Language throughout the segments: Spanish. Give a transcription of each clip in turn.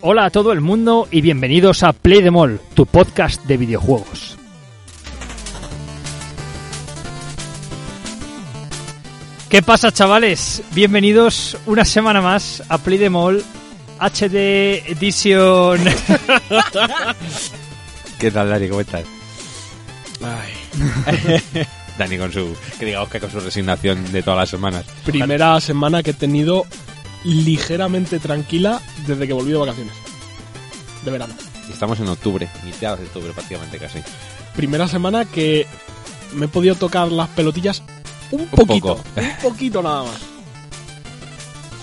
Hola a todo el mundo y bienvenidos a Play the Mall, tu podcast de videojuegos. ¿Qué pasa, chavales? Bienvenidos una semana más a Play the Mall HD Edition. ¿Qué tal, Dani? ¿Cómo estás? Ay, Dani con su, que digamos que con su resignación de todas las semanas. primera semana que he tenido ligeramente tranquila desde que volví de vacaciones. De verano. Estamos en octubre, mitad de octubre prácticamente casi. Primera semana que me he podido tocar las pelotillas un poquito. poco. Un poquito nada más.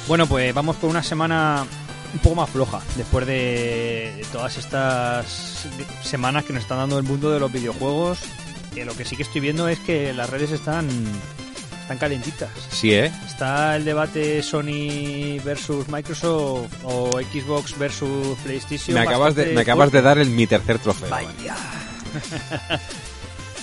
Bueno, pues vamos por una semana un poco más floja, después de todas estas semanas que nos están dando el mundo de los videojuegos. Que lo que sí que estoy viendo es que las redes están, están calentitas. Sí, ¿eh? Está el debate Sony versus Microsoft o Xbox versus PlayStation. Me acabas, de, me acabas de dar el, mi tercer trofeo. Vaya.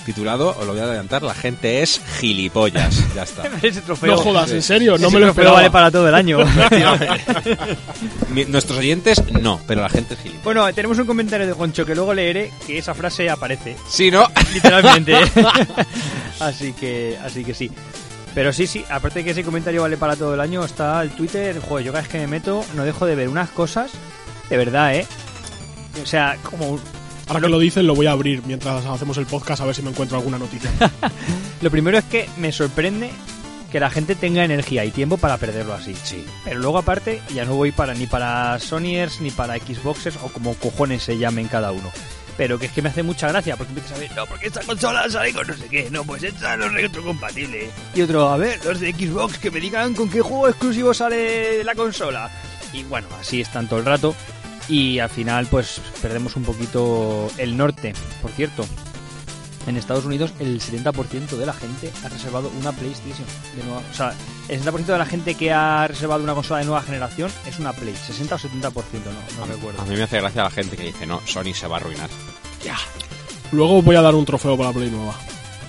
Titulado, os lo voy a adelantar, la gente es gilipollas. Ya está. Ese trofeo. No jodas, en serio, no ese me lo trofeo esperaba. vale para todo el año. Nuestros oyentes, no, pero la gente es gilipollas. bueno, tenemos un comentario de Goncho que luego leeré que esa frase aparece. Sí, ¿no? literalmente. así que, así que sí. Pero sí, sí, aparte de que ese comentario vale para todo el año, está el Twitter, joder, yo cada vez que me meto no dejo de ver unas cosas, de verdad, ¿eh? O sea, como... Ahora que lo dices, lo voy a abrir mientras hacemos el podcast a ver si me encuentro alguna noticia. Lo primero es que me sorprende que la gente tenga energía y tiempo para perderlo así. Sí. Pero luego aparte, ya no voy para ni para Sonyers ni para Xboxers o como cojones se llamen cada uno. Pero que es que me hace mucha gracia porque empiezas a ver, no, porque esta consola sale con no sé qué, no, pues esta no es retrocompatible. Y otro, a ver, los de Xbox que me digan con qué juego exclusivo sale la consola. Y bueno, así están todo el rato. Y al final, pues perdemos un poquito el norte. Por cierto, en Estados Unidos el 70% de la gente ha reservado una PlayStation de nueva, o sea, el 60% de la gente que ha reservado una consola de nueva generación es una Play, 60 o 70%, no, no recuerdo. A mí me hace gracia la gente que dice, no, Sony se va a arruinar. Luego voy a dar un trofeo para la Play nueva.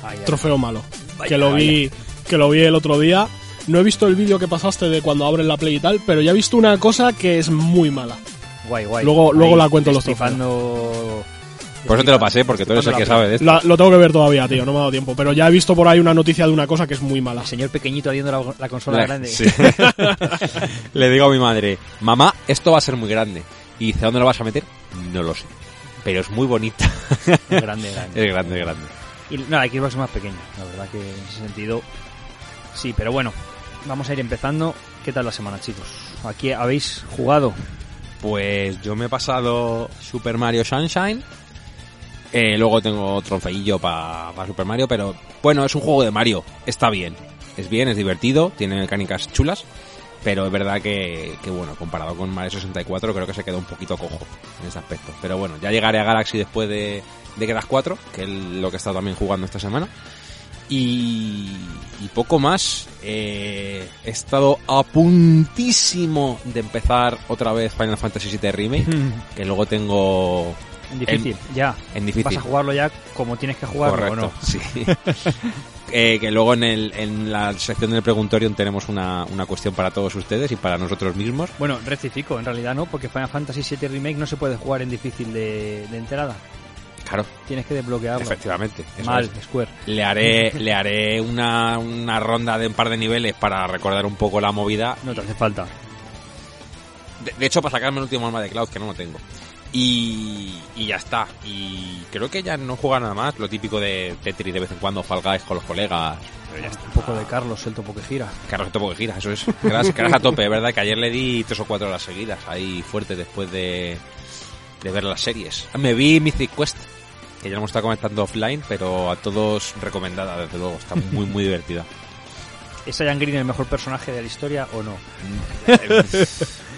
Ay, ay. Trofeo malo. Vaya, que lo vi que lo vi el otro día. No he visto el vídeo que pasaste de cuando abres la Play y tal, pero ya he visto una cosa que es muy mala. Guay, guay. Luego- luego la cuento los destripando- Por eso te lo pasé, porque tú eres el que sabe de esto. La- lo tengo que ver todavía, tío, no me ha dado tiempo. Pero ya he visto por ahí una noticia de una cosa que es muy mala. El señor pequeñito viendo la, la consola Le- grande. sí. Le digo a mi madre, mamá, esto va a ser muy grande. Y dice, ¿dónde lo vas a meter? No lo sé. Pero es muy bonita. Es grande, grande. es grande, es grande. Y no, la Xbox es más pequeña, la verdad que en ese sentido sí, pero bueno, vamos a ir empezando. ¿Qué tal la semana, chicos? ¿Aquí habéis jugado? Pues yo me he pasado Super Mario Sunshine. Eh, luego tengo trofeillo para Super Mario, pero bueno, es un juego de Mario. Está bien. Es bien, es divertido, tiene mecánicas chulas. Pero es verdad que, que, bueno, comparado con Mario 64 creo que se quedó un poquito cojo en ese aspecto. Pero bueno, ya llegaré a Galaxy después de, de Crash 4, que es lo que he estado también jugando esta semana. Y, y poco más. Eh, he estado a puntísimo de empezar otra vez Final Fantasy VII Remake, que luego tengo En difícil, ya. en difícil. Vas a jugarlo ya como tienes que jugarlo, ¿o Correcto, no? sí. Eh, que luego en, el, en la sección del preguntorio tenemos una, una cuestión para todos ustedes y para nosotros mismos. Bueno, rectifico, en realidad no, porque Final Fantasy VII Remake no se puede jugar en difícil de, de entrada. Claro, Tienes que desbloquearlo. efectivamente. Mal, es. Square. Le haré, le haré una, una ronda de un par de niveles para recordar un poco la movida. No te hace falta. De, de hecho, para sacarme el último alma de Cloud, que no lo tengo. Y, y ya está. Y creo que ya no juega nada más. Lo típico de Tetris de vez en cuando, Fall Guys con los colegas. Pero ya está. Un poco de Carlos, el topo que gira. Carlos topo que gira, eso es. Crash, Crash a tope, es verdad que ayer le di tres o cuatro horas seguidas, ahí fuerte después de, de ver las series. Me vi Mythic Quest, que ya lo hemos estado comentando offline, pero a todos recomendada, desde luego, está muy, muy divertida. ¿Es Ian Green el mejor personaje de la historia o no?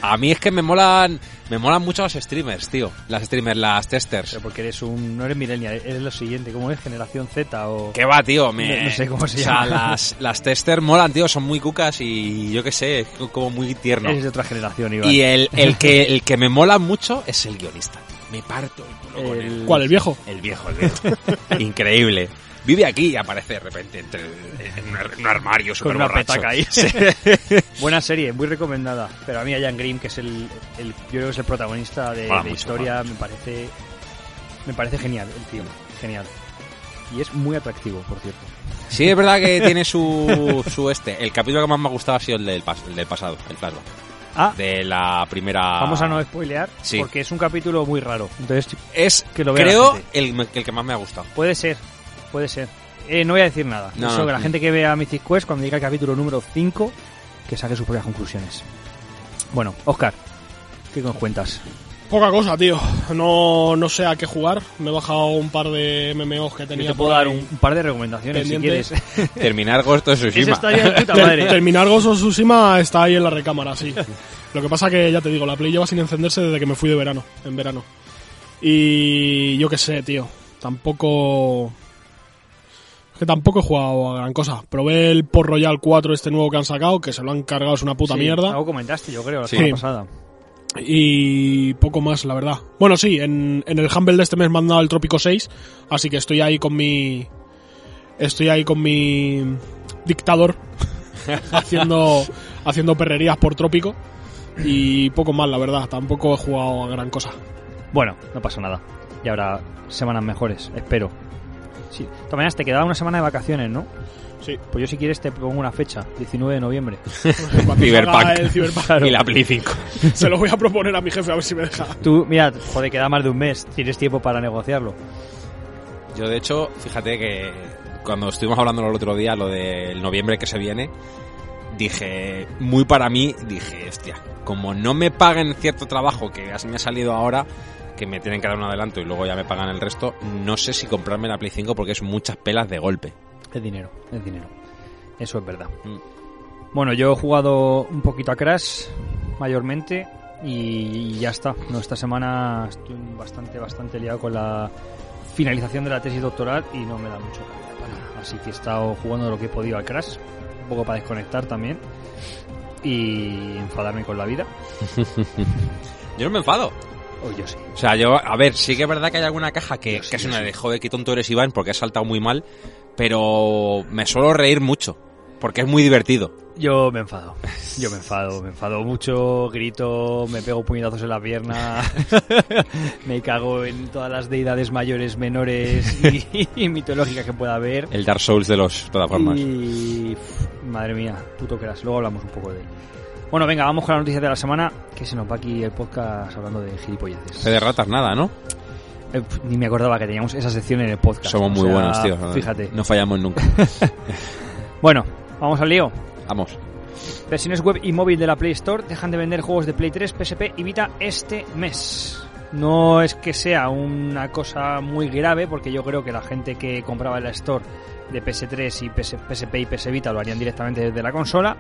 A mí es que me molan, me molan mucho los streamers, tío. Las streamers, las testers. Pero porque eres un... No eres millennial, eres lo siguiente. ¿Cómo es? ¿Generación Z o...? ¿Qué va, tío? Me, No- no sé cómo se o sea, llama. Las, las testers molan, tío, son muy cucas y yo qué sé, es como muy tierno. Eres de otra generación, Iván. Y el, el, que, el que me mola mucho es el guionista. Me parto el culo con El- él. ¿Cuál, el viejo? El viejo, el viejo. Increíble. Vive aquí y aparece de repente entre en un, ar- un armario Con súper una borracho. petaca ahí. Buena serie, muy recomendada. Pero a mí, a Ian Grimm, que es el, el- yo creo que es el protagonista de, mucho, historia, me parece me parece genial el tío. Genial. Y es muy atractivo, por cierto. Sí, es verdad que tiene su, su este. El capítulo que más me ha gustado ha sido el del, pas- el del pasado, el flashback. Ah, De la primera... vamos a no spoilear, Sí. porque es un capítulo muy raro. Entonces, Es, que lo vea la creo, el, el que más me ha gustado. puede ser, puede ser. Eh, no voy a decir nada. No, Eso no. que la gente que vea Mythic Quest, cuando llegue al capítulo número 5, que saque sus propias conclusiones. Bueno, Oscar, ¿qué nos cuentas? Poca cosa, tío. No, no sé a qué jugar. Me he bajado un par de MMOs que Yo tenía te puedo por dar ahí. un, un par de recomendaciones si quieres. Terminar Ghost of Tsushima. puta Ter- madre. terminar Ghost of Tsushima está ahí en la recámara, sí. Lo que pasa que, ya te digo, la Play lleva sin encenderse desde que me fui de verano, en verano. Y yo qué sé, tío. Tampoco... Que tampoco he jugado a gran cosa. Probé el Port Royal 4 este nuevo que han sacado, que se lo han cargado, es una puta Sí, mierda. Algo comentaste, yo creo, la Sí. semana pasada. Y poco más, la verdad. Bueno, sí, en, en el Humble de este mes me han dado el Trópico 6, así que estoy ahí con mi... Estoy ahí con mi dictador haciendo, haciendo perrerías por Trópico. Y poco más, la verdad. Tampoco he jugado a gran cosa. Bueno, no pasa nada. Y habrá semanas mejores, espero. Sí. De todas maneras, te quedaba una semana de vacaciones, ¿no? Sí. Pues yo si quieres te pongo una fecha, 19 de noviembre. Cyberpunk. Cyberpunk, Y la Play 5. se lo voy a proponer a mi jefe a ver si me deja. Tú, mira, joder, queda más de un mes, tienes tiempo para negociarlo. Yo, de hecho, fíjate que cuando estuvimos hablando el otro día, lo del noviembre que se viene, dije, muy para mí, dije, hostia, como no me paguen cierto trabajo que así me ha salido ahora, que me tienen que dar un adelanto y luego ya me pagan el resto, no sé si comprarme la Play 5 porque es muchas pelas de golpe. Es dinero, es dinero. Eso es verdad. Mm. Bueno, yo he jugado un poquito a Crash, mayormente, y ya está. No, esta semana estoy bastante, bastante liado con la finalización de la tesis doctoral y no me da mucho para. Así que he estado jugando lo que he podido al Crash, un poco para desconectar también y enfadarme con la vida. Yo no me enfado. O yo sí. O sea, yo, a ver, sí que es verdad que hay alguna caja que, Yo sí, que es una sí. de joder, qué tonto eres Iván porque has saltado muy mal, pero me suelo reír mucho porque es muy divertido. Yo me enfado. Yo me enfado, me enfado mucho, grito, me pego puñetazos en la pierna, me cago en todas las deidades mayores, menores y, y mitológicas que pueda haber. El Dark Souls de los plataformas. Y madre mía, puto que eras. Luego hablamos un poco de él. Bueno, venga, vamos con la noticia de la semana, que se nos va aquí el podcast hablando de gilipolleces. De ratas, nada, ¿no? Eh, ni me acordaba que teníamos esa sección en el podcast. Somos O muy sea, buenos, tío. Fíjate. No fallamos nunca. Bueno, vamos al lío. Vamos. Versiones web y móvil de la Play Store dejan de vender juegos de Play 3, PSP y Vita este mes. No es que sea una cosa muy grave, porque yo creo que la gente que compraba en la Store de PS3 y PS PSP y PS Vita lo harían directamente desde la consola.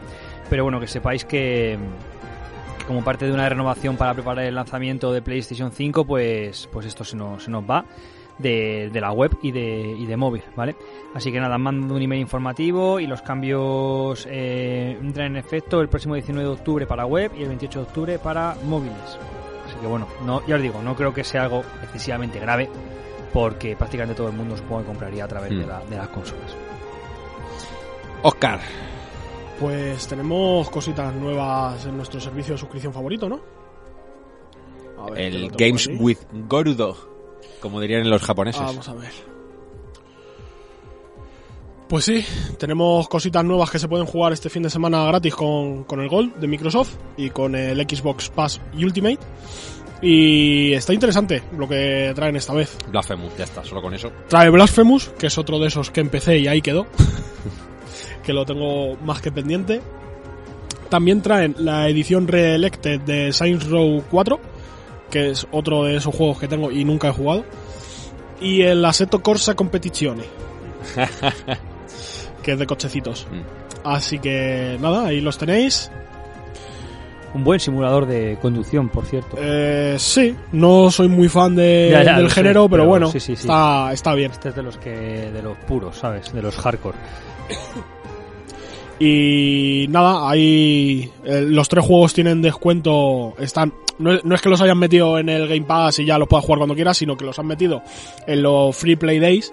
Pero bueno, que sepáis que, que como parte de una renovación para preparar el lanzamiento de PlayStation 5, pues, pues esto se nos, se nos va de, de la web y de, y de móvil, ¿vale? Así que nada, mando un email informativo y los cambios eh, entran en efecto el próximo 19 de octubre para web y el 28 de octubre para móviles. Así que bueno, no, ya os digo, no creo que sea algo excesivamente grave porque prácticamente todo el mundo supongo que compraría a través de, Mm. la- de las consolas. Oscar. Pues tenemos cositas nuevas en nuestro servicio de suscripción favorito, ¿no? A ver, El Games with Gorudo. Como dirían los japoneses. Vamos a ver. Pues sí, tenemos cositas nuevas que se pueden jugar este fin de semana gratis con, con el Gold de Microsoft y con el Xbox Pass Ultimate. Y está interesante lo que traen esta vez. Blasphemous, ya está, solo con eso. Trae Blasphemous, que es otro de esos que empecé y ahí quedó. que lo tengo más que pendiente. También traen la edición Reelected de Saints Row 4, que es otro de esos juegos que tengo y nunca he jugado. Y el Assetto Corsa Competizione, que es de cochecitos. Mm. Así que nada, ahí los tenéis. Un buen simulador de conducción, por cierto. Eh, sí, no soy muy fan de- Ya, ya, del sé, género, pero, pero bueno, sí, sí, sí. Está, está bien. Este es de los que de los puros, ¿sabes? De los hardcore. Y nada, ahí eh, los tres juegos tienen descuento. Están no, es- no es que los hayan metido en el Game Pass y ya los puedas jugar cuando quieras, sino que los han metido en los Free Play Days.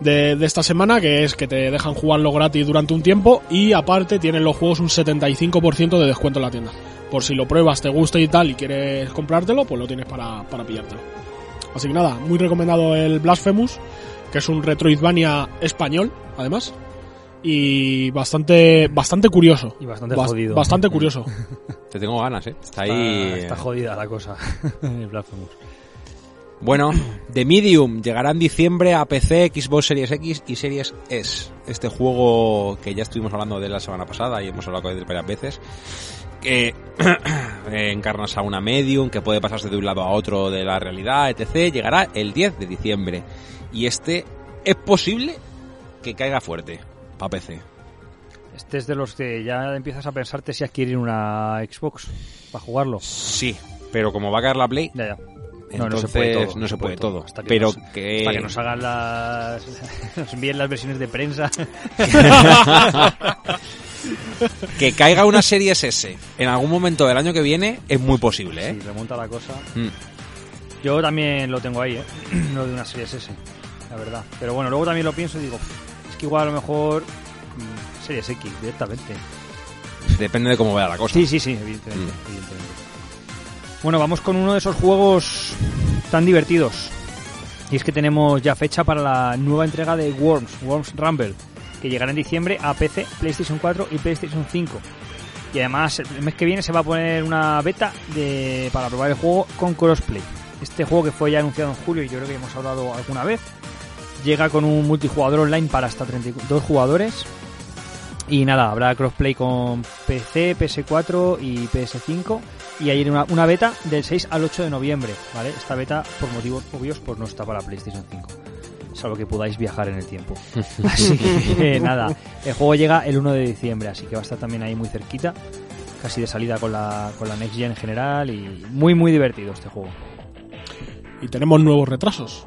de, de esta semana, que es que te dejan jugarlo gratis durante un tiempo y aparte tienen los juegos un 75% de descuento en la tienda. Por si lo pruebas, te gusta y tal y quieres comprártelo, pues lo tienes para, para pillártelo. Así que nada, muy recomendado el Blasphemous, que es un Retroidvania español, además. Y bastante, bastante curioso. Y bastante Bas- jodido. Bastante curioso. Te tengo ganas, ¿eh? Está Está, ahí... está jodida la cosa. el Blasphemous. Bueno, The Medium llegará en diciembre a PC, Xbox Series X y Series S. Este juego que ya estuvimos hablando de la semana pasada y hemos hablado de él varias veces. Que encarnas a una medium que puede pasarse de un lado a otro de la realidad, etc. Llegará el 10 de diciembre. Y este es posible que caiga fuerte para PC. Este es de los que ya empiezas a pensarte si adquirir una Xbox para jugarlo. Sí, pero como va a caer la Play, Ya, ya. entonces no se puede todo. Hasta que Pero nos, que... hasta que nos hagan las. nos envíen las versiones de prensa. que caiga una Series S en algún momento del año que viene es muy posible, ¿eh? Si remonta la cosa. Mm. Yo también lo tengo ahí, ¿eh? Lo de una Series S, la verdad. Pero bueno, luego también lo pienso y digo, es que igual a lo mejor mm, Series X directamente. Depende de cómo vaya la cosa. Sí, sí, sí, evidentemente, Mm. evidentemente. Bueno, vamos con uno de esos juegos tan divertidos. Y es que tenemos ya fecha para la nueva entrega de Worms, Worms Rumble, que llegará en diciembre a PC, PlayStation 4 y PlayStation 5. Y además el mes que viene se va a poner una beta de, para probar el juego con crossplay. Este juego que fue ya anunciado en julio y yo creo que hemos hablado alguna vez, llega con un multijugador online para hasta 32 jugadores. Y nada, habrá crossplay con PC, PS4 y PS5. Y hay una, una beta del 6 al 8 de noviembre. Esta beta, por motivos obvios, pues no está para PlayStation 5. Salvo que podáis viajar en el tiempo. Así que nada, el juego llega el 1 de diciembre, así que va a estar también ahí muy cerquita. Casi de salida con la, con la Next Gen en general. Y muy, muy divertido este juego. Y tenemos nuevos retrasos.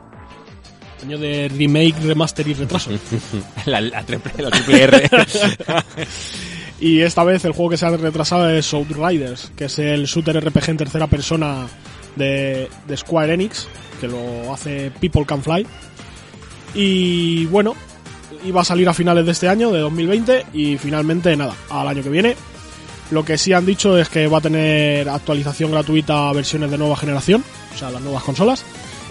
Año de remake, remaster y retraso. la, la triple, la triple R. y esta vez el juego que se ha retrasado es Outriders, que es el shooter RPG en tercera persona de, de Square Enix, que lo hace People Can Fly. Y bueno, iba a salir a finales de este año, de 2020, y finalmente nada, al año que viene. Lo que sí han dicho es que va a tener actualización gratuita a versiones de nueva generación, o sea, las nuevas consolas,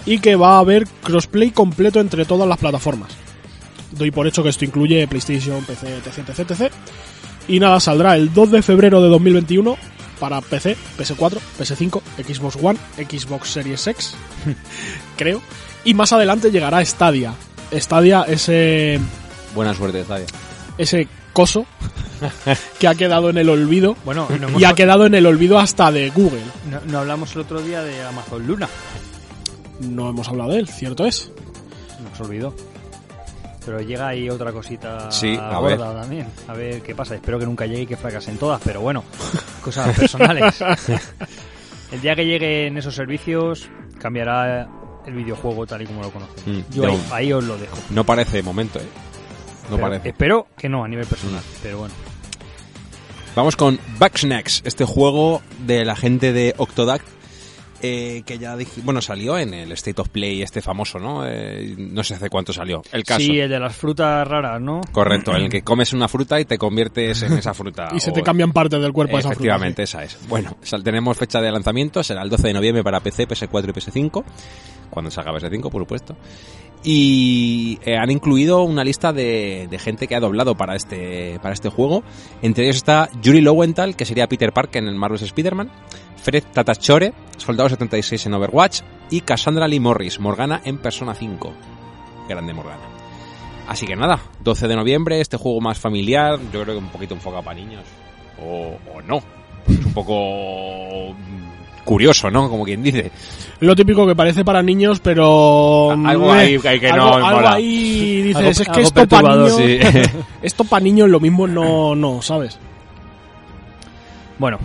y que va a haber crossplay completo entre todas las plataformas. Doy por hecho que esto incluye PlayStation, PC, etc, etc, etc. Y nada, saldrá el 2 de febrero de 2021 para PC, PS4, PS5, Xbox One, Xbox Series X, creo. Y más adelante llegará Stadia. Stadia, ese, Buena suerte, Stadia. ese coso que ha quedado en el olvido. Bueno, no, hemos- Y ha quedado en el olvido hasta de Google. no- no hablamos el otro día de Amazon Luna. No hemos hablado de él, cierto es. Nos olvidó. Pero llega ahí otra cosita Sí, a gorda también. A ver qué pasa. Espero que nunca llegue y que fracasen todas, pero bueno, cosas personales. El día que lleguen esos servicios, cambiará el videojuego tal y como lo conocemos. Mm, Yo ahí, os lo dejo. No parece de momento, ¿eh? No Pero parece. Espero que no a nivel personal, pero bueno. Vamos con Bugsnax, este juego de la gente de Octodact. Eh, que ya dije, bueno, salió en el State of Play este famoso, ¿no? Eh, no sé hace cuánto salió. El caso. Sí, el de las frutas raras, ¿no? Correcto, en el que comes una fruta y te conviertes en esa fruta. Y se o- te cambian partes del cuerpo de esa fruta. Efectivamente, esa es. Bueno, tenemos fecha de lanzamiento, será el 12 de noviembre para PC, PS4 y PS5, cuando salga PS5, por supuesto. Y eh, han incluido una lista de, de gente que ha doblado para este, para este juego. Entre ellos está Yuri Lowenthal, que sería Peter Parker en el Marvel's Spider-Man, Fred Tatachore, Soldado 76 en Overwatch, y Cassandra Lee Morris, Morgana en Persona 5. Grande Morgana. Así que nada, 12 de noviembre, este juego más familiar, yo creo que un poquito enfocado para niños. O, o no. Es un poco curioso, ¿no? Como quien dice. Lo típico que parece para niños, pero... Algo ahí que- que algo, no algo mola. ahí dices, Algo- es que esto para niños... Sí. Esto para niños lo mismo no, no, ¿sabes? Bueno,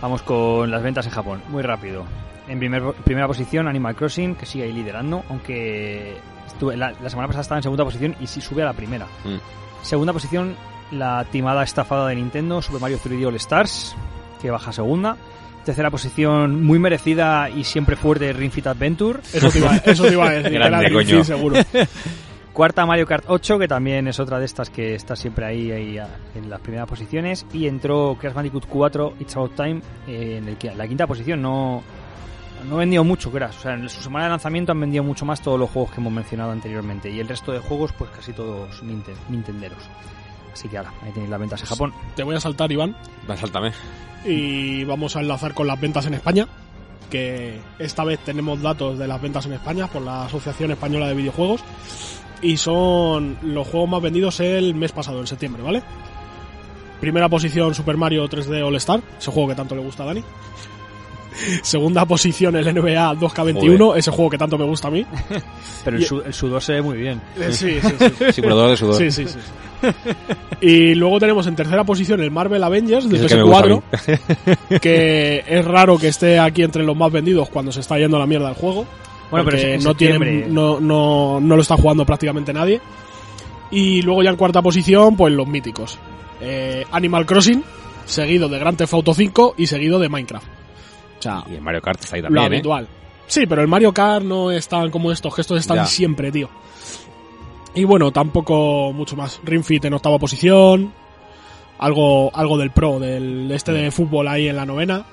vamos con las ventas en Japón, muy rápido. En primer, primera posición, Animal Crossing, que sigue ahí liderando, aunque estuve- la, la semana pasada estaba en segunda posición y sí sube a la primera. Mm. Segunda posición, la timada estafada de Nintendo, Super Mario 3D All Stars, que baja a segunda. Tercera posición, muy merecida y siempre fuerte, Ring Fit Adventure. Eso te iba, eso te iba a decir. Grande, coño. Seguro. Cuarta Mario Kart 8, que también es otra de estas que está siempre ahí, ahí en las primeras posiciones. Y entró Crash Bandicoot 4, It's About Time, eh, en el la quinta posición. No, no ha vendido mucho Crash. O sea, en su semana de lanzamiento han vendido mucho más todos los juegos que hemos mencionado anteriormente. Y el resto de juegos, pues casi todos Ninten- Nintenderos. Así que ahora, ahí tenéis las ventas en Japón. Te voy a saltar, Iván, Va, sáltame. y vamos a enlazar con las ventas en España, que esta vez tenemos datos de las ventas en España por la Asociación Española de Videojuegos, y son los juegos más vendidos el mes pasado, en septiembre, ¿vale? Primera posición Super Mario 3D All Star, ese juego que tanto le gusta a Dani. Segunda posición el NBA 2K21, ese juego que tanto me gusta a mí. Pero el, su- el sudor se ve muy bien. Eh, Sí, sí, sí. Simulador de sudor. Sí, sí, sí. Y luego tenemos en tercera posición el Marvel Avengers de Es el que me gusta a mí. PS4, que es raro que esté aquí entre los más vendidos cuando se está yendo a la mierda el juego. Bueno, pero porque es en no, tiene, septiembre. no, no, no lo está jugando prácticamente nadie. Y luego ya en cuarta posición, pues los míticos. Eh, Animal Crossing, seguido de Grand Theft Auto 5 y seguido de Minecraft. Sea, Y en Mario Kart está ahí lo también, ¿eh? habitual. Sí, pero el Mario Kart no es tan como estos, que estos están Ya. siempre, tío. Y bueno, tampoco mucho más. Ring Fit en octava posición. Algo, algo del Pro, del este de fútbol ahí en la novena.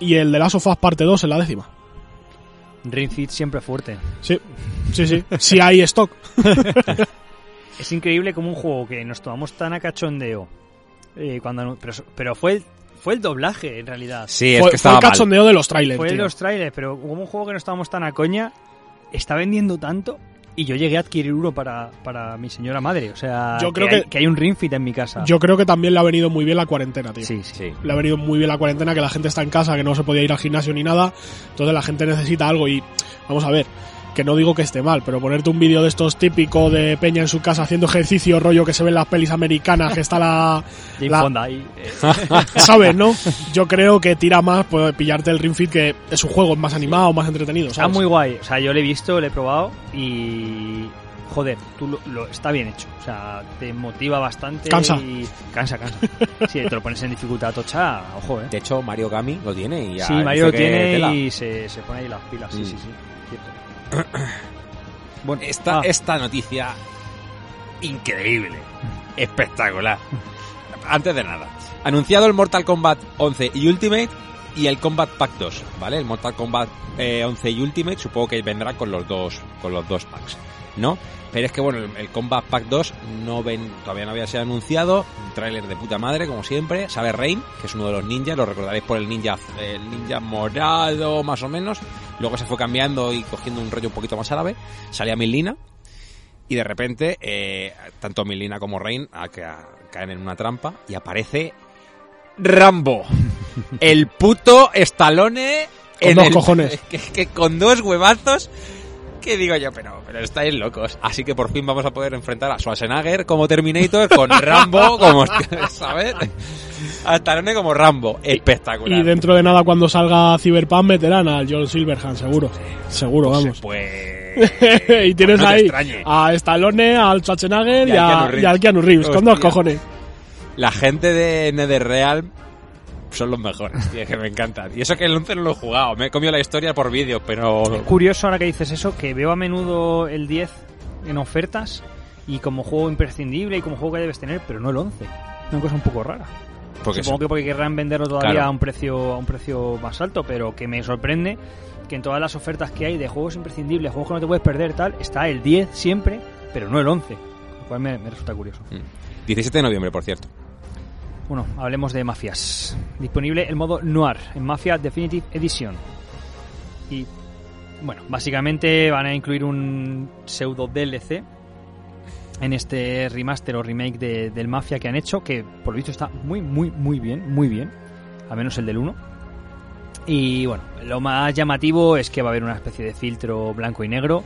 Y el de Last of Us parte 2 en la décima. Ring Fit siempre fuerte. Sí, sí, sí. Si hay stock. Es increíble como un juego que nos tomamos tan a cachondeo. eh, cuando, pero, pero fue, el, fue el doblaje, en realidad. Sí, es fue, que fue estaba el mal. cachondeo de los trailers, Fue tío. los trailers, pero como un juego que no estábamos tan a coña, está vendiendo tanto. Y yo llegué a adquirir uno para, para mi señora madre. O sea, Yo creo hay, que- que hay un Ring Fit en mi casa. Yo creo que también le ha venido muy bien la cuarentena, tío. sí, sí. Sí. le ha venido muy bien la cuarentena, que la gente está en casa, que no se podía ir al gimnasio ni nada. Entonces la gente necesita algo y vamos a ver, que no digo que esté mal, pero ponerte un vídeo de estos típico de Peña en su casa haciendo ejercicio, rollo que se ve en las pelis americanas, que está la... La- Fonda ahí. eh, ¿Sabes, no? Yo creo que tira más pues, pillarte el Ring Fit, que es un juego más animado, más entretenido, está muy guay. O sea, yo lo he visto, lo he probado y. Joder, tú lo, lo- está bien hecho. O sea, te motiva bastante. Cansa. Y, cansa, cansa. Si te lo pones en dificultad tocha, ojo, eh. De hecho, Mario Gami lo tiene y ya Sí, Mario lo tiene y se, se pone ahí las pilas. Sí, Mm. sí, sí. Cierto. Bueno, Esta, ah, esta noticia increíble, espectacular. Antes de nada, anunciado el Mortal Kombat 11 y Ultimate y el Combat Pack 2, ¿vale? El Mortal Kombat eh, 11 y Ultimate supongo que vendrá con los dos con los dos packs, ¿no? Pero es que bueno, el, el Combat Pack 2 no ven, todavía no había sido anunciado, un tráiler de puta madre como siempre, sale Rain, que es uno de los ninjas, lo recordaréis por el ninja el ninja morado más o menos, luego se fue cambiando y cogiendo un rollo un poquito más árabe, salía Milina y de repente eh, tanto Milina como Rain a- caen en una trampa y aparece Rambo, el puto Stallone Con dos cojones. que, que con dos huevazos que digo yo, pero, pero estáis locos. Así que por fin vamos a poder enfrentar a Schwarzenegger como Terminator con Rambo como, ¿sabes? A Stallone como Rambo. Espectacular. Y dentro de nada, cuando salga Cyberpunk, meterán al John Silverhand, seguro. Seguro, Pues, vamos. Pues... y tienes no ahí a Stallone, al Schwarzenegger Y a- Keanu Reeves. y al Keanu Reeves, con dos Hostia. cojones. La gente de NetherRealm son los mejores, tío, que me encantan. Y eso que el 11 no lo he jugado, me he comido la historia por vídeo, pero... curioso ahora que dices eso, que veo a menudo el 10 en ofertas y como juego imprescindible y como juego que debes tener, pero no el 11. Una cosa un poco rara. Porque Supongo que porque querrán venderlo todavía Claro. a un precio a un precio más alto, pero que me sorprende que en todas las ofertas que hay de juegos imprescindibles, juegos que no te puedes perder, tal, está el 10 siempre, pero no el 11. Lo cual me, me resulta curioso. Mm. 17 de noviembre, por cierto. Bueno, hablemos de mafias. Disponible el modo Noir en Mafia Definitive Edition. Y bueno, básicamente van a incluir un pseudo DLC en este remaster o remake de- del Mafia que han hecho, que por lo visto está muy, muy, muy bien, muy bien. Al menos el del 1. Y bueno, lo más llamativo es que va a haber una especie de filtro blanco y negro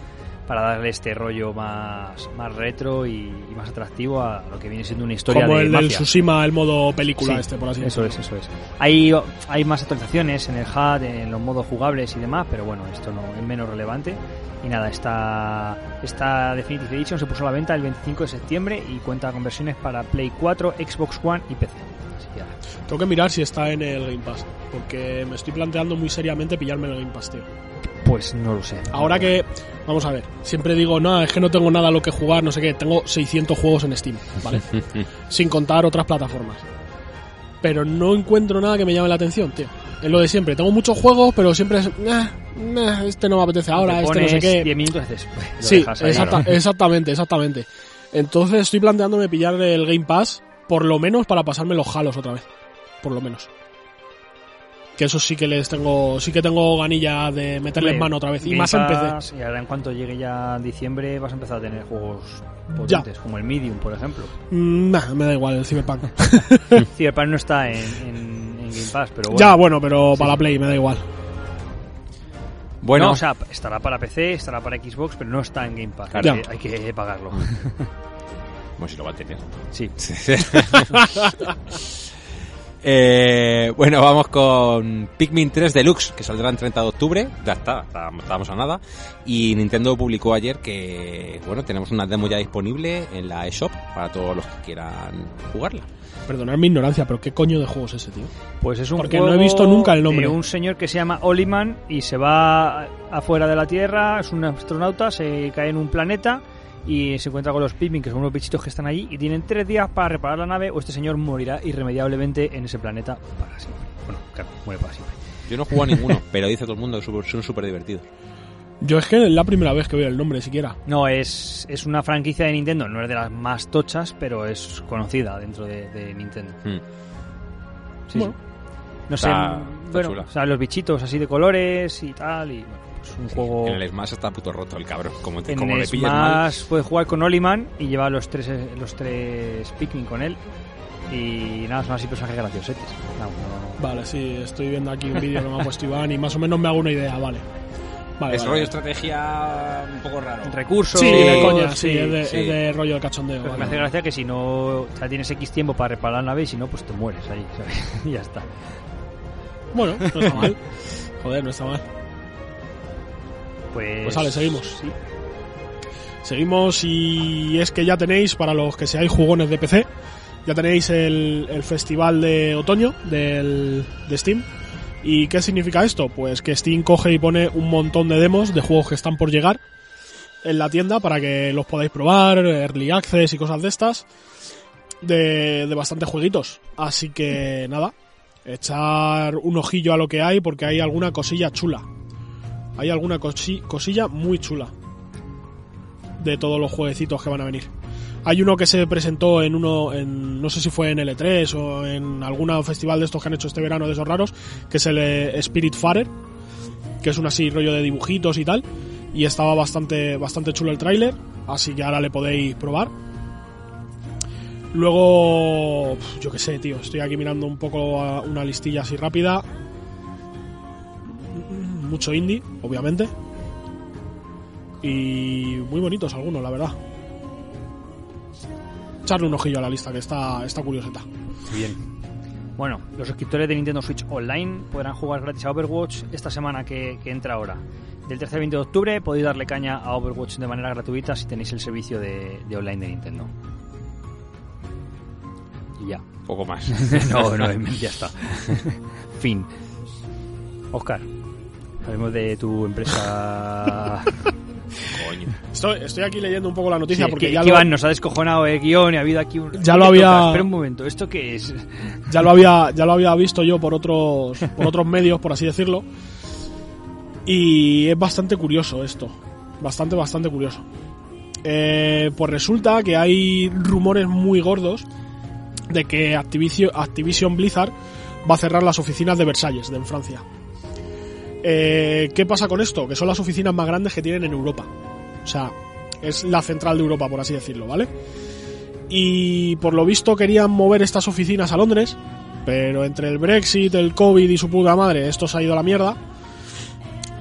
para darle este rollo más, más retro y, y más atractivo a lo que viene siendo una historia Como de el del mafia. Tsushima, el modo película Sí, este, por así Eso decirlo. es, eso es. Hay, hay más actualizaciones en el HUD, en los modos jugables y demás, pero bueno, esto no es menos relevante. Y nada, esta, esta Definitive Edition se puso a la venta el 25 de septiembre y cuenta con versiones para Play 4, Xbox One y PC. Tengo que mirar si está en el Game Pass, porque me estoy planteando muy seriamente pillarme el Game Pass, tío. Pues no lo sé. Ahora que, vamos a ver, siempre digo, no, es que no tengo nada a lo que jugar, no sé qué, tengo 600 juegos en Steam, ¿vale? Sin contar otras plataformas. Pero no encuentro nada que me llame la atención, tío. Es lo de siempre, tengo muchos juegos, pero siempre es, "Nah, nah, este no me apetece ahora, Te este no sé qué. 10 minutos lo Sí, dejas ahí. exacta- exactamente, exactamente. Entonces estoy planteándome pillar el Game Pass, por lo menos para pasarme los halos otra vez. Por lo menos. Que eso sí que les tengo, sí que tengo ganilla de meterles mano otra vez. Y más en PC. Y ahora en cuanto llegue ya diciembre vas a empezar a tener juegos potentes, como el Medium, por ejemplo. Mm, nah, me da igual el Cyberpunk. Cyberpunk no está en, en- en Game Pass, pero bueno. Ya, bueno, pero Sí. para la Play me da igual. Bueno, No, o sea, estará para PC, estará para Xbox, pero no está en Game Pass. Ya. Hay que, hay que pagarlo. bueno, si lo va a tener. Sí. Eh, bueno, vamos con Pikmin 3 Deluxe, que saldrá el 30 de octubre. Ya está, está- estábamos a nada. Y Nintendo publicó ayer que, bueno, tenemos una demo ya disponible en la eShop para todos los que quieran jugarla. Perdonad mi ignorancia, pero ¿qué coño de juego es ese, tío? Pues es un Porque juego no he visto nunca el nombre. de un señor que se llama Oliman y se va afuera de la Tierra, es un astronauta, se cae en un planeta y se encuentra con los Pikmin, que son unos bichitos que están allí, y tienen tres días para reparar la nave o este señor morirá irremediablemente en ese planeta para siempre. Bueno, claro, muere para siempre. Yo no jugado a ninguno, pero dice todo el mundo que son- súper divertidos. Yo es que es la primera vez que veo el nombre siquiera. No, es, es una franquicia de Nintendo, no es de las más tochas, pero es conocida dentro de, de Nintendo. Hmm. Sí, Bueno. sí. No sé, Está- está bueno, chula. o sea, los bichitos así de colores y tal, y bueno, pues un juego... En el Smash está puto roto el cabrón. Como, te, En como le pilles mal. Smash puedes jugar con Oliman y lleva los tres los tres Pikmin con él. Y nada, son así personajes graciosetes. No, no- Vale, sí, estoy viendo aquí un vídeo que me ha puesto Iván y más o menos me hago una idea, vale. Vale, Es vale, rollo estrategia un poco raro. Recursos. Sí, de coña, sí, sí. es, de, sí. es de rollo de cachondeo. Pero vale. me hace gracia que si no o sea, tienes X tiempo para reparar la nave y si no, pues te mueres ahí. ¿sabes? y ya está. Bueno, no está mal. Joder, no está mal. Pues, Pues vale, seguimos. Sí. Seguimos y es que ya tenéis, para los que seáis jugones de PC, ya tenéis el, el festival de otoño del, de Steam. ¿Y qué significa esto? Pues que Steam coge y pone un montón de demos de juegos que están por llegar en la tienda para que los podáis probar, early access y cosas de estas, de, de bastantes jueguitos. Así que nada, echar un ojillo a lo que hay porque hay alguna cosilla chula. Hay alguna cosi- cosilla muy chula de todos los jueguecitos que van a venir. Hay uno que se presentó en uno, en, no sé si fue en L3 o en algún festival de estos que han hecho este verano de esos raros, que es el eh, Spirit Farer, que es un así rollo de dibujitos y tal, y estaba bastante, bastante chulo el tráiler, así que ahora le podéis probar. Luego, yo qué sé, tío, estoy aquí mirando un poco una listilla así rápida. Mucho indie, obviamente. Y muy bonitos algunos, la verdad. Echarle un ojillo a la lista, que está, está curioseta. Bien. Bueno, los suscriptores de Nintendo Switch Online podrán jugar gratis a Overwatch esta semana que, que entra ahora. Del 13 al 20 de octubre podéis darle caña a Overwatch de manera gratuita si tenéis el servicio de, de online de Nintendo. Y ya. Poco más. no, no, ya está. fin. Oscar, hablemos de tu empresa. Coño. Estoy, estoy aquí leyendo un poco la noticia Sí, porque que, ya que lo, Iván nos ha descojonado el guion y ha habido aquí un. Ya lo ¿Qué había- toca? Espera un momento, ¿esto qué es? ya lo había ya lo había visto yo por otros por otros medios por así decirlo y es bastante curioso esto bastante bastante curioso Eh, pues resulta que hay rumores muy gordos de que Activision, Activision Blizzard va a cerrar las oficinas de Versalles de en Francia Eh, ¿qué pasa con esto? que son las oficinas más grandes que tienen en Europa o sea es la central de Europa por así decirlo vale y por lo visto querían mover estas oficinas a Londres, pero entre el Brexit, el COVID y su puta madre, esto se ha ido a la mierda.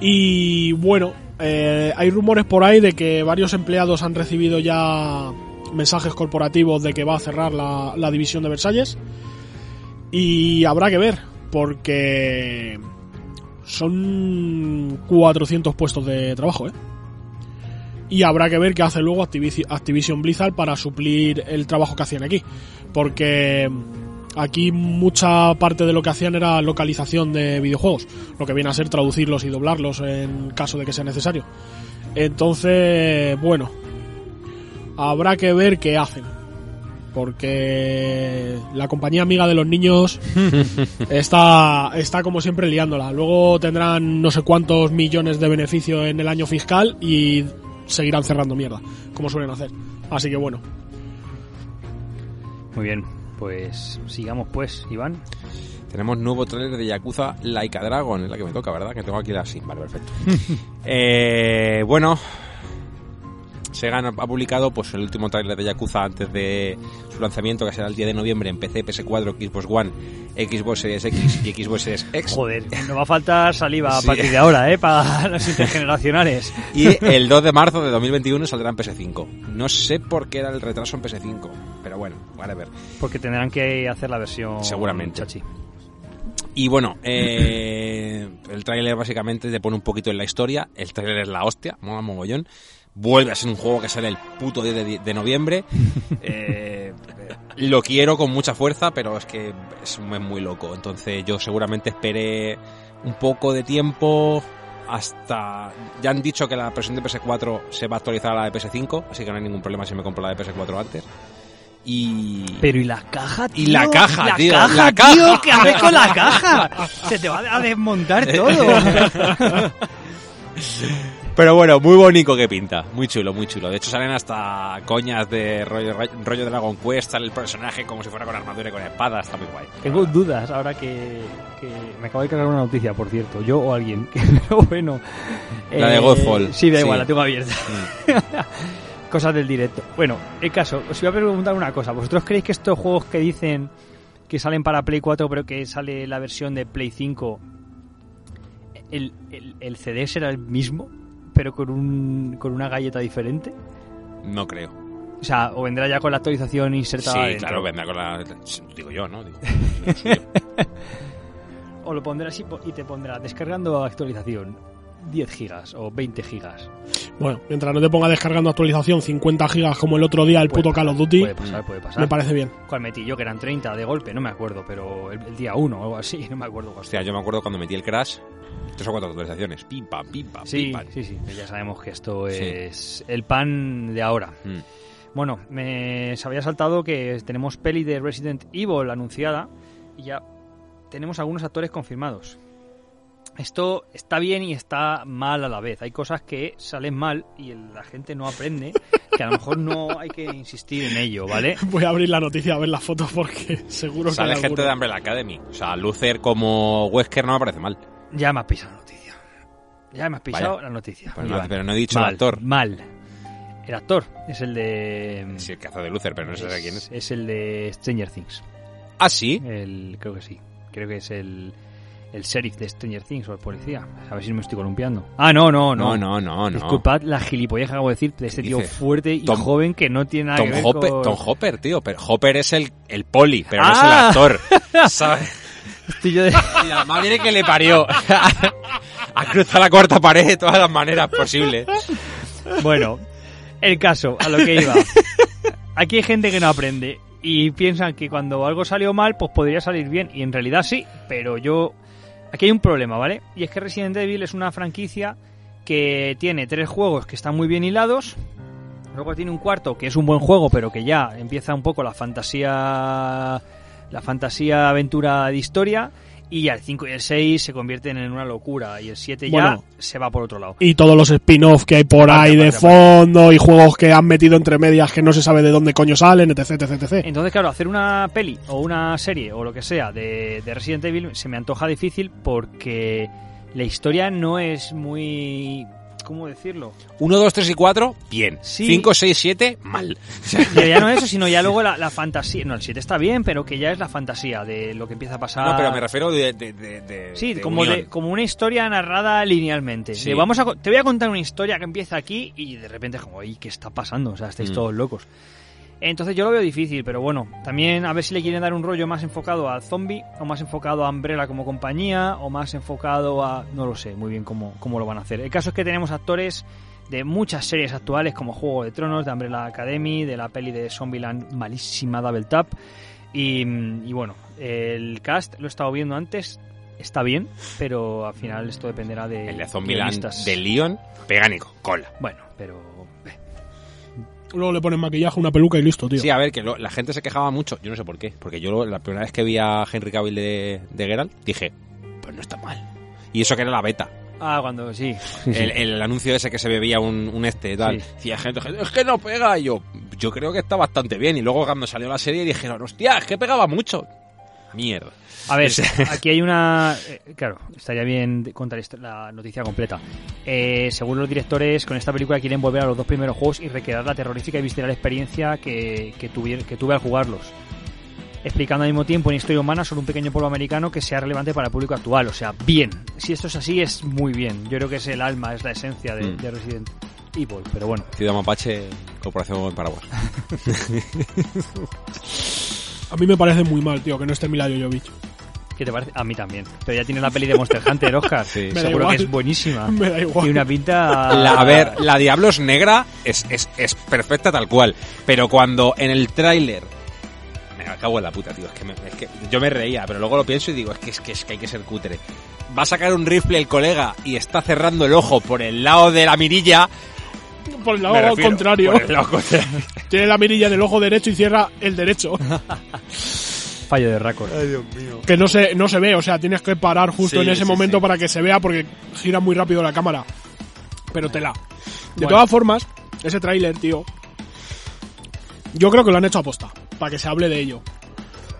Y bueno, eh, hay rumores por ahí de que varios empleados han recibido ya mensajes corporativos de que va a cerrar la, la división de Versalles. Y habrá que ver, porque son 400 puestos de trabajo, ¿eh? y habrá que ver qué hace luego Activision Blizzard para suplir el trabajo que hacían aquí. Porque Aquí mucha parte de lo que hacían era localización de videojuegos, lo que viene a ser traducirlos y doblarlos en caso de que sea necesario. Entonces, bueno, habrá que ver qué hacen. Porque la compañía amiga de los niños está, está como siempre liándola. Luego tendrán no sé cuántos millones de beneficio en el año fiscal y seguirán cerrando mierda, como suelen hacer. Así que bueno, Muy bien, pues sigamos pues, Iván. Tenemos nuevo trailer de Yakuza Laika Dragon, es la que me toca, ¿verdad? Que tengo aquí la sí, vale, perfecto. eh, bueno, Sega ha publicado pues el último trailer de Yakuza antes de su lanzamiento, que será el 10 de noviembre en PC, PS4, Xbox One, Xbox Series X y Xbox Series X. Joder, no va a faltar saliva a partir de ahora, ¿eh? Para los intergeneracionales. Y el 2 de marzo de 2021 saldrá en PS5. No sé por qué era el retraso en PS5, pero bueno, vale a ver. Porque tendrán que hacer la versión Seguramente. chachi. Y bueno, eh, el tráiler básicamente te pone un poquito en la historia. El tráiler es la hostia, mola mogollón. Vuelve a ser un juego que sale el puto 10 de, de noviembre. Eh, lo quiero con mucha fuerza, pero es que es muy loco. Entonces yo seguramente esperé un poco de tiempo hasta... Ya han dicho que la versión de PS4 se va a actualizar a la de PS5, así que no hay ningún problema si me compro la de PS4 antes. Y... Pero ¿y la caja, tío? Y la caja, la tío, Caja, la caja. tío, ¿qué haces con la caja? Se te va a desmontar todo. Pero bueno, muy bonito que pinta. Muy chulo, muy chulo. De hecho, salen hasta coñas de rollo, rollo Dragon Quest. Sale el personaje como si fuera con armadura y con espada. Está muy guay. Tengo dudas ahora que, que me acabo de cargar una noticia, por cierto, yo o alguien. Pero bueno. La de Godfall. Sí, da Sí. igual, la tengo abierta. Mm. Cosas del directo. Bueno, el caso, os iba a preguntar una cosa. ¿Vosotros creéis que estos juegos que dicen que salen para Play 4 pero que sale la versión de Play 5, el, el, el CD será el mismo, pero con, un, con una galleta diferente? No creo. O sea, o vendrá ya con la actualización insertada Sí, dentro. claro, vendrá con la... Digo yo, ¿no? Digo, O lo pondrás y, y te pondrá descargando actualización 10 gigas o 20 gigas. bueno, mientras no te ponga descargando actualización 50 gigas como el otro día el Puede puto pasar, Call of Duty, Puede pasar, puede pasar. me parece bien. ¿Cuál metí yo? Que eran 30 de golpe, no me acuerdo, pero el, el día 1 o algo así, no me acuerdo. Hostia, yo me acuerdo cuando metí el Crash. Tres o cuatro actualizaciones. Pim, pam, pim, pam, Sí, pim, pam. sí, sí, ya sabemos que esto Sí. es el pan de ahora. Mm. Bueno, me se había saltado que tenemos peli de Resident Evil anunciada y ya tenemos algunos actores confirmados. Esto está bien y está mal a la vez. Hay cosas que salen mal y la gente no aprende, que a lo mejor no hay que insistir en ello, ¿vale? Voy a abrir la noticia a ver las fotos porque seguro que Sale gente alguno. de Umbrella Academy. O sea, Lucer como Wesker no me parece mal. Ya me has pisado la noticia. Ya me has pisado Vaya. la noticia. Pues no, pero no he dicho el actor. Mal. El actor es el de... Sí, el hace de Lucer, pero no sé quién es. Es el de Stranger Things. Ah, sí. El, creo que sí. Creo que es el, el sheriff de Stranger Things o el policía. A ver si me estoy columpiando. Ah, no, no, no. No, no, no, no. Disculpad la gilipolleja que acabo de decir de este ¿Qué tío fuerte y Tom- joven que no tiene nada Tom que ver Hopper, con... Tom Hopper, tío. Pero Hopper es el, el poli, pero no es Ah. el actor. ¿Sabes? Yo de- Y viene que le parió. ha cruzado la cuarta pared de todas las maneras posibles. Bueno, el caso, a lo que iba. Aquí hay gente que no aprende y piensan que cuando algo salió mal, pues podría salir bien. Y en realidad sí, pero yo... Aquí hay un problema, ¿vale? Y es que Resident Evil es una franquicia que tiene tres juegos que están muy bien hilados. Luego tiene un cuarto que es un buen juego, pero que ya empieza un poco la fantasía... La fantasía aventura de historia. Y ya el 5 y el 6 se convierten en una locura. Y el 7 ya se va por otro lado. Y todos los spin-off que hay por ahí de fondo y juegos que han metido entre medias que no se sabe de dónde coño salen, etc, etc, etc. Entonces, claro, hacer una peli o una serie o lo que sea de, de Resident Evil se me antoja difícil porque la historia no es muy... ¿Cómo decirlo? 1, 2, 3 y 4, bien. Sí. 5, 6, 7, mal. Ya, ya no eso, sino ya luego la, la fantasía. No, el 7 está bien, pero que ya es la fantasía de lo que empieza a pasar. No, pero me refiero de... de, de, de- Sí, como, unión. de, como una historia narrada linealmente. Sí. Vamos a, te voy a contar una historia que empieza aquí y de repente es como, "Ay, ¿qué está pasando? O sea, estáis Mm. todos locos. Entonces yo lo veo difícil, pero bueno, también a ver si le quieren dar un rollo más enfocado al zombie, o más enfocado a Umbrella como compañía, o más enfocado a... no lo sé muy bien cómo, cómo lo van a hacer. El caso es que tenemos actores de muchas series actuales como Juego de Tronos, de Umbrella Academy, de la peli de Zombieland malísima Double Tap, Y, y bueno, el cast lo he estado viendo antes, está bien, pero al final esto dependerá de El de Zombieland de Leon, pegánico, cola. Bueno, pero Luego le ponen maquillaje, una peluca y listo, tío. Sí, a ver, que lo- la gente se quejaba mucho, yo no sé por qué, porque yo la primera vez que vi a Henry Cavill de, de Geralt, dije, pues no está mal. Y eso que era la beta. ah, cuando sí, El, el anuncio ese que se bebía un, un este tal. Sí. Decía gente, gente, es que no pega. Y yo, yo creo que está bastante bien. Y luego cuando salió la serie dijeron, hostia, es que pegaba mucho. Mierda. A ver, aquí hay una... eh, claro, estaría bien contar la noticia completa. Eh, según los directores, con esta película quieren volver a los dos primeros juegos y recrear la terrorífica y visceral experiencia que, que, tuvier- que tuve al jugarlos. Explicando al mismo tiempo en historia humana sobre un pequeño pueblo americano que sea relevante para el público actual. O sea, bien. Si esto es así, es muy bien. Yo creo que es el alma, es la esencia de, Mm. de Resident Evil. Pero bueno, Ciudad Mapache, Corporación Paraguas. A mí me parece muy mal, tío, que no esté Mila Jovovich. ¿qué te parece? A mí también. Pero ya tiene la peli de Monster Hunter, Oscar. Sí. Seguro igual. que es buenísima. Me da igual. Y una pinta... La- a ver, la Diablos Negra es, es, es perfecta tal cual. Pero cuando en el tráiler... Me acabo en la puta, tío. Es que, me- es que yo me reía, pero luego lo pienso y digo, es que, es que, es que hay que ser cutre. Va a sacar un rifle el colega y está cerrando el ojo por el lado de la mirilla. Por el lado refiero, contrario. por el lado contrario. Tiene la mirilla en el ojo derecho y cierra el derecho. Fallo de récord. que no se, no se ve, o sea, tienes que parar justo Sí, en ese sí, momento sí. para que se vea porque gira muy rápido la cámara. Pero tela. De Bueno. todas formas, ese tráiler, tío, yo creo que lo han hecho aposta, para que se hable de ello.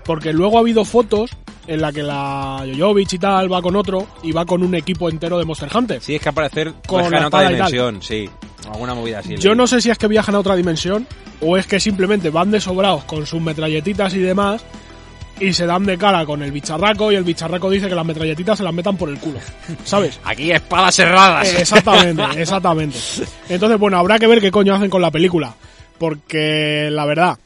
Porque luego ha habido fotos en la que la Jojovic y tal va con otro y va con un equipo entero de Monster Hunter. Sí, es que al parecer Con la en otra dimensión, sí. Alguna movida así. Yo no sé si es que viajan a otra dimensión o es que simplemente van de sobrados con sus metralletitas y demás y se dan de cara con el bicharraco y el bicharraco dice que las metralletitas se las metan por el culo. ¿Sabes? Aquí espadas cerradas. Eh, Exactamente, exactamente. Entonces, bueno, habrá que ver qué coño hacen con la película. Porque la verdad,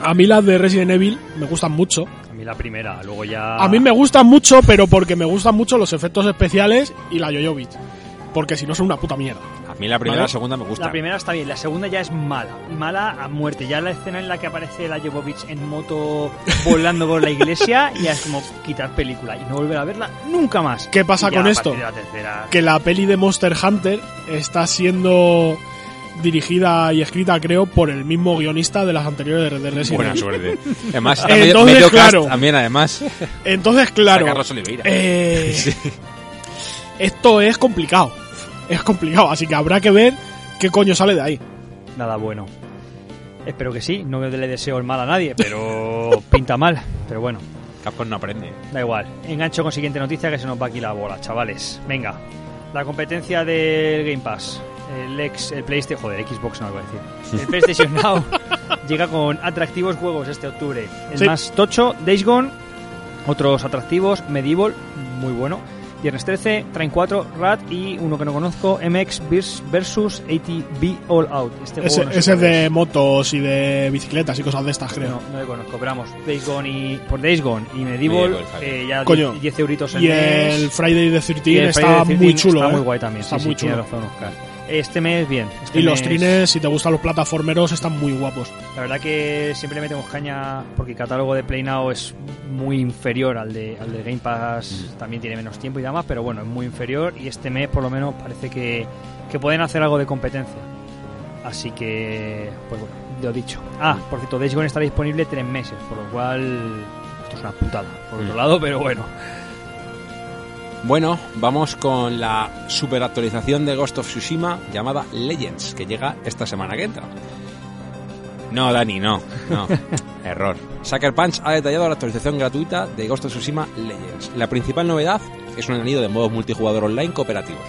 a mí las de Resident Evil me gustan mucho. A mí la primera, luego ya... A mí me gustan mucho, pero porque me gustan mucho los efectos especiales y la Jojovic. Porque si no son una puta mierda. A mí la primera y Vale. la segunda me gusta. La primera está bien, la segunda ya es mala. Mala a muerte. Ya la escena en la que aparece la Jovovich en moto volando por la iglesia, ya es como quitar película y no volver a verla nunca más. ¿Qué pasa ya con esto? la tercera- Que la peli de Monster Hunter está siendo dirigida y escrita, creo, por el mismo guionista de las anteriores de Resident Buena suerte. Además, Entonces, medio, medio cast claro. también, además. Entonces, claro, eh, esto es complicado. Es complicado, así que habrá que ver qué coño sale de ahí. Nada bueno. Espero que sí, no le deseo el mal a nadie, pero pinta mal. Pero bueno, Capcom no aprende. da igual. Engancho con siguiente noticia que se nos va aquí la bola, chavales. Venga, la competencia del Game Pass. El ex, el PlayStation, joder, Xbox no lo voy a decir. El PlayStation Now llega con atractivos juegos este octubre. El Sí. más tocho, Days Gone, otros atractivos, Medieval, muy bueno. Viernes 13, Train 4, Rat y uno que no conozco, MX vers- versus ATV All Out. Este Ese, no sé ese es de motos y de bicicletas y cosas de estas, creo. no, no le conozco, pero vamos, Days Gone y, por Days Gone y Medieval, Medieval, eh, ya Coño. 10 10 euritos el Y mes. el Friday the 13 Y el está muy 13 chulo, Está ¿eh? muy guay también, Está sí, muy sí, tiene chulo. razón, Oscar. Este mes, bien. este Y los mes- trines, si te gustan los plataformeros, están muy guapos. La verdad que siempre le metemos caña porque el catálogo de Play Now es muy inferior al de, al de Game Pass. Mm. También tiene menos tiempo y demás, pero bueno, es muy inferior. Y este mes, por lo menos, parece que, que pueden hacer algo de competencia. Así que, pues bueno, lo dicho. Ah, por cierto, Days Gone estará disponible tres meses, por lo cual esto es una putada, por otro Mm. lado, pero bueno. Bueno, vamos con la super actualización de Ghost of Tsushima llamada Legends, que llega esta semana que entra. No, Dani, no, no. Error. Sucker Punch ha detallado la actualización gratuita de Ghost of Tsushima Legends. La principal novedad es un añadido de modos multijugador online cooperativos.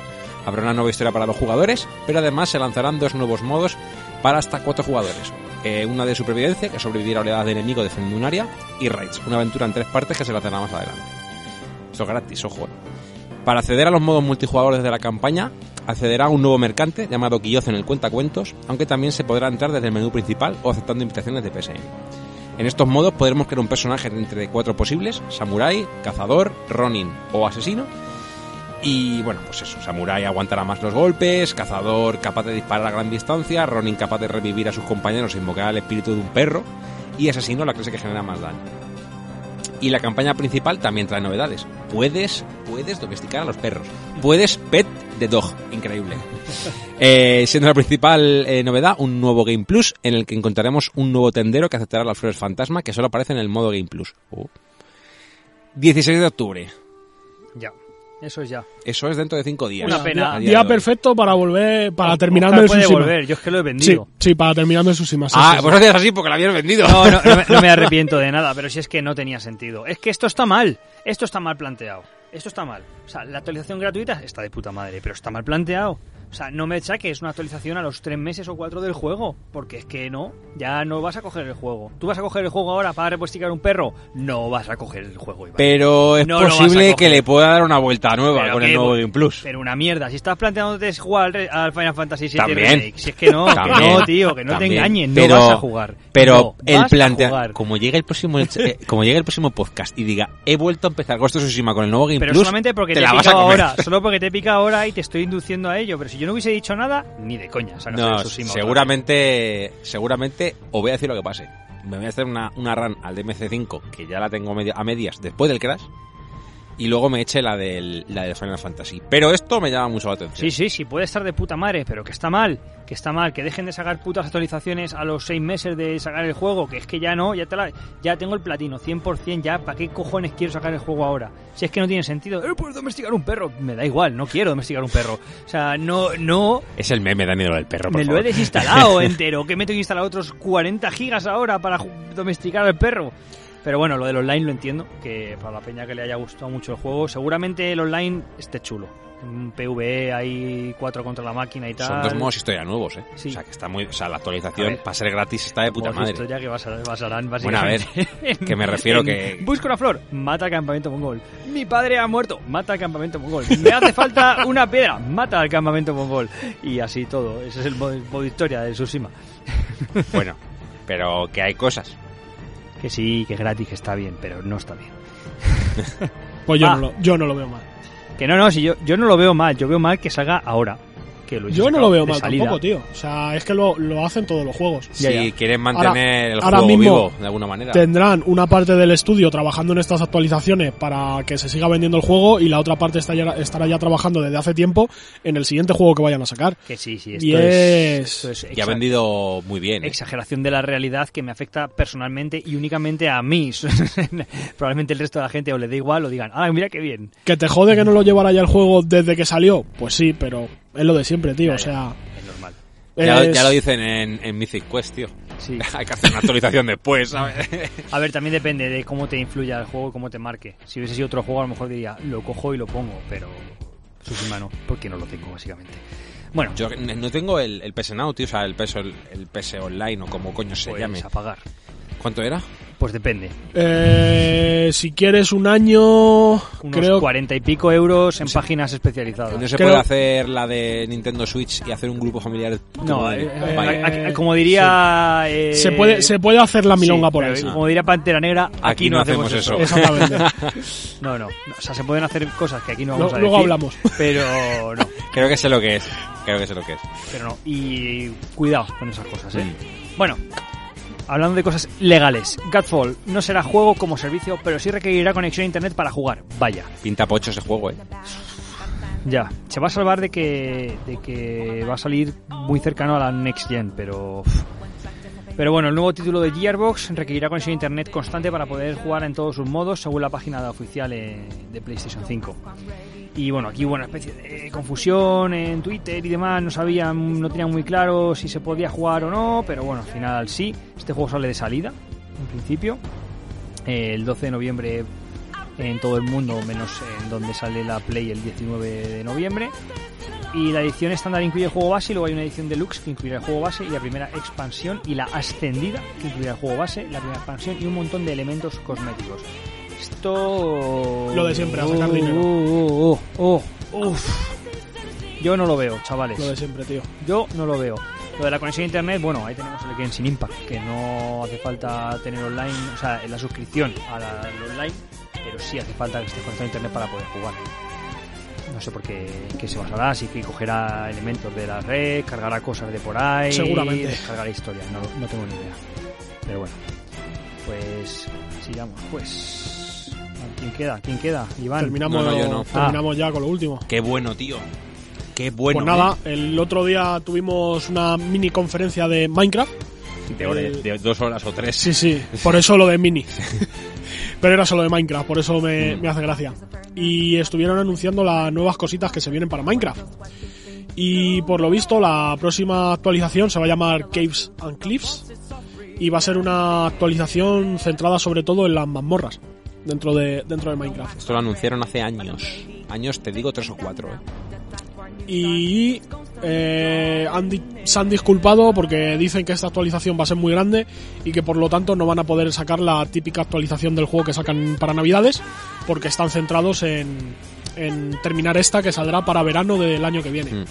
Habrá una nueva historia para los jugadores, pero además se lanzarán dos nuevos modos para hasta cuatro jugadores. Eh, una de supervivencia, que es sobrevivir a oleadas de enemigo defendiendo un área, y Raids, una aventura en tres partes que se lanzará más adelante. Esto es gratis, ojo. Para acceder a los modos multijugador desde la campaña, accederá a un nuevo mercante llamado Quilloz en el cuentacuentos, aunque también se podrá entrar desde el menú principal o aceptando invitaciones de PSN. En estos modos podremos crear un personaje de entre cuatro posibles, Samurai, Cazador, Ronin o Asesino. Y bueno, pues eso, Samurai aguantará más los golpes, Cazador capaz de disparar a gran distancia, Ronin capaz de revivir a sus compañeros e invocar al espíritu de un perro, y asesino la clase que genera más daño. Y la campaña principal también trae novedades. Puedes, puedes domesticar a los perros. Puedes pet de dog. Increíble. Eh, siendo la principal eh, novedad, un nuevo Game Plus en el que encontraremos un nuevo tendero que aceptará las flores fantasma que solo aparece en el modo Game Plus. Oh. 16 de octubre. Ya. Eso es ya. Eso es dentro de 5 días. Una pena. Día, de perfecto para volver, para puede Tsushima. volver, yo es que lo he Sí, vendido. sí, para terminarme el Tsushima. sí, Ah, sí, pues hacías así porque la habías vendido. No, no, no me, no me arrepiento de nada, pero si es que no tenía sentido. Es que esto está mal. Esto está mal planteado. Esto está mal. O sea, la actualización gratuita está de puta madre, pero está mal planteado. O sea, no me saques una actualización a los tres meses o cuatro del juego, porque es que no, ya no vas a coger el juego. ¿Tú vas a coger el juego ahora para reposticar un perro? No vas a coger el juego, Iván. Pero es No posible que le pueda dar una vuelta nueva Pero con el nuevo Game Plus. Pero una mierda, si estás planteándote jugar al, Final Fantasy VII También. Remake, si es que no, que no, tío, que no también. te engañen, pero, no vas a jugar. Pero No el plantea como llega el próximo eh, como llega el próximo podcast y diga, he vuelto a empezar Ghost of Tsushima con el nuevo Game Pero Plus, solamente porque te te, la he vas a picado comer. ahora, solo porque te he picado ahora y te estoy induciendo a ello. Pero si yo no hubiese dicho nada, ni de coña. No, seguramente, seguramente, os voy a decir lo que pase. Me voy a hacer una, una run al DMC5, que ya la tengo media- a medias después del Crash, y luego me eche la del, la del Final Fantasy. Pero esto me llama mucho la atención. Sí, sí, sí, puede estar de puta madre, pero que está mal, que está mal, que dejen de sacar putas actualizaciones a los seis meses de sacar el juego, que es que ya no, ya te la, ya tengo el platino, 100%, ya, ¿para qué cojones quiero sacar el juego ahora? Si es que no tiene sentido, eh, puedes domesticar un perro, me da igual, no quiero domesticar un perro. O sea, no, no, Es el meme, Daniel, del perro, por me lo he desinstalado entero, que me tengo que instalar otros 40 gigas ahora para domesticar al perro. Pero bueno, lo del online lo entiendo, que para la peña que le haya gustado mucho el juego, seguramente el online esté chulo. Un PvE hay cuatro contra la máquina y tal. Son dos modos historia nuevos, ¿eh? Sí. O sea, que está muy... O sea, la actualización, ver. para ser gratis, está de puta madre. historia que basarán, basarán Bueno, a ver, básicamente. que me refiero en que- Busca una flor, mata al campamento mongol. Mi padre ha muerto, mata al campamento mongol. Me hace falta una piedra, mata al campamento mongol. Y así todo. Ese es el modo, modo historia de Tsushima. Bueno, pero que hay cosas. Que sí, que es gratis, que está bien, pero no está bien. Pues yo, no lo, yo no lo veo mal. Que no, no, si yo, yo no lo veo mal, yo veo mal que salga ahora. Que lo Yo no lo veo mal salida. tampoco, tío. O sea, es que lo, lo hacen todos los juegos. Si ya. quieren mantener el ahora juego mismo vivo de alguna manera. Tendrán una parte del estudio trabajando en estas actualizaciones para que se siga vendiendo el juego y la otra parte está ya- estará ya trabajando desde hace tiempo en el siguiente juego que vayan a sacar. Que sí, sí, esto Y es, es- esto es Y ha vendido muy bien. ¿eh? exageración de la realidad que me afecta personalmente y únicamente a mí. Probablemente el resto de la gente o le dé igual o digan, ah, mira qué bien. ¿Que te jode que no lo llevara ya el juego desde que salió? Pues sí, pero es lo de siempre, tío. Ya, o sea, Es normal. Ya, lo- es- ya lo dicen en, en Mythic Quest, tío. Sí. Hay que hacer una actualización después, ¿sabes? A ver, también depende de cómo te influya el juego y cómo te marque. Si hubiese sido otro juego, a lo mejor diría, lo cojo y lo pongo, pero Tsushima no, porque no lo tengo, básicamente. Bueno, Yo no tengo el, el PS Now, tío, o sea, el PS, el, el PS Online o como coño se pues llame. a pagar. ¿Cuánto era? Pues depende. eh, si quieres un año, Unos creo cuarenta y pico euros en páginas especializadas. ¿No se Creo- puede hacer la de Nintendo Switch y hacer un grupo familiar? No, eh, eh, como diría... eh, se puede se puede hacer la milonga sí, por ahí. Como diría Pantera Negra, aquí, Aquí no, no hacemos, hacemos eso. eso. Exactamente. No, no, no. O sea, se pueden hacer cosas que aquí no vamos a luego decir, hablamos. Pero no, Creo que sé lo que es. Creo que sé lo que es. pero no. Y cuidado con esas cosas, ¿eh? Mm. Bueno, hablando de cosas legales. Godfall no será juego como servicio, pero sí requerirá conexión a internet para jugar. Vaya. Pinta pocho ese juego, eh. Ya, se va a salvar de que, de que va a salir muy cercano a la Next Gen, pero... Pero bueno, el nuevo título de Gearbox requerirá conexión a internet constante para poder jugar en todos sus modos, según la página oficial eh, de PlayStation 5. Y bueno, aquí hubo una especie de confusión en Twitter y demás, no sabían, no tenían muy claro si se podía jugar o no, pero bueno, al final sí. Este juego sale de salida, en principio, eh, el 12 de noviembre en todo el mundo, menos en donde sale la Play el 19 de noviembre. Y la edición estándar incluye el juego base y luego hay una edición deluxe que incluirá el juego base y la primera expansión y la ascendida que incluirá el juego base, la primera expansión y un montón de elementos cosméticos. Esto... Lo de siempre, a sacar Oh, dinero. oh, oh, oh, uf. Yo no lo veo, chavales. Lo de siempre, tío. Yo no lo veo. Lo de la conexión a internet, bueno, ahí tenemos el Genshin Impact, que no hace falta tener online, o sea, la suscripción al online, pero sí hace falta que esté conectado a internet para poder jugar. No sé por qué, qué se basará, si que cogerá elementos de la red, cargará cosas de por ahí, Seguramente. descargará historias, no, no tengo ni idea. Pero bueno. Pues sigamos, pues. ¿Quién queda? ¿Quién queda? Iván. Terminamos, No, no, yo no. terminamos ya con lo último. Qué bueno, tío. Qué bueno. pues nada, el otro día tuvimos una mini conferencia de Minecraft. ¿eh? De, hora- de dos horas o tres. Sí, sí, por eso lo de mini. Pero era solo de Minecraft, por eso Mm. me, me hace gracia. Y estuvieron anunciando las nuevas cositas que se vienen para Minecraft. Y por lo visto, la próxima actualización se va a llamar Caves and Cliffs. Y va a ser una actualización centrada sobre todo en las mazmorras dentro de, dentro de Minecraft. Esto lo anunciaron hace años. Años, te digo, tres o cuatro, ¿eh? y eh, han se han disculpado porque dicen que esta actualización va a ser muy grande y que por lo tanto no van a poder sacar la típica actualización del juego que sacan para navidades porque están centrados en, en terminar esta que saldrá para verano del año que viene. Mm.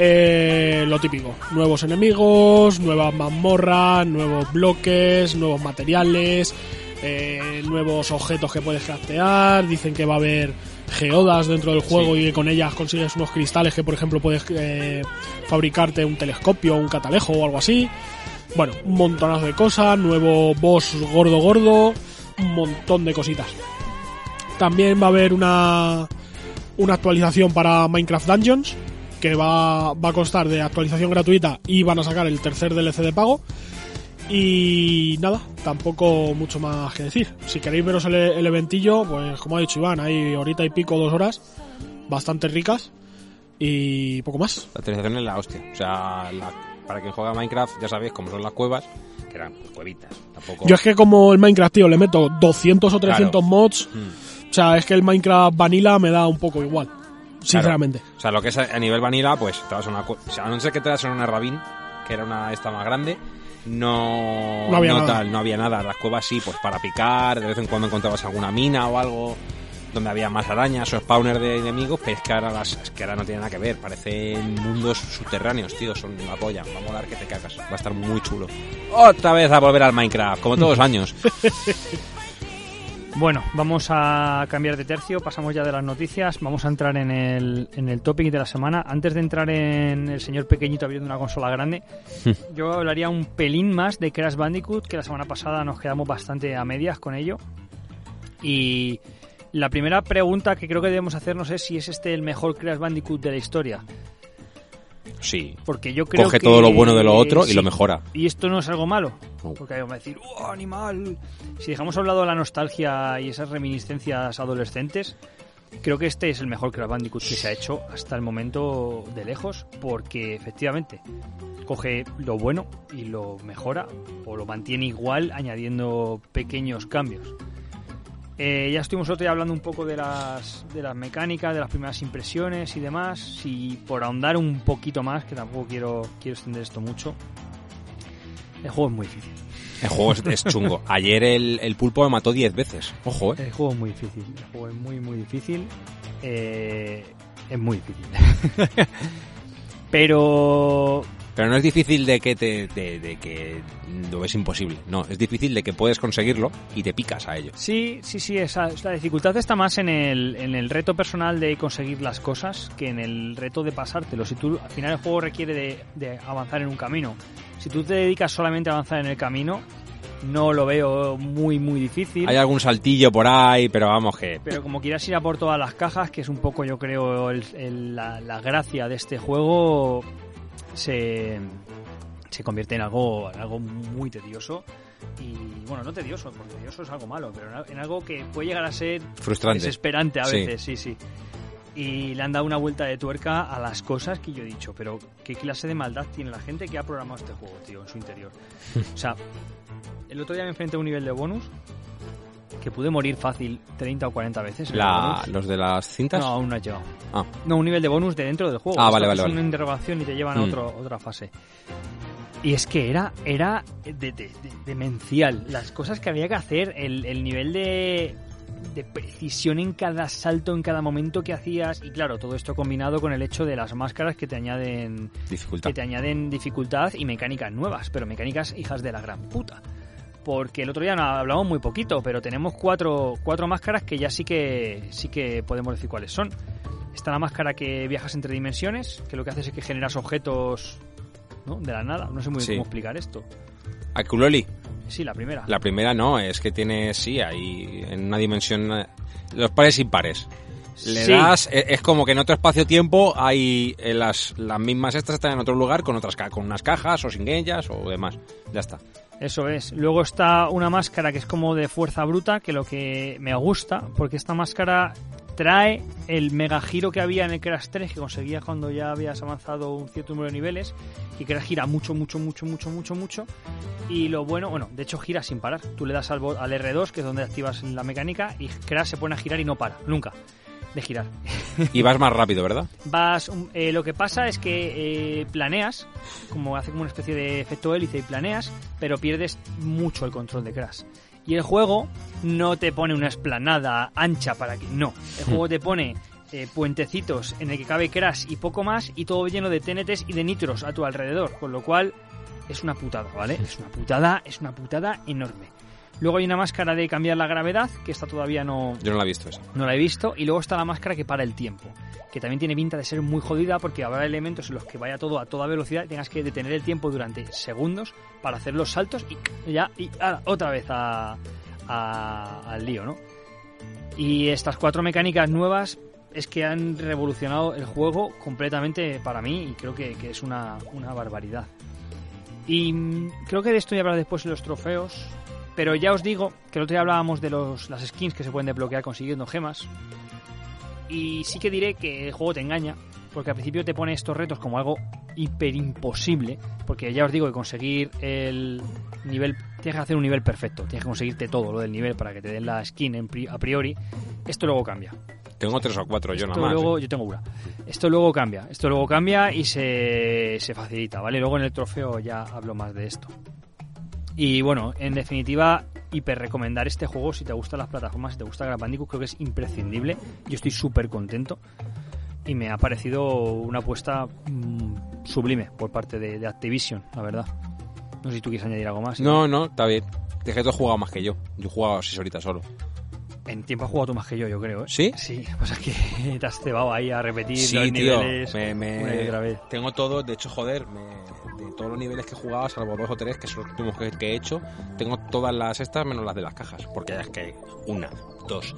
Eh, lo típico, nuevos enemigos, nuevas mazmorras, nuevos bloques, nuevos materiales, eh, nuevos objetos que puedes craftear, dicen que va a haber geodas dentro del juego Sí. y que con ellas consigues unos cristales que por ejemplo puedes eh, fabricarte un telescopio o un catalejo o algo así. Bueno, un montonazo de cosas, nuevo boss gordo gordo, un montón de cositas. También va a haber una, una actualización para Minecraft Dungeons, que va, va a constar de actualización gratuita y van a sacar el tercer DLC de pago. Y nada, tampoco mucho más que decir. Si queréis veros el, el eventillo, pues como ha dicho Iván, hay horita y pico, dos horas, bastante ricas y poco más. La actualización es la hostia. O sea, la- para quien juega Minecraft, ya sabéis cómo son las cuevas, que eran cuevitas. Tampoco. Yo es que como el Minecraft, tío, le meto 200 o 300 mods, Mm. o sea, es que el Minecraft Vanilla me da un poco igual, sinceramente. O sea, lo que es a nivel vanilla, pues te vas a una. O sea, a no ser que te una rabín, que era una esta más grande, no, No había nada. tal, no había nada. Las cuevas sí, pues para picar, de vez en cuando encontrabas alguna mina o algo donde había más arañas o spawner de enemigos, pero es que ahora las, es que ahora no tiene nada que ver, parecen mundos subterráneos, tío, son la polla, va a molar que te cagas, va a estar muy chulo. Otra vez a volver al Minecraft, como todos los años. Bueno, vamos a cambiar de tercio, pasamos ya de las noticias, vamos a entrar en el, en el topic de la semana. Antes de entrar en el señor pequeñito abriendo una consola grande, yo hablaría un pelín más de Crash Bandicoot, que la semana pasada nos quedamos bastante a medias con ello. Y la primera pregunta que creo que debemos hacernos es si es este el mejor Crash Bandicoot de la historia. Sí. Porque yo creo Coge que... todo lo bueno de lo otro y sí. lo mejora. Y esto no es algo malo. No. Porque hay que decir, ¡oh, animal! Si dejamos a un lado la nostalgia y esas reminiscencias adolescentes, creo que este es el mejor Crash Bandicoot que se ha hecho hasta el momento de lejos, porque efectivamente coge lo bueno y lo mejora o lo mantiene igual añadiendo pequeños cambios. Eh, ya estuvimos otro día hablando un poco de las, de las mecánicas, de las primeras impresiones y demás. Si por ahondar un poquito más, que tampoco quiero, quiero extender esto mucho, el juego es muy difícil. El juego es, es chungo. Ayer el, el pulpo me mató 10 veces. Ojo, eh. El juego es muy difícil. El juego es muy, muy difícil. Eh, es muy difícil. Pero Pero no es difícil de que te de, de que lo ves imposible. No, es difícil de que puedes conseguirlo y te picas a ello. sí, sí, sí, esa, la dificultad está más en el, en el reto personal de conseguir las cosas que en el reto de pasártelo. Si tú, al final el juego requiere de, de avanzar en un camino. Si tú te dedicas solamente a avanzar en el camino, no lo veo muy, muy difícil. Hay algún saltillo por ahí, pero vamos que Pero como quieras ir a por todas las cajas, que es un poco yo creo el- el- la, la gracia de este juego, se, se convierte en algo, en algo muy tedioso. Y bueno, no tedioso, porque tedioso es algo malo, pero en algo que puede llegar a ser frustrante. desesperante a Sí. veces, sí, sí. Y le han dado una vuelta de tuerca a las cosas que yo he dicho, pero ¿qué clase de maldad tiene la gente que ha programado este juego, tío, en su interior? O sea, el otro día me enfrenté a un nivel de bonus que pude morir fácil 30 o 40 veces. La, los de las cintas. No, aún no has llegado. Ah. No, un nivel de bonus de dentro del juego. Ah, Esto vale, es vale, una vale. interrogación y te llevan a Mm. otro, otra fase. Y es que era, era de, de- de- demencial. Las cosas que había que hacer, el, el nivel de, de precisión en cada salto, en cada momento que hacías. Y claro, todo esto combinado con el hecho de las máscaras que te añaden Dificultad. que te añaden dificultad y mecánicas nuevas, pero mecánicas hijas de la gran puta. Porque el otro día hablamos muy poquito, pero tenemos cuatro, cuatro máscaras que ya sí que sí que podemos decir cuáles son. Está la máscara que viajas entre dimensiones, que lo que hace es que generas objetos ¿no? de la nada. No sé muy bien Sí. cómo explicar esto. Akuloli. Sí, la primera. La primera no, es que tiene, sí, ahí en una dimensión, los pares impares. Le Sí. das, e- es como que en otro espacio-tiempo hay eh, las, las mismas estas están en otro lugar con otras con unas cajas o sin ellas o demás. Ya está. Eso es. Luego está una máscara que es como de fuerza bruta, que lo que me gusta, porque esta máscara trae el mega giro que había en el Crash 3, que conseguías cuando ya habías avanzado un cierto número de niveles, y Crash gira mucho, mucho, mucho, mucho, mucho, mucho. Y lo bueno, bueno, de hecho gira sin parar. Tú le das al, al R2, que es donde activas la mecánica, y Crash se pone a girar y no para, nunca, de girar. Y vas más rápido, ¿verdad? Vas, eh, lo que pasa es que eh, planeas, como hace como una especie de efecto hélice y planeas, pero pierdes mucho el control de Crash. Y el juego no te pone una esplanada ancha para que no. El juego te pone eh, puentecitos en el que cabe Crash y poco más y todo lleno de TNTs y de nitros a tu alrededor, con lo cual es una putada, ¿vale? Es una putada, es una putada enorme. Luego hay una máscara de cambiar la gravedad, que esta todavía no, Yo no la he visto esa. no la he visto. Y luego está la máscara que para el tiempo. Que también tiene pinta de ser muy jodida porque habrá elementos en los que vaya todo a toda velocidad y tengas que detener el tiempo durante segundos para hacer los saltos y ya, y ala, otra vez a, a- al lío, ¿no? Y estas cuatro mecánicas nuevas es que han revolucionado el juego completamente para mí y creo que, que es una, una barbaridad. Y mm, creo que de esto ya hablar después en los trofeos. Pero ya os digo que el otro día hablábamos de los, las skins que se pueden desbloquear consiguiendo gemas. Y sí que diré que el juego te engaña, porque al principio te pone estos retos como algo hiper imposible, porque ya os digo que conseguir el nivel, tienes que hacer un nivel perfecto, tienes que conseguirte todo lo del nivel para que te den la skin en pri- a priori. Esto luego cambia. Tengo tres o cuatro yo Esto nada más. luego, yo tengo una. Esto luego cambia, esto luego cambia y se, se facilita, ¿vale? Luego en el trofeo ya hablo más de esto. Y bueno, en definitiva, hiper recomendar este juego si te gustan las plataformas, si te gusta Crash creo que es imprescindible. Yo estoy súper contento y me ha parecido una apuesta mm, sublime por parte de, Activision, la verdad. No sé si tú quieres añadir algo más. No, no, está bien. Es que tú has jugado más que yo. Yo he jugado seis horitas solo. En tiempo has jugado tú más que yo, yo creo, ¿eh? ¿Sí? Sí, pues es que te has cebado ahí a repetir Sí, los tío. niveles Me, me- una y otra vez. Tengo todo, de hecho, joder, me- de todos los niveles que he jugado, salvo dos o tres, que son los últimos que, que he hecho, tengo todas las estas menos las de las cajas. Porque ya es que una, dos.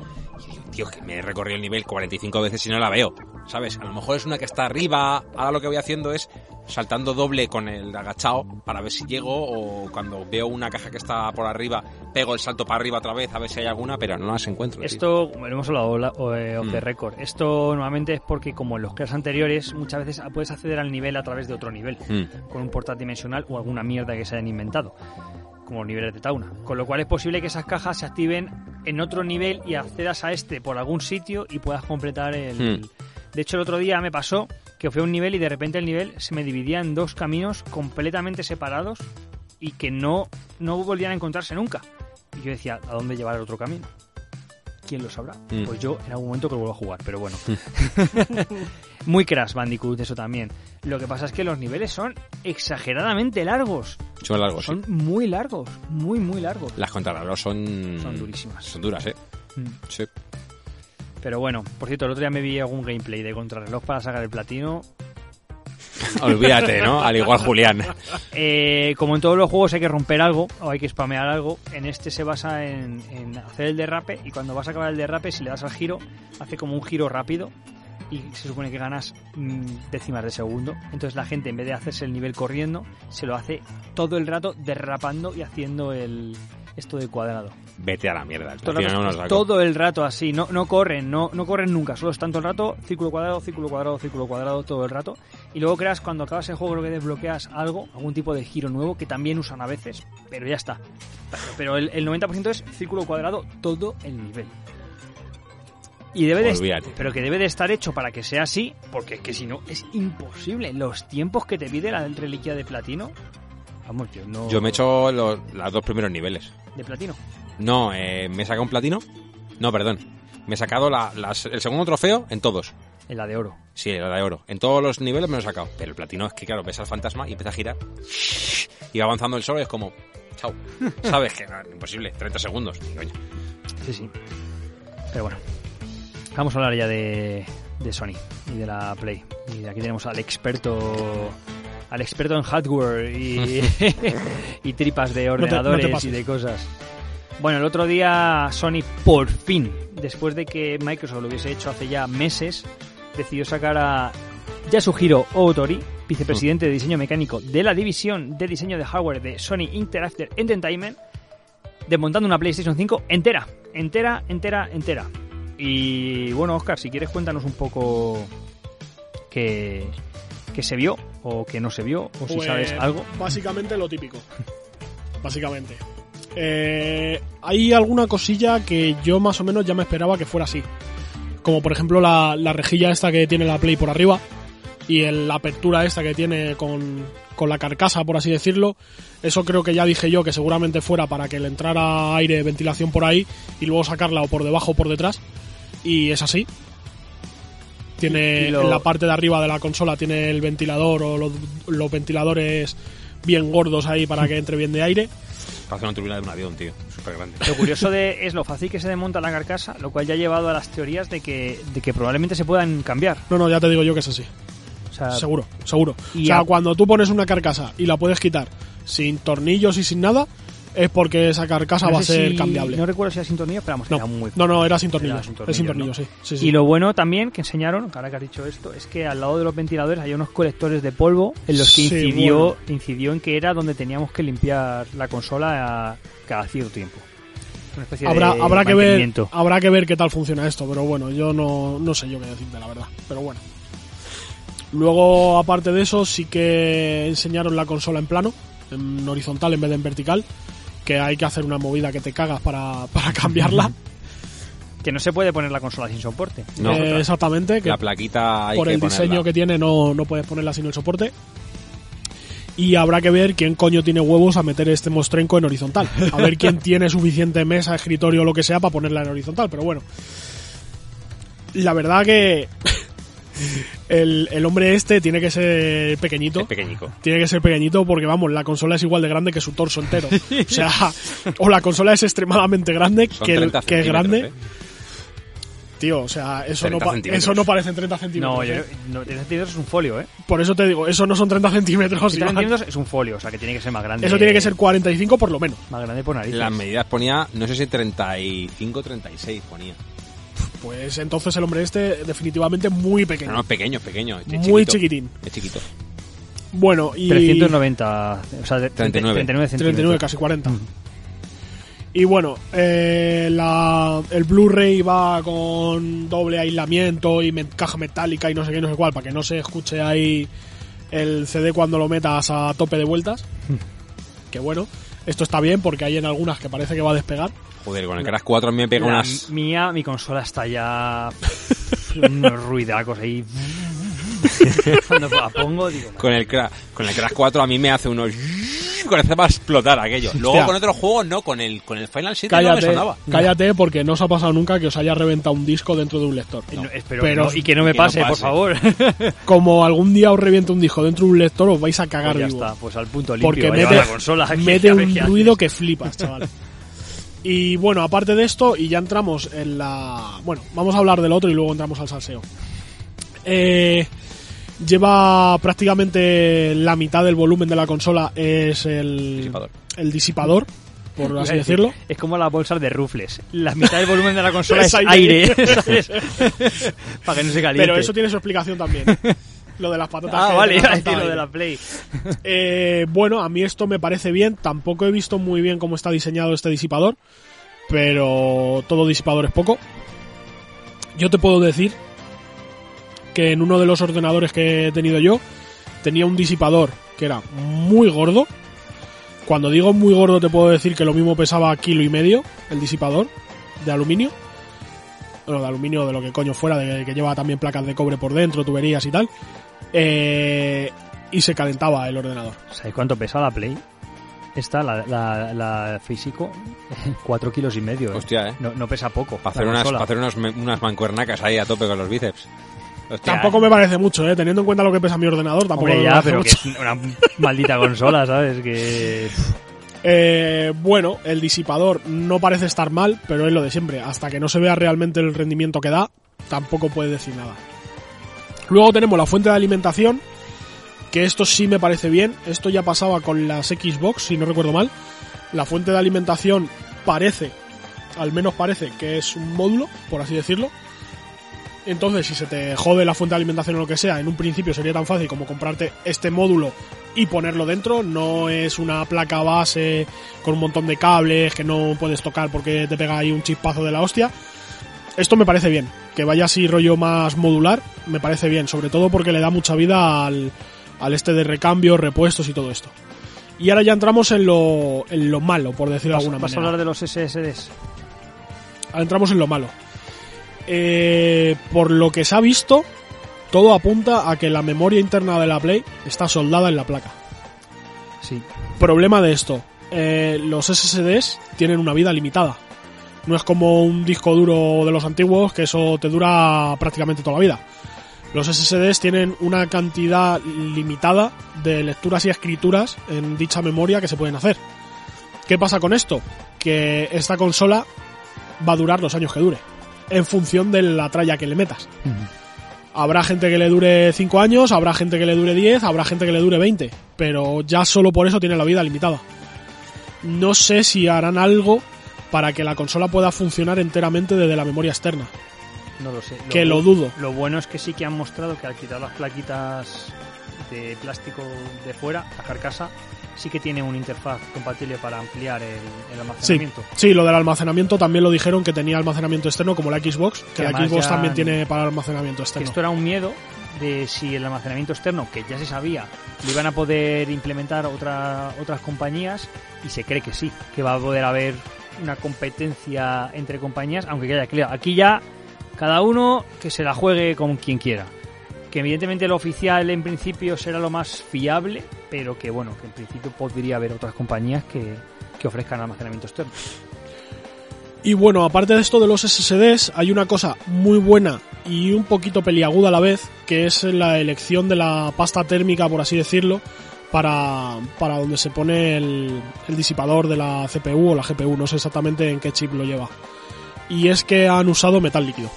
Y digo, tío, que me he recorrido el nivel 45 veces y no la veo. ¿Sabes? A lo mejor es una que está arriba. Ahora lo que voy haciendo es saltando doble con el agachado para ver si llego o cuando veo una caja que está por arriba, pego el salto para arriba otra vez a ver si hay alguna, pero no las encuentro. tío. Esto, como lo hemos hablado eh, off the Mm. record, esto normalmente es porque como en los clases anteriores muchas veces puedes acceder al nivel a través de otro nivel, Mm. con un portal dimensional o alguna mierda que se hayan inventado, como niveles de Tauna. Con lo cual es posible que esas cajas se activen en otro nivel y accedas a este por algún sitio y puedas completar el... Mm. De hecho, el otro día me pasó que fui a un nivel y de repente el nivel se me dividía en dos caminos completamente separados y que no, no volvían a encontrarse nunca. Y yo decía, ¿a dónde llevar el otro camino? ¿Quién lo sabrá? Mm. Pues yo en algún momento que lo vuelvo a jugar, pero bueno. Muy Crash Bandicoot, eso también. Lo que pasa es que los niveles son exageradamente largos. Son largos, sí. Son muy largos, muy, muy largos. Las contrarreloj son... Son durísimas. Son duras, ¿eh? Mm. Sí. Pero bueno, por cierto, el otro día me vi algún gameplay de contrarreloj para sacar el platino. Olvídate, ¿no? Al igual Julián. Eh, como en todos los juegos hay que romper algo o hay que spamear algo, en este se basa en, en hacer el derrape y cuando vas a acabar el derrape, si le das al giro, hace como un giro rápido y se supone que ganas mm, décimas de segundo. Entonces la gente en vez de hacerse el nivel corriendo, se lo hace todo el rato derrapando y haciendo el esto de cuadrado. Vete a la mierda. Todo el, rato, no nos saco. todo el rato así, no, no corren, no, no corren nunca, solo están todo el rato, círculo cuadrado, círculo cuadrado, círculo cuadrado, todo el rato. Y luego creas, cuando acabas el juego, creo que desbloqueas algo, algún tipo de giro nuevo que también usan a veces, pero ya está. Pero el, el 90% es círculo cuadrado todo el nivel. Y debe de, pero que debe de estar hecho para que sea así, porque es que si no es imposible. Los tiempos que te pide la reliquia de platino, vamos, yo no. Yo me he hecho los, los dos primeros niveles. de platino. No, eh, me he sacado un platino. No, perdón. Me he sacado la- el segundo trofeo en todos. En la de oro. Sí, la de oro. En todos los niveles me lo he sacado. Pero el platino es que, claro, ves al fantasma y empieza a girar. Y va avanzando el solo y es como... Chao. ¿Sabes? Que no, imposible. 30 segundos. Sí, sí. Pero bueno. Vamos a hablar ya de, de Sony y de la Play. Y aquí tenemos al experto al experto en hardware y, y tripas de te- no te ordenadores y de cosas. Bueno, el otro día Sony por fin, después de que Microsoft lo hubiese hecho hace ya meses, decidió sacar a Yasuhiro Otori, vicepresidente de diseño mecánico de la división de diseño de hardware de Sony Interactive Entertainment, desmontando una PlayStation 5 entera, entera, entera, entera. Y bueno, Oscar, si quieres cuéntanos un poco que, que se vio o que no se vio, o si Pues, sabes algo. Básicamente lo típico. Básicamente. Eh, hay alguna cosilla que yo más o menos ya me esperaba que fuera así. Como por ejemplo la, la rejilla esta que tiene la Play por arriba y el- la apertura esta que tiene con, con la carcasa, por así decirlo. Eso creo que ya dije yo que seguramente fuera para que le entrara aire, ventilación por ahí y luego sacarla o por debajo o por detrás. Y es así. Tiene Y lo- en la parte de arriba de la consola tiene el ventilador o los, los ventiladores bien gordos ahí para que entre bien de aire. Parece una turbina de un avión, tío. Súper grande. Lo curioso de, es lo fácil que se desmonta la carcasa, lo cual ya ha llevado a las teorías de que, de que probablemente se puedan cambiar. No, no, ya te digo yo que es así. O sea, Seguro, seguro. y O sea, a- cuando tú pones una carcasa y la puedes quitar sin tornillos y sin nada, es porque esa carcasa no va a ser si- cambiable. No recuerdo si era sin tornillos, pero vamos, No, era muy no, no, era sin tornillos. Era sin es sin tornillos, tornillos, sí. sí, sí. Y lo bueno también que enseñaron, ahora que has dicho esto, es que al lado de los ventiladores hay unos colectores de polvo en los que incidió, bueno. incidió en que era donde teníamos que limpiar la consola a- cada cierto tiempo. Una habrá, habrá que ver habrá que ver qué tal funciona esto pero bueno yo no, no sé yo qué decirte la verdad pero bueno luego aparte de eso sí que enseñaron la consola en plano en horizontal en vez de en vertical que hay que hacer una movida que te cagas para, para cambiarla Que no se puede poner la consola sin soporte. No, Eh, exactamente que la plaquita hay por que el ponerla. diseño que tiene no, no puedes ponerla sin el soporte y habrá que ver quién coño tiene huevos a meter este mostrenco en horizontal. A ver quién tiene suficiente mesa, escritorio o lo que sea para ponerla en horizontal. Pero bueno, la verdad que el, el hombre este tiene que ser pequeñito. Es pequeñico. Tiene que ser pequeñito porque, vamos, la consola es igual de grande que su torso entero. O sea, o la consola es extremadamente grande, Son que, 30 que es grande. ¿eh? Tío, o sea, eso 30 no, eso no parecen 30 centímetros. No, yo, ¿eh? no, 30 centímetros es un folio, ¿eh? Por eso te digo, eso no son 30 centímetros. 30 Iván. centímetros es un folio, o sea que tiene que ser más grande. Eso tiene que ser 45 por lo menos. Más grande por narices. Las medidas ponía, no sé si 35 36 ponía. Pues entonces el hombre este definitivamente muy No, pequeño. no, pequeño, pequeño. es muy chiquito. chiquitín. Es chiquito. Bueno, y 390, o sea, de- 39. 39 centímetros. 39, casi 40. Mm. Y bueno, eh, la, el Blu-ray va con doble aislamiento y me- caja metálica y no sé qué, y no sé cuál, para que no se escuche ahí el CD cuando lo metas a tope de vueltas. que bueno, esto está bien porque hay en algunas que parece que va a despegar. Joder, con el Crash 4 a mí me pega La unas... mía, mi consola está ya unos ruidacos ahí. Cuando la pongo, digo, Con el, Crash, con el Crash 4 a mí me hace unos... Parece para explotar aquello. Luego Hostia. con otros juegos no, con el, con el Final 7 no me Cállate, sonaba. cállate porque no os ha pasado nunca que os haya reventado un disco dentro de un lector. no, espero Pero- que no- y que no me que no pase, por favor. Como algún día os reviente un disco dentro de un lector, os vais a Pues cagar ya vivo. está, pues al punto limpio. porque va a mete, la consola. mete A un ruido que flipas, chaval. y bueno, aparte de esto, y ya entramos en la... Bueno, vamos a hablar del otro y luego entramos al salseo. Eh, lleva prácticamente la mitad del volumen de la consola es el Disipador. el disipador, por así decir, decirlo. Es como las bolsas de rufles. La mitad del volumen de la consola Es es aire. aire. ¿sabes? Para que no se caliente. Pero eso tiene su explicación también. Lo de las patatas. Ah, vale, lo de la Play. Eh, bueno, a mí esto me parece bien. Tampoco he visto muy bien cómo está diseñado este disipador. Pero todo disipador es poco. Yo te puedo decir que en uno de los ordenadores que he tenido yo tenía un disipador que era muy gordo. Cuando digo muy gordo te puedo decir que lo mismo pesaba kilo y medio el disipador de aluminio. Bueno, de aluminio, de lo que coño fuera, de que lleva también placas de cobre por dentro, tuberías y tal. Eh, y se calentaba el ordenador. ¿Sabes cuánto pesa la Play? Esta, la, la, la físico, 4 kilos y medio. ¿eh? Hostia, eh. No, no pesa poco. Para hacer, unas, hacer unos me- unas mancuernacas ahí a tope con los bíceps. Hostia, Tampoco me parece mucho, ¿eh? Teniendo en cuenta lo que pesa mi ordenador, tampoco Hombre, me ya, pero que mucho. es una maldita consola, ¿sabes? Que. Eh, bueno, el disipador no parece estar mal, pero es lo de siempre. Hasta que no se vea realmente el rendimiento que da, tampoco puede decir nada. Luego tenemos la fuente de alimentación, que esto sí me parece bien. Esto ya pasaba con las Xbox, si no recuerdo mal. La fuente de alimentación parece, al menos parece, que es un módulo, por así decirlo. Entonces, si se te jode la fuente de alimentación o lo que sea, en un principio sería tan fácil como comprarte este módulo y ponerlo dentro. No es una placa base con un montón de cables que no puedes tocar porque te pega ahí un chispazo de la hostia. Esto me parece bien. Que vaya así rollo más modular, me parece bien. Sobre todo porque le da mucha vida al, al este de recambio, repuestos y todo esto. Y ahora ya entramos en lo, en lo malo, por decirlo de ¿Vas, alguna vas a manera. hablar de los SSDs? Ahora entramos en lo malo. Eh, por lo que se ha visto, todo apunta a que la memoria interna de la Play está soldada en la placa. Sí. Problema de esto, eh, los SSDs tienen una vida limitada. No es como un disco duro de los antiguos que eso te dura prácticamente toda la vida. Los SSDs tienen una cantidad limitada de lecturas y escrituras en dicha memoria que se pueden hacer. ¿Qué pasa con esto? Que esta consola va a durar los años que dure, en función de la tralla que le metas. Habrá gente que le dure 5 años, habrá gente que le dure 10, habrá gente que le dure 20, pero ya solo por eso tiene la vida limitada. No sé si harán algo para que la consola pueda funcionar enteramente desde la memoria externa, No lo sé. que lo dudo. Lo bueno es que sí que han mostrado que al quitar las plaquitas de plástico de fuera, la carcasa, sí que tiene una interfaz compatible para ampliar el, el Sí, almacenamiento. sí, lo del almacenamiento también lo dijeron que tenía almacenamiento externo como la Xbox, que Que la Xbox ya- también tiene para almacenamiento externo. esto era un miedo de si el almacenamiento externo, que ya se sabía, lo iban a poder implementar otra, otras compañías y se cree que sí, que va a poder haber una competencia entre compañías, aunque quede claro, aquí ya cada uno que se la juegue con quien quiera. Que evidentemente lo oficial en principio será lo más fiable, pero que bueno, que en principio podría haber otras compañías que, que ofrezcan almacenamiento externo. Y bueno, aparte de esto de los SSDs, hay una cosa muy buena y un poquito peliaguda a la vez, que es la elección de la pasta térmica, por así decirlo, para, para donde se pone el, el disipador de la CPU o la GPU, no sé exactamente en qué chip lo lleva. Y es que han usado metal líquido.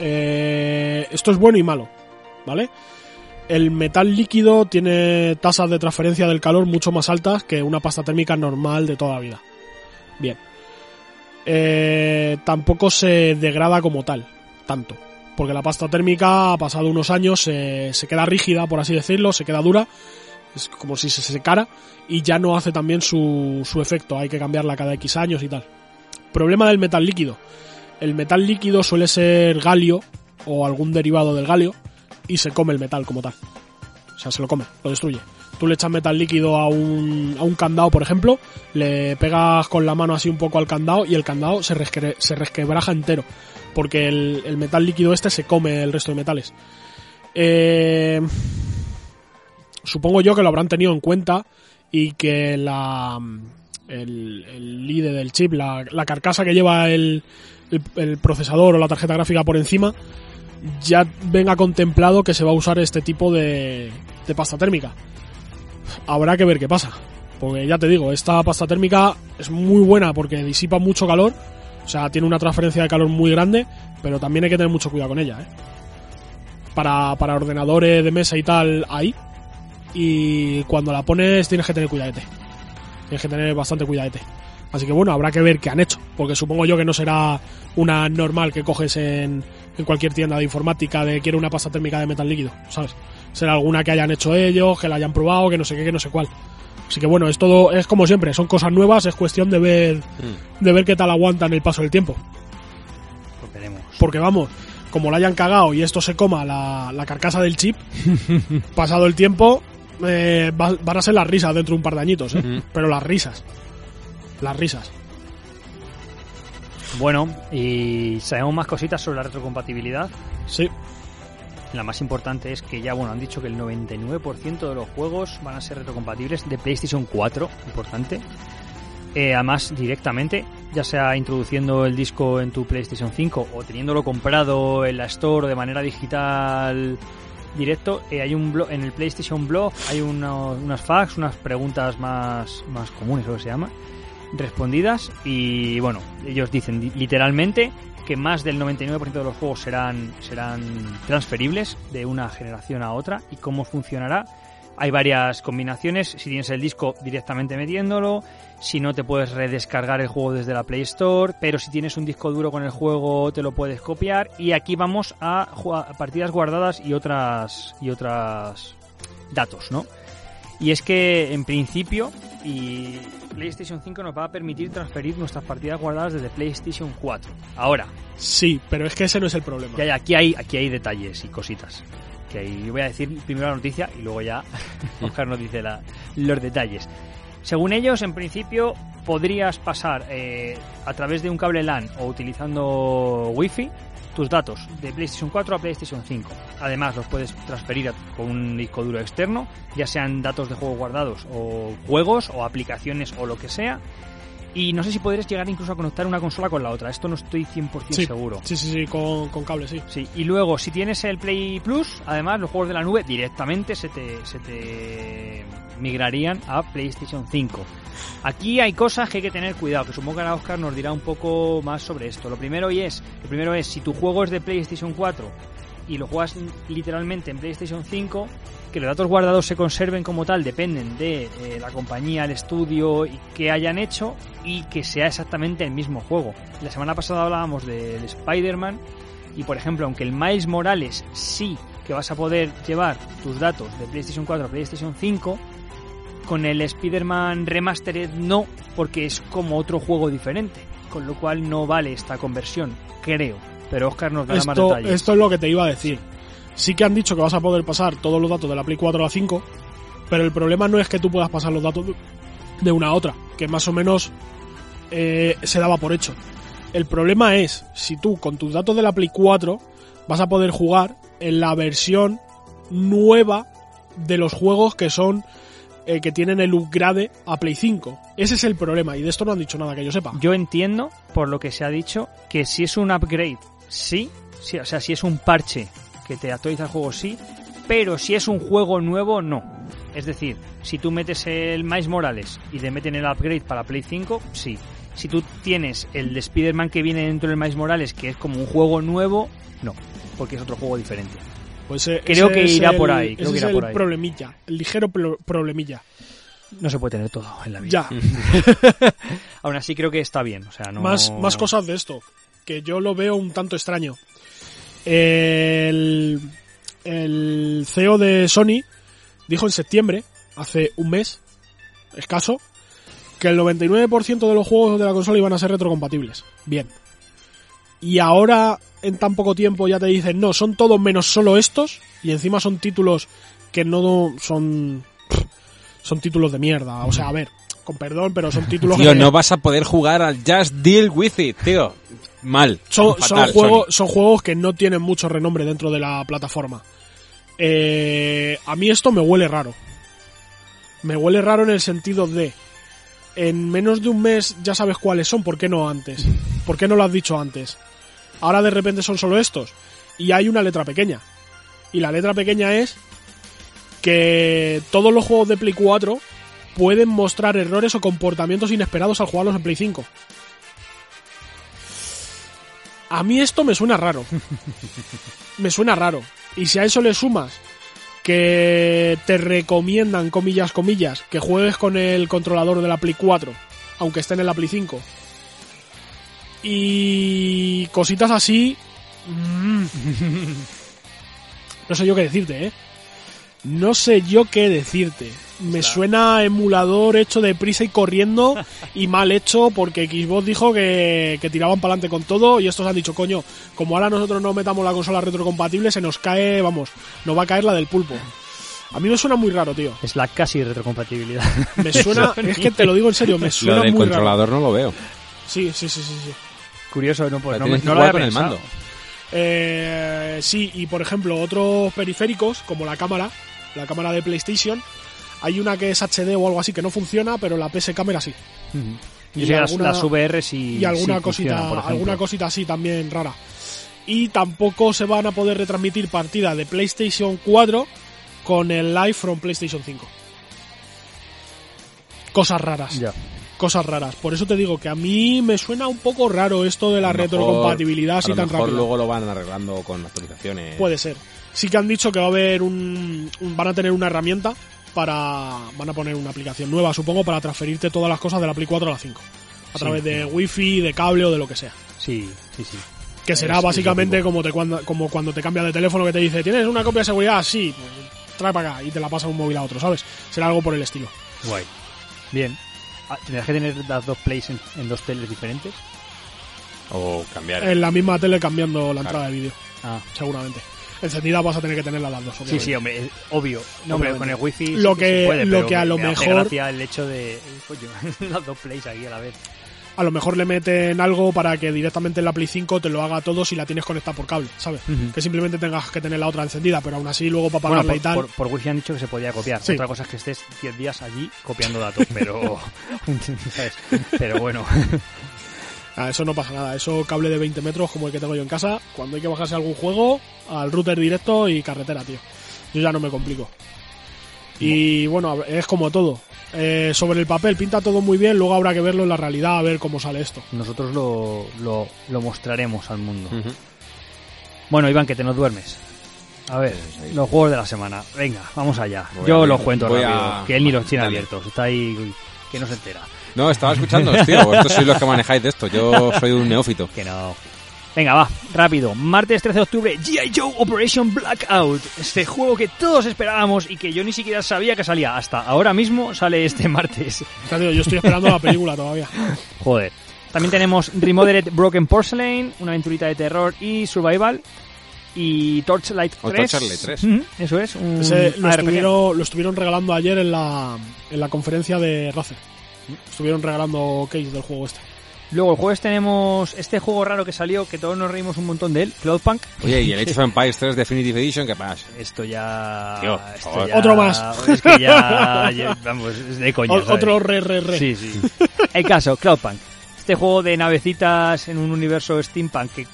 Eh, esto es bueno y malo, ¿vale? El metal líquido tiene tasas de transferencia del calor mucho más altas que una pasta térmica normal de toda la vida. Bien eh, tampoco se degrada como tal, tanto. Porque la pasta térmica, ha pasado unos años, se- queda rígida, por así decirlo, se queda dura, es como si se secara y ya no hace también su, su efecto, hay que cambiarla cada X años y tal. Problema del metal líquido. El metal líquido suele ser galio o algún derivado del galio y se come el metal como tal. O sea, se lo come, lo destruye. Tú le echas metal líquido a un, a un candado, por ejemplo, le pegas con la mano así un poco al candado y el candado se, resque- se resquebraja entero. Porque el, el metal líquido este se come el resto de metales. Eh, supongo yo que lo habrán tenido en cuenta y que la el, el líder del chip, la, la carcasa que lleva el, el, el procesador o la tarjeta gráfica por encima, ya venga contemplado que se va a usar este tipo de, pasta térmica. Habrá que ver qué pasa. Porque ya te digo, esta pasta térmica es muy buena porque disipa mucho calor. O sea, tiene una transferencia de calor muy grande, pero también hay que tener mucho cuidado con ella, ¿eh? Para, para ordenadores de mesa y tal, ahí. Y cuando la pones tienes que tener cuidadete. Tienes que tener bastante cuidadete. Así que bueno, habrá que ver qué han hecho. Porque supongo yo que no será una normal que coges en, en cualquier tienda de informática de quiero una pasta térmica de metal líquido, ¿sabes? Será alguna que hayan hecho ellos, que la hayan probado, que no sé qué, que no sé cuál. Así que bueno, es todo, es como siempre, son cosas nuevas, es cuestión de ver, de ver qué tal aguantan el paso del tiempo. Veremos. Porque vamos, como la hayan cagado y esto se coma la, la carcasa del chip, pasado el tiempo, eh, va- van a ser las risas dentro de un par de añitos, ¿eh? Ujú. Pero las risas. Las risas. Bueno, y sabemos más cositas sobre la retrocompatibilidad. Sí. La más importante es que ya, bueno, han dicho que el 99% de los juegos van a ser retrocompatibles de PlayStation 4, importante. Eh, además, directamente, ya sea introduciendo el disco en tu PlayStation 5 o teniéndolo comprado en la Store de manera digital directo, eh, hay un blog, en el PlayStation Blog hay uno- unas fax, unas preguntas más, más comunes, lo que se llama, respondidas y bueno, ellos dicen di- literalmente que más del 99% de los juegos serán serán transferibles de una generación a otra y cómo funcionará. Hay varias combinaciones, si tienes el disco directamente metiéndolo, si no te puedes redescargar el juego desde la Play Store, pero si tienes un disco duro con el juego te lo puedes copiar. Y aquí vamos a, partidas guardadas y otras y otras datos, ¿no? Y es que en principio y PlayStation 5 nos va a permitir transferir nuestras partidas guardadas desde PlayStation 4. Ahora, Sí, pero es que ese no es el problema. hay- aquí hay aquí hay detalles y cositas. Que yo voy a decir primero la noticia y luego ya Oscar nos dice la- los detalles. Según ellos, en principio podrías pasar eh, a través de un cable LAN o utilizando Wi-Fi tus datos de PlayStation 4 a PlayStation 5. Además, los puedes transferir con un disco duro externo, ya sean datos de juegos guardados o juegos o aplicaciones o lo que sea. Y no sé si podrías llegar incluso a conectar una consola con la otra. Esto no estoy 100% Sí, seguro. sí, sí, sí, con, con cable, sí. Sí, y luego si tienes el Play Plus, además los juegos de la nube directamente se te, se te migrarían a PlayStation 5. Aquí hay cosas que hay que tener cuidado, que supongo que ahora Oscar nos dirá un poco más sobre esto. Lo primero y es, lo primero es si tu juego es de PlayStation 4 y lo juegas literalmente en PlayStation 5, que los datos guardados se conserven como tal dependen de eh, la compañía, el estudio y que hayan hecho y que sea exactamente el mismo juego. La semana pasada hablábamos del Spider-Man y por ejemplo, aunque el Miles Morales sí que vas a poder llevar tus datos de PlayStation 4 a PlayStation 5, con el Spider-Man Remastered no, porque es como otro juego diferente, con lo cual no vale esta conversión, creo. Pero Oscar nos dará más Esto, detalles. esto es lo que te iba a decir. Sí que han dicho que vas a poder pasar todos los datos de la Play 4 a la 5, pero el problema no es que tú puedas pasar los datos de- de una a otra, que más o menos eh, se daba por hecho. El problema es si tú con tus datos de la Play 4 vas a poder jugar en la versión nueva de los juegos que son eh, que tienen el upgrade a Play 5. Ese es el problema y de esto no han dicho nada que yo sepa. Yo entiendo, por lo que se ha dicho, que si es un upgrade, sí, sí, o sea, si es un parche que te actualiza el juego, sí, pero si es un juego nuevo, no. Es decir, si tú metes el Miles Morales y te meten el upgrade para Play 5, sí. Si tú tienes el de Spider-Man que viene dentro del Miles Morales, que es como un juego nuevo, no, porque es otro juego diferente. Pues eh, Creo que irá el- por ahí, creo ese que es irá el por ahí. problemilla, el ligero pro- problemilla. No se puede tener todo en la vida. Ya, Aún así creo que está bien, o sea, no... más, más cosas de esto, que yo lo veo un tanto extraño. El, el CEO de Sony dijo en septiembre, hace un mes escaso, que el 99% de los juegos de la consola iban a ser retrocompatibles. Bien. Y ahora, en tan poco tiempo, ya te dicen, no, son todos menos solo estos, y encima son títulos que no son... Son títulos de mierda. O sea, a ver, con perdón, pero son títulos Tío, que- no vas a poder jugar al Just Deal With It, tío. Mal. Son, Fatal, son, juegos, Sony. son juegos que no tienen mucho renombre dentro de la plataforma. Eh, a mí esto me huele raro. Me huele raro en el sentido de... En menos de un mes ya sabes cuáles son, ¿por qué no antes? ¿Por qué no lo has dicho antes? Ahora de repente son solo estos. Y hay una letra pequeña. Y la letra pequeña es que todos los juegos de Play 4 pueden mostrar errores o comportamientos inesperados al jugarlos en Play 5. A mí esto me suena raro. me suena raro. Y si a eso le sumas que te recomiendan, comillas, comillas, que juegues con el controlador de la Play 4, aunque estén en la Play 5. Y cositas así... mm. No sé yo qué decirte, ¿eh? No sé yo qué decirte. Me suena a emulador hecho de prisa y corriendo y mal hecho porque Xbox dijo que, que tiraban para adelante con todo y estos han dicho, coño, como ahora nosotros no metamos la consola retrocompatible, se nos cae, vamos, nos va a caer la del pulpo. A mí me suena muy raro, tío. Es la casi retrocompatibilidad. Me suena, es que te lo digo en serio, me Lo suena del muy raro. controlador no lo veo. Sí, sí, sí, sí, sí. Curioso, no, pues Lo no, me- no lo había con el pensado. mando. Eh, sí, y por ejemplo, otros periféricos, como la cámara, la cámara de PlayStation, hay una que es HD o algo así que no funciona, pero la PS cámara sí. Y las, alguna- las VR sí y alguna sí cosita, alguna cosita así también rara. Y tampoco se van a poder retransmitir partidas de PlayStation 4 con el live from PlayStation 5. Cosas raras, Ya. cosas raras. Por eso te digo que a mí me suena un poco raro esto de la mejor- retrocompatibilidad así a lo tan mejor rápida. luego lo van arreglando con actualizaciones. Puede ser. Sí que han dicho que va a haber un, un- van a tener una herramienta para van a poner una aplicación nueva, supongo, para transferirte todas las cosas de la Play 4 a la 5. A Sí, través de sí. wifi, de cable o de lo que sea. Sí, sí, sí. Que será Es- básicamente como, te, cuando, como cuando te cambias de teléfono que te dice, ¿tienes una copia de seguridad? Sí, pues trae para acá y te la pasa un móvil a otro, ¿sabes? Será algo por el estilo. Guay. Bien. Ah, ¿Tendrás que tener las dos plays en, en dos teles diferentes? O cambiar. En la misma tele cambiando la Claro. entrada de vídeo, Ah. seguramente. Encendida vas a tener que tenerla las dos, Sí, obviamente. sí, hombre, es obvio. No, hombre, Obviamente. con el wifi sí Lo que que- se puede, lo pero que a me- lo me mejor- el hecho de... Coño, las dos plays aquí a la vez. A lo mejor le meten algo para que directamente en la Play 5 te lo haga todo si la tienes conectada por cable, ¿sabes? Ujú. Que simplemente tengas que tener la otra encendida, pero aún así luego para Bueno, apagarla por, y tal. por, por wifi han dicho que se podía copiar. Sí. Otra cosa es que estés 10 días allí copiando datos, pero... ¿sabes? Pero bueno. Ah, eso no pasa nada, eso cable de 20 metros como el que tengo yo en casa, cuando hay que bajarse algún juego, al router directo y carretera, tío. Yo ya no me complico. Y bueno, es como todo. Eh, sobre el papel pinta todo muy bien, luego habrá que verlo en la realidad a ver cómo sale esto. Nosotros lo, lo, lo mostraremos al mundo. Bueno, Iván, que te nos duermes. A ver, los juegos de la semana. Venga, vamos allá. Voy Yo a los cuento rápido, a- que él ni los tiene abiertos. Está ahí que no se entera. No, estaba escuchando, tío. Vosotros sois los que manejáis de esto. Yo soy un neófito. Que no. Venga, va, rápido. Martes 13 de octubre, G.I. Joe Operation Blackout. Este juego que todos esperábamos y que yo ni siquiera sabía que salía. Hasta ahora mismo sale este martes. Tío, yo estoy esperando la película todavía. Joder. También tenemos Remodeled Broken Porcelain, una aventurita de terror y survival. Y Torchlight 3. O Torchlight 3. Ujú, Eso es, un Ese lo, ARPG. estuvieron, lo estuvieron regalando ayer en la, en la conferencia de Razer. Estuvieron regalando case del juego este. Luego el jueves tenemos este juego raro que salió, que todos nos reímos un montón de él, Cloudpunk. Oye, y el Age of Empires 3 Definitive Edition, ¿qué pasa? Esto ya... Tío, esto ya- Otro más. Es que ya... ya- vamos, es de coña. Otro re, re, re. Sí, sí. El caso, Cloudpunk. Este juego de navecitas en un universo steampunk que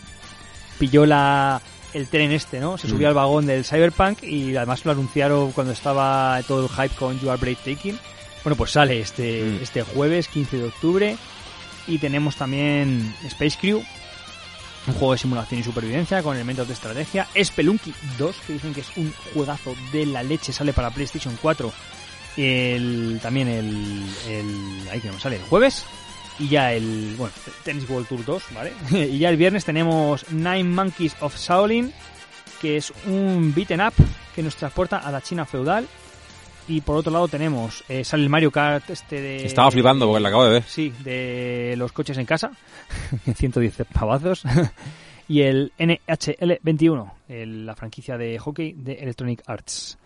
pilló la el tren este, ¿no? Se subió Mm. al vagón del Cyberpunk y además lo anunciaron cuando estaba todo el hype con You Are Breathtaking. Bueno, pues sale este, Mm. este jueves, 15 de octubre. Y tenemos también Space Crew, un juego de simulación y supervivencia con elementos de estrategia. Spelunky 2, que dicen que es un juegazo de la leche, sale para PlayStation 4. El, también el, el, ahí que no sale, el jueves. Y ya el, bueno, Tennis World Tour 2, ¿vale? y ya el viernes tenemos Nine Monkeys of Shaolin, que es un beaten up que nos transporta a la China feudal. Y por otro lado tenemos, eh, sale el Mario Kart este de... Estaba flipando porque lo acabo de ver. Sí, de los coches en casa, 110 pavazos. y el NHL 21, el- la franquicia de hockey de Electronic Arts.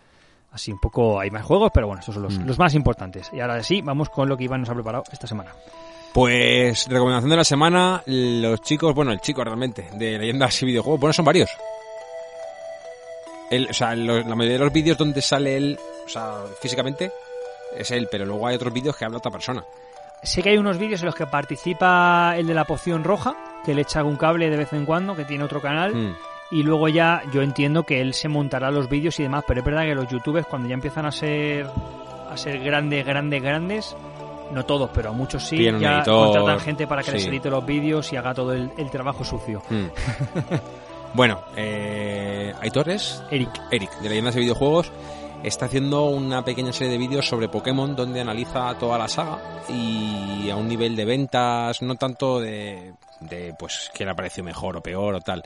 Así un poco, hay más juegos, pero bueno, estos son los, Mm. los más importantes. Y ahora sí, vamos con lo que Iván nos ha preparado esta semana. Pues, recomendación de la semana, los chicos, bueno, el chico realmente, de leyendas y videojuegos, bueno, son varios. El, o sea, lo- la mayoría de los vídeos donde sale él, o sea, físicamente, es él, pero luego hay otros vídeos que habla otra persona. Sé que hay unos vídeos en los que participa el de la poción roja, que le echa un cable de vez en cuando, que tiene otro canal. Mm. Y luego ya yo entiendo que él se montará los vídeos y demás, pero es verdad que los youtubers cuando ya empiezan a ser a ser grandes, grandes, grandes, no todos, pero a muchos sí, ya editor, contratan gente para que les edite los vídeos y haga todo el, el trabajo sucio. Mm. bueno, eh, Aitor es Eric, Eric, de Leyendas y Videojuegos, está haciendo una pequeña serie de vídeos sobre Pokémon donde analiza toda la saga y a un nivel de ventas, no tanto de, de pues que le pareció mejor o peor o tal.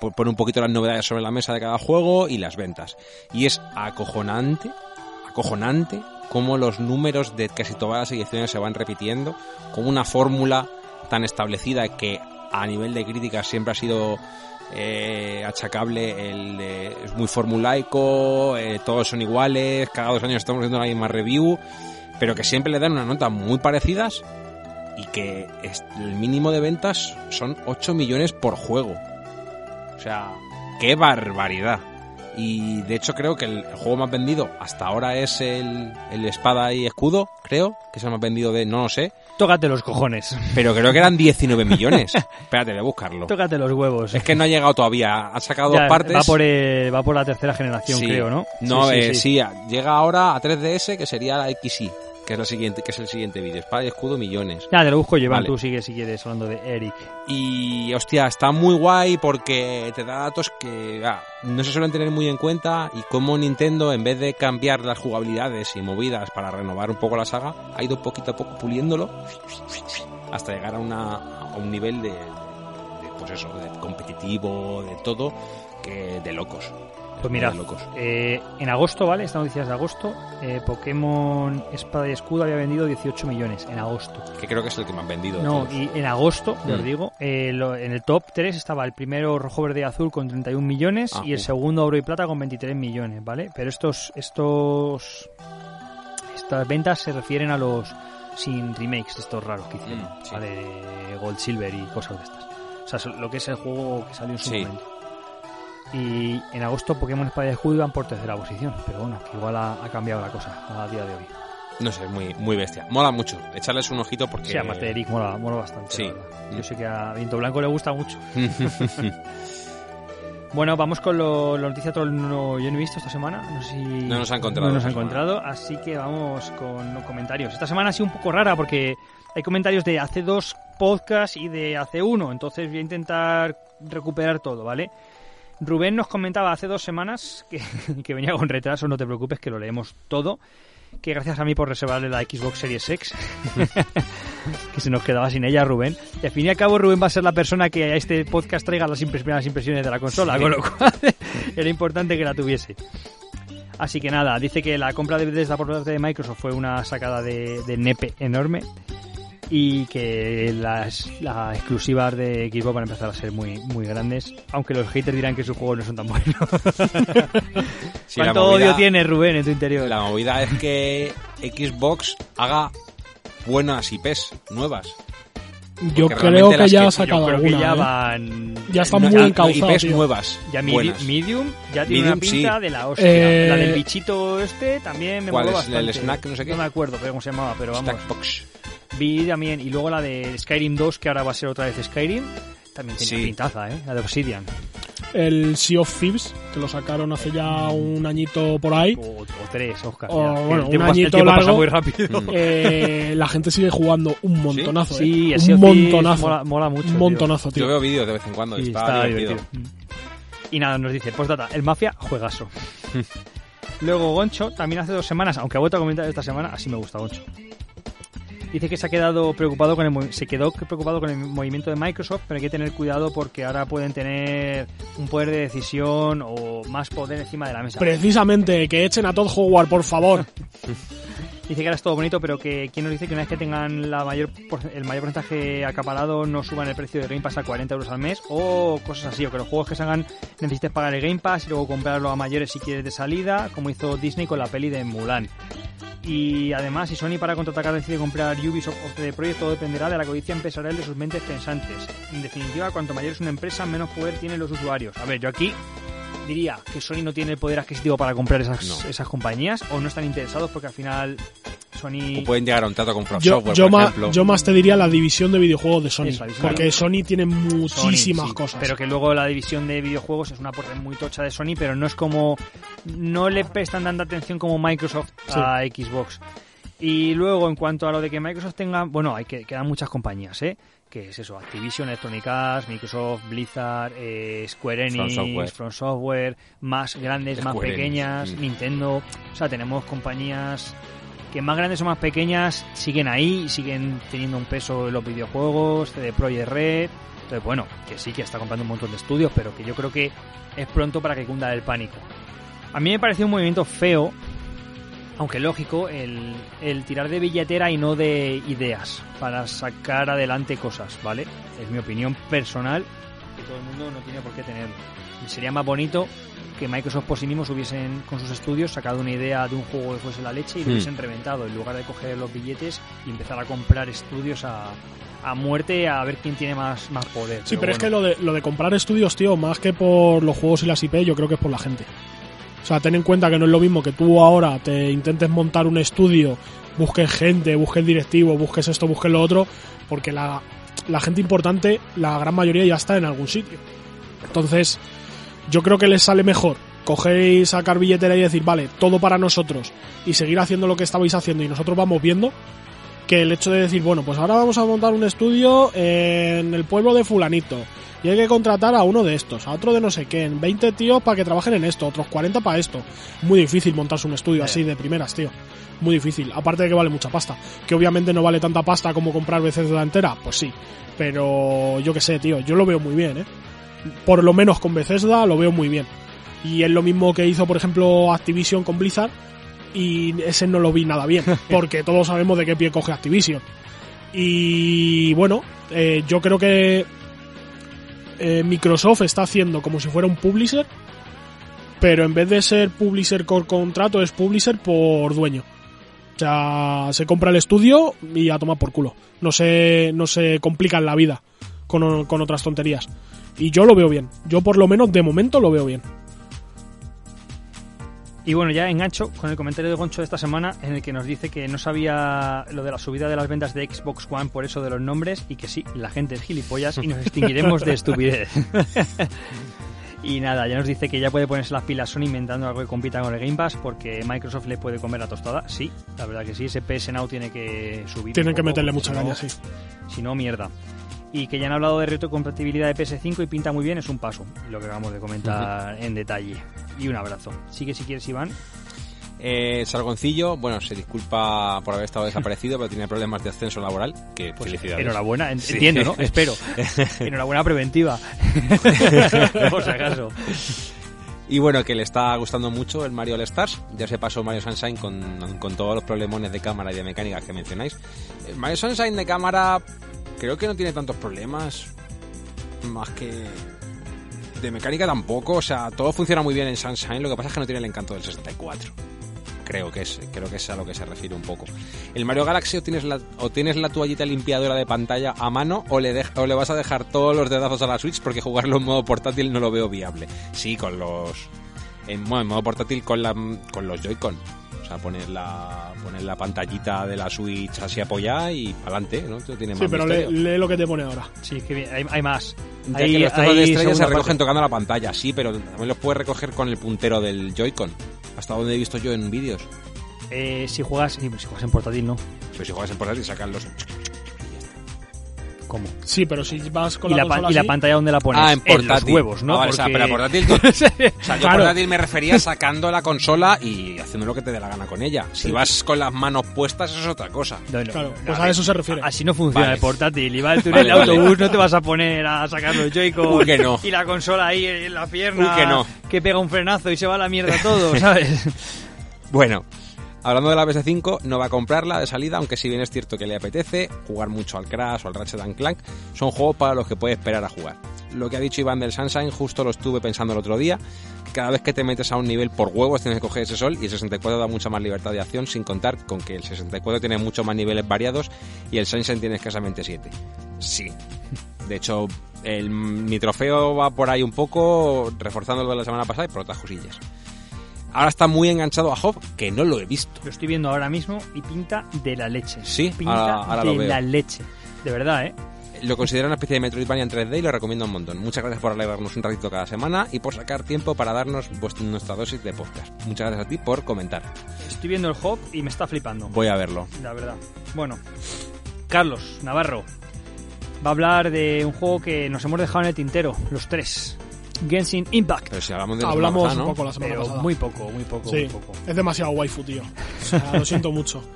Pone un poquito las novedades sobre la mesa de cada juego y las ventas. Y es acojonante, acojonante cómo los números de casi todas las ediciones se van repitiendo, como una fórmula tan establecida que a nivel de crítica siempre ha sido eh, achacable el es muy formulaico, eh, todos son iguales, cada dos años estamos haciendo la misma review, pero que siempre le dan una nota muy parecidas y que el mínimo de ventas son 8 millones por juego. O sea, qué barbaridad. Y de hecho creo que el juego más vendido hasta ahora es el, el Espada y Escudo, creo, que es el más vendido de, no lo sé, tócate los cojones, pero creo que eran 19 millones. Espérate, voy a buscarlo. tócate los huevos. Es que no ha llegado todavía. Ha sacado Ya, dos partes. Va por, eh, va por la tercera generación, Sí. creo, ¿no? No, Sí, sí, eh, sí. llega ahora a 3DS, que sería la XY, que es, la siguiente, que es el siguiente vídeo. Espada y escudo, millones. Ya, te lo busco yo, Vale. tú sigue si quieres hablando de Eric. Y, hostia, está muy guay porque te da datos que ah, no se suelen tener muy en cuenta y como Nintendo, en vez de cambiar las jugabilidades y movidas para renovar un poco la saga, ha ido poquito a poco puliéndolo hasta llegar a, una, a un nivel de, de, pues eso, de competitivo, de todo, que de locos. Pues mira, locos. eh, en agosto, ¿vale? Esta noticia es de agosto. eh, Pokémon Espada y Escudo había vendido 18 millones en agosto. Que creo que es el que han vendido. No, todos. y en agosto, ya os Mm. digo, eh, lo- en el top 3 estaba el primero rojo, verde y azul con 31 millones Ah, y el uf. segundo oro y plata con 23 millones, ¿vale? Pero estos, estos, estas ventas se refieren a los sin remakes estos raros que hicieron, Mm, sí. ¿vale? Gold, Silver y cosas de estas. O sea, lo que es el juego que salió en su Sí. momento. Y en agosto Pokémon Espada y Escudo iban por tercera posición, pero bueno, que igual ha, ha cambiado la cosa a día de hoy. No sé, muy, muy bestia. Mola mucho. Echarles un ojito porque... Sí, además de Eric mola, mola bastante. Sí. Mm. Yo sé que a Viento Blanco le gusta mucho. Bueno, vamos con lo, la noticia todo no, yo no he visto esta semana. No, sé si No nos ha encontrado no nos ha encontrado, así que vamos con los comentarios. Esta semana ha sido un poco rara porque hay comentarios de hace dos podcasts y de hace uno, entonces voy a intentar recuperar todo, ¿vale? Rubén nos comentaba hace dos semanas que, que venía con retraso, no te preocupes que lo leemos todo. Que gracias a mí por reservarle la Xbox Series X, que se nos quedaba sin ella, Rubén. Y al fin y al cabo, Rubén va a ser la persona que a este podcast traiga las primeras impresiones de la consola, Sí. con lo cual era importante que la tuviese. Así que nada, dice que la compra de Bethesda por parte de Microsoft fue una sacada de, de nepe enorme y que las, las exclusivas de Xbox van a empezar a ser muy, muy grandes, aunque los haters dirán que sus juegos no son tan buenos. Sí, la ¿Cuánto movida- odio tienes, Rubén, en tu interior? La movida es que Xbox haga buenas IPs nuevas. Yo creo que ya ha yo sacado Yo creo que alguna. ya ¿eh? van... Ya están No, muy encauzados, nuevas. Ya Medi- buenas. Medium ya tiene Medium, una pinta sí. de la hostia. Eh, La del bichito este también me ¿Cuál moló es? ¿El bastante. Snack no sé qué? me acuerdo pero cómo se llamaba, pero vamos. Stackbox. Vi también, y luego la de Skyrim 2, que ahora va a ser otra vez Skyrim, también Sí. pintaza, ¿eh? La de Obsidian. El Sea of Thieves, que lo sacaron hace ya un añito por ahí. O, o tres, Oscar. O, ya. bueno, el un tiempo, el añito pasa largo. muy rápido. Eh, la gente sigue jugando un montonazo, ¿eh? Sí, un Sea of Thieves montonazo. Mola, mola mucho. un montonazo, tío. Yo veo vídeos de vez en cuando. y Sí, está, está divertido. divertido. Y nada, nos dice, postdata, el Mafia, juegazo. Luego Goncho, también hace dos semanas, aunque ha vuelto a comentar esta semana, así me gusta Goncho. Dice que se ha quedado preocupado con el se quedó preocupado con el movimiento de Microsoft, pero hay que tener cuidado porque ahora pueden tener un poder de decisión o más poder encima de la mesa. Precisamente, que echen a Todd Howard, por favor. Dice que ahora es todo bonito, pero que quién nos dice que una vez que tengan la mayor por- el mayor porcentaje acaparado no suban el precio de Game Pass a 40 euros al mes o cosas así, o que los juegos que salgan necesites pagar el Game Pass y luego comprarlo a mayores si quieres de salida, como hizo Disney con la peli de Mulan. Y además, si Sony para contraatacar decide comprar Ubisoft o CD Projekt, todo dependerá de la codicia empresarial de sus mentes pensantes. En definitiva, cuanto mayor es una empresa, menos poder tienen los usuarios. A ver, yo aquí diría que Sony no tiene el poder adquisitivo para comprar esas, No. esas compañías o no están interesados porque al final Sony... O pueden llegar a un trato con From Yo, Software, yo, por ma- ejemplo. yo más te diría la división de videojuegos de Sony. Eso, porque Sony tiene muchísimas Sony, sí, cosas. Pero que luego la división de videojuegos es una porra muy tocha de Sony, pero no es como. No le prestan tanta atención como Microsoft a Xbox. Y luego, en cuanto a lo de que Microsoft tenga. Bueno, hay que quedan muchas compañías, ¿eh? Que es eso: Activision, Electronic Arts, Microsoft, Blizzard, eh, Square Enix, Software. From Software, más grandes, más Square pequeñas, mm. Nintendo. O sea, tenemos compañías que más grandes o más pequeñas siguen ahí, siguen teniendo un peso en los videojuegos, CD Projekt Red. Entonces, bueno, que sí que está comprando un montón de estudios, pero que yo creo que es pronto para que cunda el pánico. A mí me pareció un movimiento feo, aunque lógico, el, el tirar de billetera y no de ideas para sacar adelante cosas, ¿vale? Es mi opinión personal, que todo el mundo no tiene por qué tenerlo. Sería más bonito que Microsoft por sí mismos hubiesen, con sus estudios, sacado una idea de un juego que fuese la leche y lo Hmm. hubiesen reventado, en lugar de coger los billetes y empezar a comprar estudios a, a muerte a ver quién tiene más, más poder. Sí, pero es bueno. que lo de, lo de comprar estudios, tío, más que por los juegos y las IP, yo creo que es por la gente. O sea, ten en cuenta que no es lo mismo que tú ahora te intentes montar un estudio, busques gente, busques directivo, busques esto, busques lo otro, porque la, la gente importante, la gran mayoría ya está en algún sitio. Entonces, yo creo que les sale mejor cogéis, sacar billetera y decir, vale, todo para nosotros y seguir haciendo lo que estabais haciendo y nosotros vamos viendo, que el hecho de decir, bueno, pues ahora vamos a montar un estudio en el pueblo de fulanito y hay que contratar a uno de estos, a otro de no sé qué, en 20 tíos para que trabajen en esto, otros 40 para esto. Muy difícil montarse un estudio así de primeras, tío. Muy difícil. Aparte de que vale mucha pasta. Que obviamente no vale tanta pasta como comprar veces de la entera, pues sí. Pero yo qué sé, tío, yo lo veo muy bien, ¿eh? Por lo menos con Bethesda lo veo muy bien. Y es lo mismo que hizo, por ejemplo, Activision con Blizzard. Y ese no lo vi nada bien, porque todos sabemos de qué pie coge Activision. Y bueno, eh, yo creo que eh, Microsoft está haciendo como si fuera un publisher, pero en vez de ser publisher por contrato, es publisher por dueño. O sea, se compra el estudio y a tomar por culo. No se, no se complican la vida con, con otras tonterías. Y yo lo veo bien. Yo por lo menos de momento lo veo bien. Y bueno, ya engancho con el comentario de Goncho de esta semana en el que nos dice que no sabía lo de la subida de las ventas de Xbox One por eso de los nombres y que sí, la gente es gilipollas y nos extinguiremos de estupidez. y nada, ya nos dice que ya puede ponerse las pilas Sony inventando algo que compita con el Game Pass porque Microsoft le puede comer la tostada. Sí, la verdad que sí, ese PS Now tiene que subir. Tienen que meterle mucha caña, sí. Si no, mierda. Y que ya han hablado de retrocompatibilidad de PS5 y pinta muy bien, es un paso, lo que acabamos de comentar en detalle. Y un abrazo. Sigue si quieres, Iván. Eh, Sargoncillo, bueno, se disculpa por haber estado desaparecido, pero tiene problemas de ascenso laboral. Que Pues felicidades. enhorabuena, Sí. entiendo, ¿no? Espero. enhorabuena preventiva. Por si acaso. Y bueno, que le está gustando mucho el Mario All Stars. Ya se pasó Mario Sunshine con, con todos los problemones de cámara y de mecánica que mencionáis. El Mario Sunshine de cámara creo que no tiene tantos problemas. Más que de mecánica tampoco. O sea, todo funciona muy bien en Sunshine. Lo que pasa es que no tiene el encanto del 64. Creo que es, creo que es a lo que se refiere un poco. El Mario Galaxy o tienes la, o tienes la toallita limpiadora de pantalla a mano o le, dej- o le vas a dejar todos los dedazos a la Switch porque jugarlo en modo portátil no lo veo viable. Sí, con los... En, en modo portátil con, la, con los Joy-Con. O sea, poner la, poner la pantallita de la Switch así apoyada y adelante, ¿no? Esto tiene Sí, más pero lee, lo que te pone ahora. Sí, que bien, hay, hay más. Ya Hay- que los trozos hay de estrella se recogen parte. tocando la pantalla, sí, pero también los puedes recoger con el puntero del Joy-Con. Hasta donde he visto yo en vídeos. Eh, si juegas, sí, si juegas en portátil, no. Pero si juegas en portátil, sacan los... ¿Cómo? Sí, pero si vas con Y la, la, pan- consola y la pantalla donde la pones. Ah, en portátil. los huevos, ¿no? Ah, vale, o sea, Porque- pero portátil... tú- O sea, yo Claro. portátil me refería sacando la consola y haciendo lo que te dé la gana con ella. Si vas con las manos puestas, eso es otra cosa. No, no, Claro, no, pues a eso se refiere. Así no funciona Vale. el portátil. Y va el túnel Vale, de vale. autobús, no te vas a poner a sacar los Joy-Con Uy, que no. y la consola ahí en la pierna Uy, que no. que pega un frenazo y se va a la mierda todo, ¿sabes? Bueno, hablando de la PS5, no va a comprarla de salida, aunque si bien es cierto que le apetece jugar mucho al Crash o al Ratchet Clank, son juegos para los que puede esperar a jugar. Lo que ha dicho Iván del Sunshine justo lo estuve pensando el otro día. Cada vez que te metes a un nivel por huevos tienes que coger ese sol y el 64 da mucha más libertad de acción sin contar con que el 64 tiene muchos más niveles variados y el Sunshine tiene escasamente 7. Sí. De hecho, el, mi trofeo va por ahí un poco reforzando lo de la semana pasada y por otras cosillas. Ahora está muy enganchado a Hob, que no lo he visto. Lo estoy viendo ahora mismo y pinta de la leche. Sí, pinta ahora- ahora lo de veo. la leche. De verdad, ¿eh? Lo considero una especie de Metroidvania en 3D y lo recomiendo un montón. Muchas gracias por alegrarnos un ratito cada semana y por sacar tiempo para darnos vuestra, nuestra dosis de podcast. Muchas gracias a ti por comentar. Estoy viendo el hop y me está flipando. Voy a verlo. La verdad. Bueno, Carlos Navarro va a hablar de un juego que nos hemos dejado en el tintero, los tres. Genshin Impact. Pero si hablamos de un poco la semana Pero pasada. muy poco, muy poco, Sí, muy poco. es demasiado waifu, tío. O sea, lo siento mucho.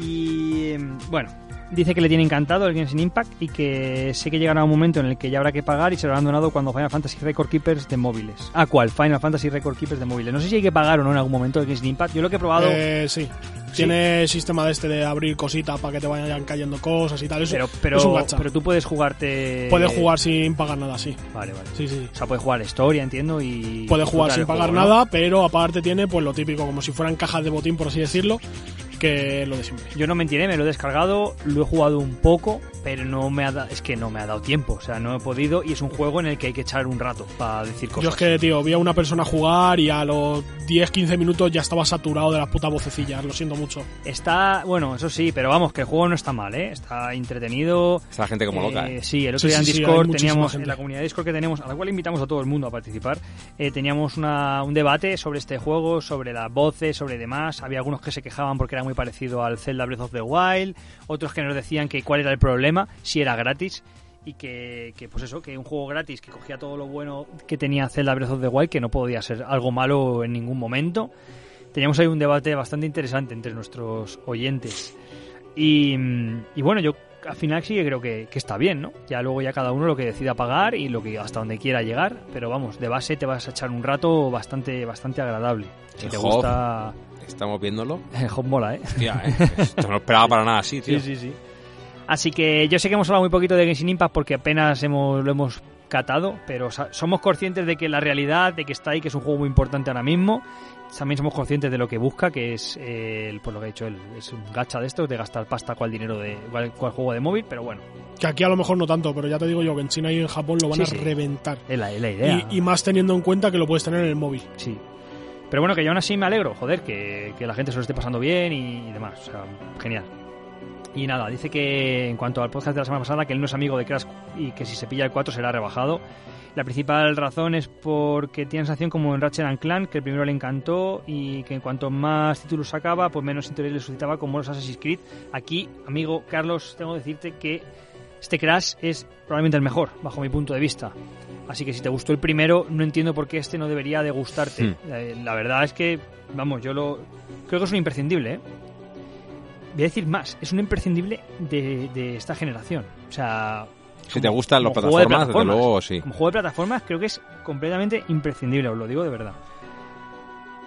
Y em, bueno, dice que le tiene encantado el Genshin Impact y que sé que llegará un momento en el que ya habrá que pagar y será abandonado cuando Final Fantasy Record Keepers de móviles. Ah, ¿cuál? Final Fantasy Record Keepers de móviles. No sé si hay que pagar o no en algún momento el Genshin Impact. Yo lo que he probado... Eh, sí. Tiene sistema de este de abrir cositas para que te vayan cayendo cosas y tal. Eso pero, pero, es un gacha. pero tú puedes jugarte... Puedes jugar sin pagar nada, sí. Vale, vale. Sí, sí. O sea, puedes jugar historia, entiendo, y... Puedes jugar sin pagar juego, ¿no? nada, pero aparte tiene pues lo típico, como si fueran cajas de botín, por así decirlo, que lo de siempre. Yo no mentiré, me lo he descargado, lo he jugado un poco, pero no me ha da- es que no me ha dado tiempo, o sea, no he podido y es un juego en el que hay que echar un rato para decir cosas. Yo es que, tío, vi a una persona jugar y a los 10-15 minutos ya estaba saturado de las putas vocecillas, lo siento mucho. Está, bueno, eso sí, pero vamos, que el juego no está mal, ¿eh? Está entretenido. Está la gente como Eh, loca, ¿eh? Sí, el otro Sí, día en sí, sí, Discord muchísima teníamos, gente. en la comunidad de Discord que tenemos, a la cual invitamos a todo el mundo a participar, eh, teníamos una, un debate sobre este juego, sobre las voces, sobre demás. Había algunos que se quejaban porque era muy parecido al Zelda Breath of the Wild, otros que nos decían que cuál era el problema, si era gratis. Y que, que, pues eso, que un juego gratis que cogía todo lo bueno que tenía Zelda Breath of the Wild, que no podía ser algo malo en ningún momento. Teníamos ahí un debate bastante interesante entre nuestros oyentes. Y, y bueno, yo al final sí que creo que, que está bien, ¿no? Ya luego ya cada uno lo que decida pagar y lo que hasta donde quiera llegar, pero vamos, de base te vas a echar un rato bastante bastante agradable. Si te gusta Estamos viéndolo. el Hop mola, ¿eh? Hostia, ¿eh? Esto no lo esperaba para nada así, tío. Sí, sí, sí. Así que yo sé que hemos hablado muy poquito de Genshin Impact porque apenas hemos, lo hemos catado, pero somos conscientes de que la realidad, de que está ahí, que es un juego muy importante ahora mismo. También somos conscientes de lo que busca, que es, eh, el, por lo que he dicho, él, es un gacha de estos, de gastar pasta cual dinero de cual, cual juego de móvil, pero bueno, Que aquí a lo mejor no tanto, pero ya te digo yo que en China y en Japón lo van Sí, a sí. reventar. es la, es la idea. Y, y más teniendo en cuenta que lo puedes tener en el móvil. Sí. Pero bueno, que yo aún así me alegro, joder, que, que la gente se lo esté pasando bien y, demás. O sea, genial. Y nada, dice que en cuanto al podcast de la semana pasada, que él no es amigo de Crash y que si se pilla el 4 será rebajado. La principal razón es porque tiene sensación como en Ratchet and Clank, que el primero le encantó y que en cuanto más títulos sacaba, pues menos interés le suscitaba como los Assassin's Creed. Aquí, amigo Carlos, tengo que decirte que este Crash es probablemente el mejor, bajo mi punto de vista. Así que si te gustó el primero, no entiendo por qué este no debería de gustarte. Eh, La verdad es que, vamos, yo lo creo que es un imprescindible, ¿eh? Voy a decir más, es un imprescindible de, de esta generación. O sea, Si te gustan las juego de plataformas, desde plataformas. luego sí. como juego de plataformas creo que es completamente imprescindible, os lo digo de verdad.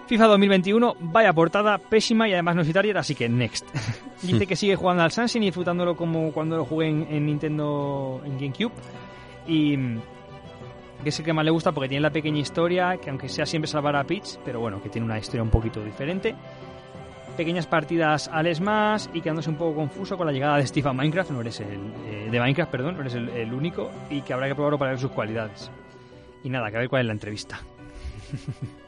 FIFA 2021, vaya portada, pésima y además no es Target, así que next. Dice que sigue jugando al Sunshine y disfrutándolo como cuando lo jugué en, en Nintendo en GameCube. Y mm, que es el que más le gusta porque tiene la pequeña historia, que aunque sea siempre salvar a Peach, pero bueno, que tiene una historia un poquito diferente. Pequeñas partidas al Smash y quedándose un poco confuso con la llegada de Steve a Minecraft, no eres el, eh, de Minecraft, perdón, no eres el, el único y que habrá que probarlo para ver sus cualidades. Y nada, que a ver cuál es la entrevista.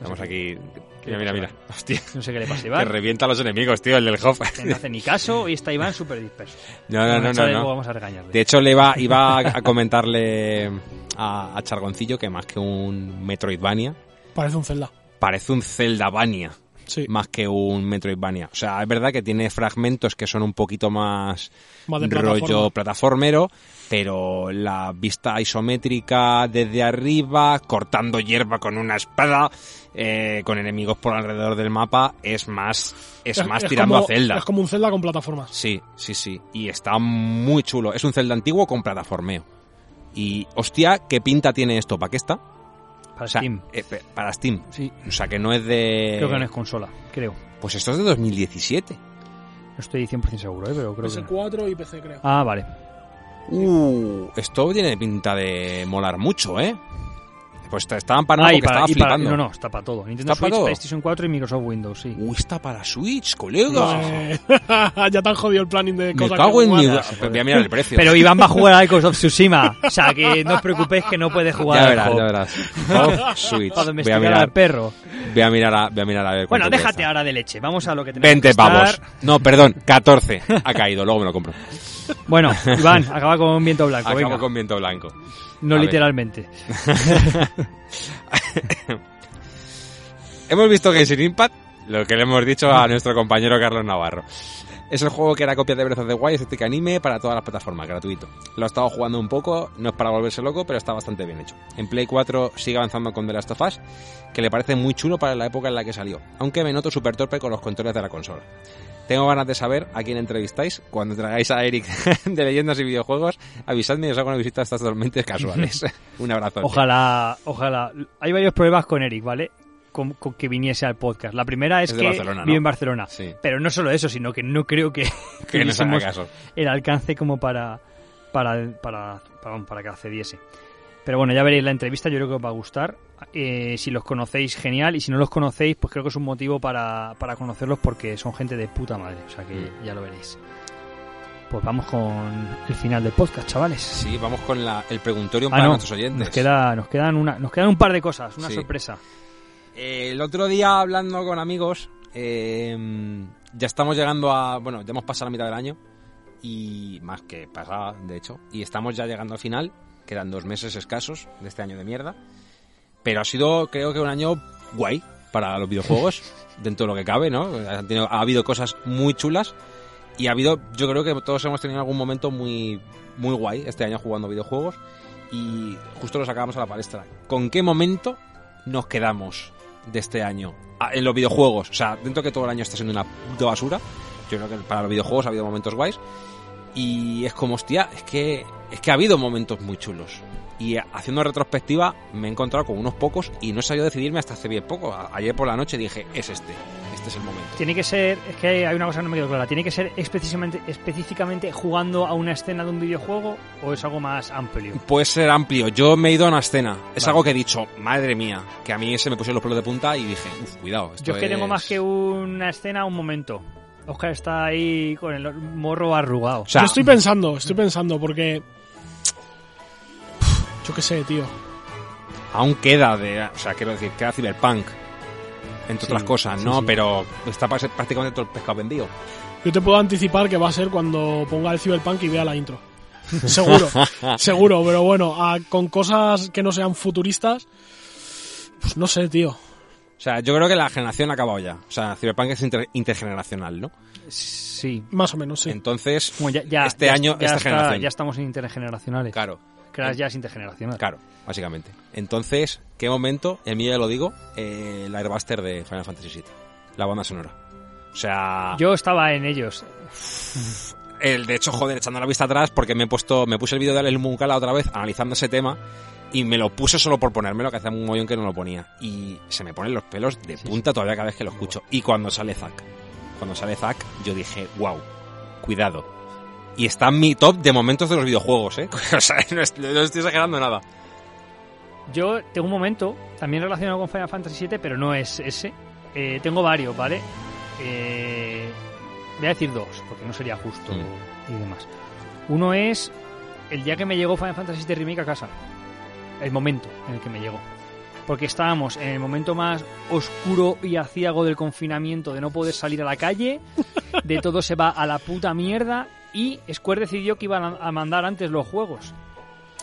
Estamos aquí. Mira, mira, mira. Hostia. No sé qué le pasa a Que Iván, revienta a los enemigos, tío, el del Hoff. que no hace ni caso y está Iván súper disperso. No, no, no, no. Vamos a regañarle. De hecho, le iba, iba a comentarle a, a Chargoncillo que más que un Metroidvania, Parece un Zelda. parece un Zeldavania Sí, más que un Metroidvania. O sea, es verdad que tiene fragmentos que son un poquito más más de rollo plataforma. plataformero, pero la vista isométrica desde arriba, cortando hierba con una espada, eh, con enemigos por alrededor del mapa, es más, es más tirando como- a Zelda. Es como un Zelda con plataformas. Sí, sí, sí. Y está muy chulo. Es un Zelda antiguo con plataformeo. Y, hostia, ¿qué pinta tiene esto? ¿Para qué está? Para O sea, Steam. eh, para Steam. Sí, O sea, que no es de... creo que no es consola, creo. Pues esto es de 2017. No estoy 100% seguro, ¿eh? pero creo que... no. PS4 y PC, creo. Ah, vale. Uh, esto tiene pinta de molar mucho, ¿eh? Pues te estaban parando Ah, porque para, estaba para- flipando. no, no, está para todo. Nintendo ¿Está Switch, todo? PlayStation 4 y Microsoft Windows, sí. Uh, está para Switch, colega. Ya te han jodido el planning de Me cosas cago que en mi... Voy a mirar el precio. Pero Iván va a jugar al Ghost of Tsushima. O sea, que no os preocupéis que no puede jugar ya verás, Hop. ya verás. Oh, Switch. Para Voy a domesticar al mirar, perro. voy a mirar a, voy a mirar a ver Bueno, déjate cuesta. ahora de leche. Vamos a lo que tenemos 20 que pavos. No, perdón, 14. Ha caído, luego me lo compro. Bueno, Iván, acaba con viento blanco. Acabo venga. con viento blanco. No a literalmente. Hemos visto Genshin Impact, lo que le hemos dicho a nuestro compañero Carlos Navarro. Es el juego que era copia de Breath of the Wild, estética anime para todas las plataformas, gratuito. Lo he estado jugando un poco, no es para volverse loco, pero está bastante bien hecho. En Play 4 sigue avanzando con The Last of Us, que le parece muy chulo para la época en la que salió, aunque me noto súper torpe con los controles de la consola. Tengo ganas de saber a quién entrevistáis. Cuando traigáis a Eric de Leyendas y Videojuegos, avisadme y os hago una visita a estas tormentas casuales. un abrazo. Ojalá, ojalá. Hay varios pruebas con Eric, ¿vale? Con, con que viniese al podcast. La primera es, que Barcelona, ¿no? vive en Barcelona. Sí, Pero no solo eso, sino que no creo que, que no caso. el alcance como para, para, para, para, para que accediese. Pero bueno, ya veréis la entrevista, yo creo que os va a gustar. Eh, si los conocéis, genial. Y si no los conocéis, pues creo que es un motivo para, para conocerlos porque son gente de puta madre. O sea que Mm. ya lo veréis. Pues vamos con el final del podcast, chavales. Sí, vamos con la- el preguntorio Ah, para no, nuestros oyentes. Nos, queda, nos, quedan una, nos quedan un par de cosas, una Sí. sorpresa. Eh, el otro día hablando con amigos, eh, ya estamos llegando a, bueno, ya hemos pasado la mitad del año y más que pasada, de hecho, y estamos ya llegando al final, quedan dos meses escasos de este año de mierda, pero ha sido creo que un año guay para los videojuegos, dentro de lo que cabe, ¿no? Tenido- ha habido cosas muy chulas y ha habido, yo creo que todos hemos tenido algún momento muy, muy guay este año jugando videojuegos y justo lo sacábamos a la palestra. ¿Con qué momento nos quedamos de este año Ah, en los videojuegos? O sea, dentro que todo el año está siendo una puta basura, yo creo que para los videojuegos ha habido momentos guays y es como, hostia, es que, es que ha habido momentos muy chulos. Y haciendo retrospectiva me he encontrado con unos pocos y no he sabido decidirme hasta hace bien poco. Ayer por la noche dije, es este, este es el momento. Tiene que ser, es que hay una cosa que no me quedó clara, ¿tiene que ser específicamente, específicamente jugando a una escena de un videojuego o es algo más amplio? Puede ser amplio. Yo me he ido a una escena. Es Vale. algo que he dicho, madre mía, que a mí se me pusieron los pelos de punta y dije, uff, cuidado. Esto Yo es que tengo más que una escena, un momento. Oscar está ahí con el morro arrugado. O sea, Yo estoy pensando, estoy pensando, porque. Yo qué sé, tío. aún queda de. O sea, quiero decir, queda Cyberpunk. Entre Sí, otras cosas, ¿no? sí. Pero está prácticamente todo el pescado vendido. Yo te puedo anticipar que va a ser cuando ponga el Cyberpunk y vea la intro. Seguro, seguro, pero bueno, a- con cosas que no sean futuristas, pues no sé, tío. O sea, yo creo que la generación ha acabado ya. O sea, Cyberpunk es inter- intergeneracional, ¿no? Sí. Más o menos, sí. Entonces, Bueno, ya, ya- este ya- año, ya esta está- generación. Ya estamos en intergeneracionales. Claro, Crash ya es intergeneracional. claro, básicamente. Entonces, ¿qué momento? El mío ya lo digo, eh, el Airbuster de Final Fantasy VII. La banda sonora. O sea, Yo estaba en ellos. el de hecho, joder, echando la vista atrás, porque me he puesto, me puse el vídeo de El Munkala otra vez, analizando ese tema, y me lo puse solo por ponérmelo, que hacía un mollón que no lo ponía. Y se me ponen los pelos de punta todavía cada vez que lo escucho. Y cuando sale Zack, cuando sale Zack, yo dije, wow, cuidado. Y está en mi top de momentos de los videojuegos, ¿eh? o sea, no, est- no estoy exagerando nada. Yo tengo un momento, también relacionado con Final Fantasy VII, pero no es ese. Eh, tengo varios, ¿vale? Eh, voy a decir dos, porque no sería justo Mm. y demás. Uno es el día que me llegó Final Fantasy VII Remake a casa. El momento en el que me llegó. Porque estábamos en el momento más oscuro y aciago del confinamiento, de no poder salir a la calle, de todo se va a la puta mierda, y Square decidió que iban a mandar antes los juegos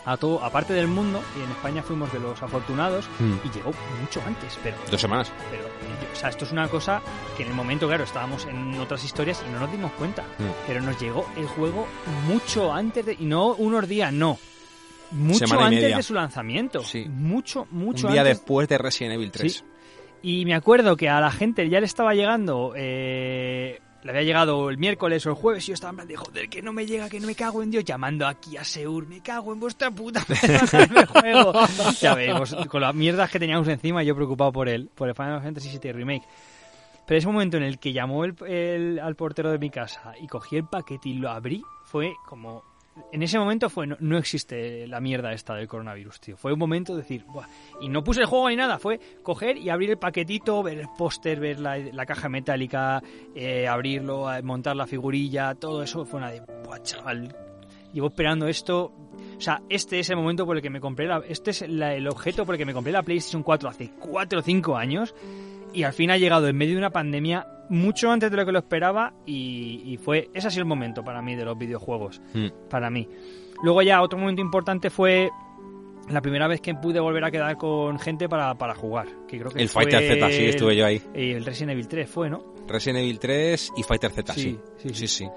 a todo, aparte del mundo, y en España fuimos de los afortunados, y llegó mucho antes, pero, Dos semanas. pero o sea, esto es una cosa que en el momento, claro, estábamos en otras historias y no nos dimos cuenta, Mm. pero nos llegó el juego mucho antes de, y no unos días, no, mucho Semana antes de su lanzamiento, Sí. mucho, mucho un día antes. después de Resident Evil 3. Sí. Y me acuerdo que a la gente ya le estaba llegando, eh, le había llegado el miércoles o el jueves y yo estaba en plan de joder, que no me llega, que no me cago en Dios, llamando aquí a Seur, me cago en vuestra puta madre, juego. ya vemos, con las mierdas que teníamos encima, yo preocupado por él, por el Final Fantasy VII Remake. Pero ese momento en el que llamó el, el- al portero de mi casa y cogí el paquete y lo abrí, fue como... En ese momento fue, no, existe la mierda esta del coronavirus, tío. Fue un momento de decir, Buah. y no puse el juego ni nada, fue coger y abrir el paquetito, ver el póster, ver la, la caja metálica, eh, abrirlo, montar la figurilla, todo eso fue una de, Buah, chaval, llevo esperando esto. O sea, este es el momento por el que me compré la, este es el objeto por el que me compré la PlayStation 4 hace 4 o 5 años y al fin ha llegado en medio de una pandemia mucho antes de lo que lo esperaba y, y fue ese ha sido el momento para mí de los videojuegos Mm. para mí luego ya otro momento importante fue la primera vez que pude volver a quedar con gente para, para jugar que creo que El fue Fighter Z, sí, estuve yo ahí. y el Resident Evil 3 fue no Resident Evil 3 y Fighter Z, sí. Sí, sí, Sí, sí. sí.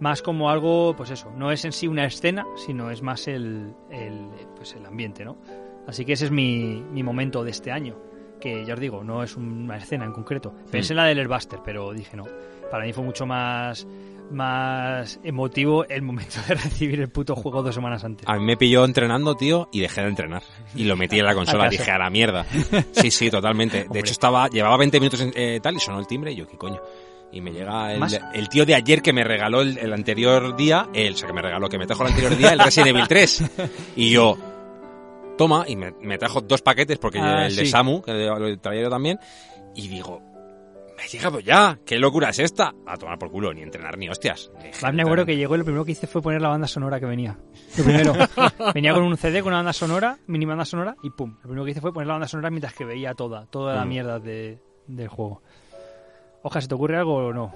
más como algo, pues eso, no es en sí una escena, sino es más el, el, pues el ambiente, ¿no? Así que ese es mi, mi momento de este año, que ya os digo, no es una escena en concreto. Pensé en la del Airbuster, pero dije no. Para mí fue mucho más, más emotivo el momento de recibir el puto juego dos semanas antes. A mí me pilló entrenando, tío, y dejé de entrenar. Y lo metí en la consola, ¿Acaso? dije, a la mierda. Sí, sí, totalmente. De hecho, estaba llevaba 20 minutos en, eh, tal y sonó el timbre y yo, ¿qué coño? Y me llega el, tío de ayer que me regaló el, el anterior día, el, o sea, que me regaló, que me trajo el anterior día, el Resident Evil 3. Y yo, toma, y me, me trajo dos paquetes, porque Ah, el de. Samu, que lo traía yo también, y digo, me ha llegado ya, ¿qué locura es esta? A tomar por culo, ni entrenar ni hostias. Me acuerdo que llegó y lo primero que hice fue poner la banda sonora que venía. Lo primero. venía con un CD con una banda sonora, mini banda sonora, y pum. Lo primero que hice fue poner la banda sonora mientras que veía toda, toda la Mm. mierda de, del juego. Oja, ¿se te ocurre algo o no?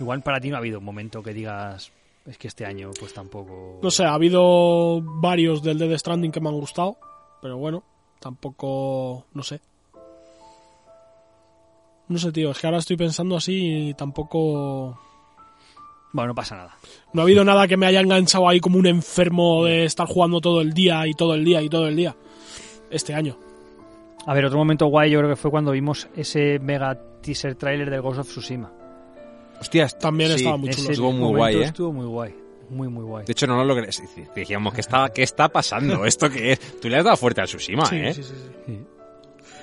Igual para ti no ha habido un momento que digas, es que este año pues tampoco... No sé, ha habido varios del Dead Stranding que me han gustado, pero bueno, tampoco, no sé. No sé, tío, es que ahora estoy pensando así y tampoco... Bueno, no pasa nada. No ha habido nada que me haya enganchado ahí como un enfermo de estar jugando todo el día y todo el día y todo el día. Este año. A ver, otro momento guay yo creo que fue cuando vimos ese mega teaser trailer de Ghost of Tsushima. Hostias, También sí. estaba muy chulo. Estuvo muy guay, ¿eh? Estuvo muy guay. Muy, muy guay. De hecho, no lo logré. Dijimos, ¿qué está, ¿qué está pasando? ¿Esto qué es? Tú le has dado fuerte al Tsushima, Sí, ¿eh? sí, sí, sí.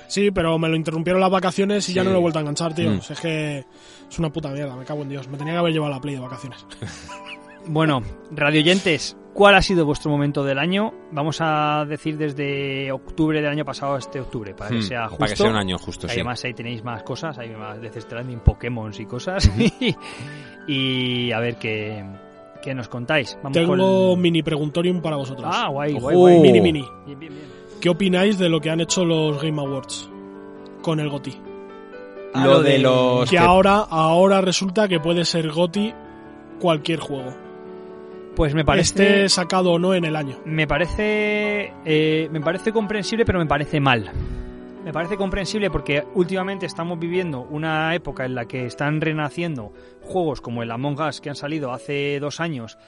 Sí. Pero me lo interrumpieron las vacaciones y ya no lo he vuelto a enganchar, tío. Mm. O sea, es que es una puta mierda, me cago en Dios. Me tenía que haber llevado la Play de vacaciones. Bueno, radioyentes, ¿cuál ha sido vuestro momento del año? Vamos a decir desde octubre del año pasado a este octubre, para que Hmm, sea justo. Para que sea un año justo, sí. Además ahí tenéis más cosas, hay más Death Stranding, Pokémon y cosas. y a ver qué, qué nos contáis. Vamos Tengo con... mini preguntorium para vosotros. Ah, guay, guay, Ojo. guay. Mini, mini. Bien, bien, bien. ¿Qué opináis de lo que han hecho los Game Awards con el GOTI? Ah, Lo de los Que que- ahora, ahora resulta que puede ser GOTI cualquier juego. Pues me parece... Esté sacado o no en el año. Me parece, eh, me parece comprensible, pero me parece mal. Me parece comprensible porque últimamente estamos viviendo una época en la que están renaciendo juegos como el Among Us que han salido hace dos años.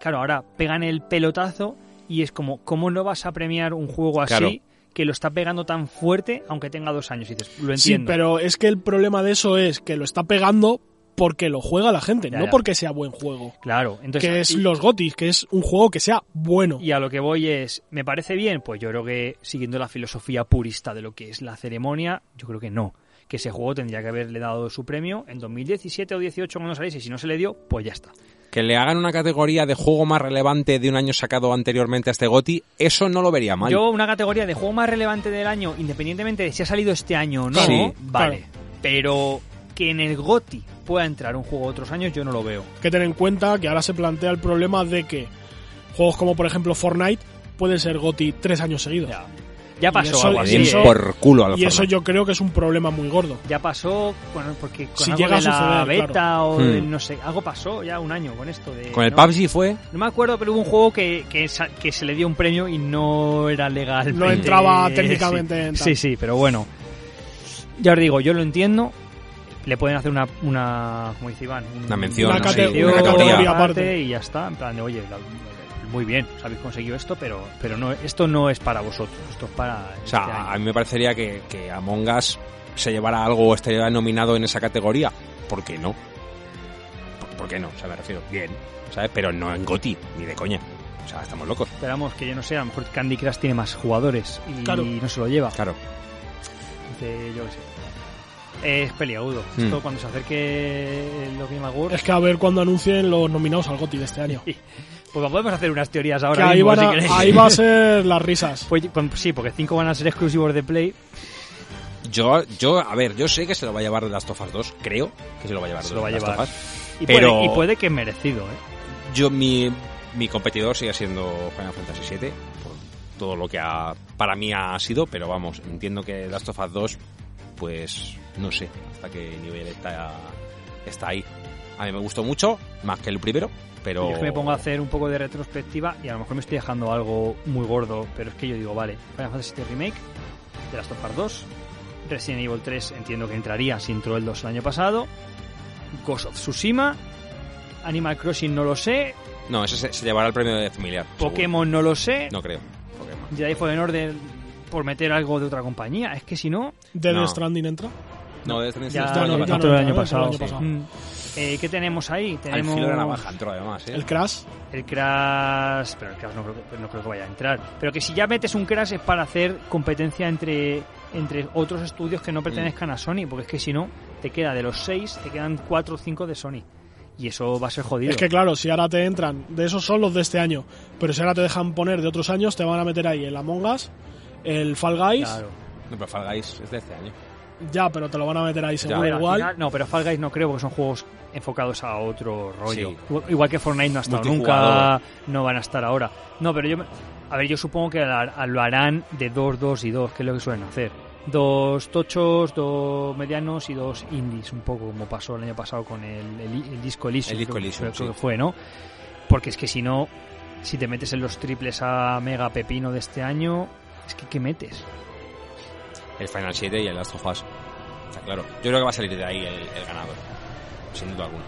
Claro, ahora pegan el pelotazo y es como, ¿cómo no vas a premiar un juego así Claro. que lo está pegando tan fuerte aunque tenga dos años? Y dices, lo Sí, entiendo. pero es que el problema de eso es que lo está pegando porque lo juega la gente, Ya, no ya. porque sea buen juego. Claro, entonces... que es y- los GOTIs, que es un juego que sea bueno. Y a lo que voy es, ¿me parece bien? Pues yo creo que siguiendo la filosofía purista de lo que es la ceremonia, yo creo que no. Que ese juego tendría que haberle dado su premio en 2017 o 18 cuando saliese. Y si no se le dio, pues ya está. Que le hagan una categoría de juego más relevante de un año sacado anteriormente a este GOTI, eso no lo vería mal. Yo, una categoría de juego más relevante del año, independientemente de si ha salido este año o no, Sí, vale. claro. Pero que en el GOTI pueda entrar un juego de otros años, yo no lo veo. que tener en cuenta que ahora se plantea el problema de que juegos como por ejemplo Fortnite pueden ser GOTI tres años seguidos. Ya, ya pasó eso- algo así. den eso- ¿eh? por culo Y eso yo creo que es un problema muy gordo. Ya pasó, bueno, porque con Si algo llega de a la beta claro. o de- Hmm. no sé, algo pasó ya un año con esto de... Con el ¿no? PUBG fue... No me acuerdo, pero hubo un juego que, que, se le dio un premio y no era legal. No entraba técnicamente en tal. Sí, sí, pero bueno. Ya os digo, yo lo entiendo. Le pueden hacer una, una como dice Iván, un- Una mención, Una no cate- sé, una categoría aparte y ya está. En plan de, oye, la- muy bien, os habéis conseguido esto, pero, pero no, esto no es para vosotros, esto es para. O sea, este año. a mí me parecería que, que Among Us se llevara algo o estaría nominado en esa categoría. ¿Por qué no? ¿Por, por qué no? O sea, me refiero, bien, ¿sabes? Pero no en GOTI, ni de coña. O sea, estamos locos. Esperamos que yo no sé, a lo mejor Candy Crush tiene más jugadores y Claro. no se lo lleva. Claro. Entonces, yo qué sé. Es peliagudo. Mm. Esto cuando se acerque los Game Awards. Es que a ver cuando anuncien los nominados al GOTI de este año. Pues podemos hacer unas teorías Que ahora ahí, mismo, van a- ahí va a ser las risas. Pues, pues sí, porque cinco van a ser exclusivos de Play. Yo, yo, a ver, yo sé que se lo va a llevar de Last of Us 2, creo que se lo va a llevar Se lo va a Last llevar. of Us. Y, Pero- puede, y puede que merecido, ¿eh? Yo, mi, mi competidor sigue siendo Final Fantasy VII, por todo lo que ha, para mí ha sido, pero vamos, entiendo que Last of Us 2, pues no sé hasta qué nivel está, está ahí. A mí me gustó mucho, más que el primero, pero... Yo es que me pongo a hacer un poco de retrospectiva y a lo mejor me estoy dejando algo muy gordo, pero es que yo digo, vale, Final Fantasy VII Remake, The Last of Us 2, Resident Evil 3 entiendo que entraría si entró el 2 el año pasado, Ghost of Tsushima, Animal Crossing no lo sé, No, ese se, se llevará el premio de familiar. seguro. Pokémon no lo sé, No creo. Pokémon. Jedi Fallen Order por meter algo de otra compañía, es que si no, ¿Dead No. Stranding entra? No, de este ya, ya no, no, ya entró no, el año pasado. el año pasado. Mm. Eh, ¿Qué tenemos ahí? Al Tenemos filo de la navaja entró además, ¿eh? ¿El Crash? el Crash, pero el Crash no creo, que- no creo que vaya a entrar. Pero que si ya metes un Crash es para hacer competencia entre, entre otros estudios que no pertenezcan a Sony, porque es que si no, te queda de los seis, te quedan cuatro o cinco de Sony. Y eso va a ser jodido. Es que claro, si ahora te entran, de esos son los de este año, pero si ahora te dejan poner de otros años, te van a meter ahí el Among Us, el Fall Guys, Claro. No, pero Fall Guys es de este año. ya, pero te lo van a meter ahí seguro igual. final- no, pero Fall Guys no creo porque son juegos enfocados a otro rollo. Sí. Igual- que Fortnite no ha estado nunca, no van a estar ahora. No, pero yo, me- a ver, yo supongo que lo harán de 2, 2 y 2, que es lo que suelen hacer. Dos tochos, dos medianos y dos indies, un poco como pasó el año pasado con el, el- el disco Elysium. El disco Elysium, creo, creo sí. que fue, ¿no? Porque es que si no, si te metes en los triples a Mega Pepino de este año, es que ¿qué metes? El Final 7 y el Last of Us. Está claro. Yo creo que va a salir de ahí el, el ganador. Sin duda alguna.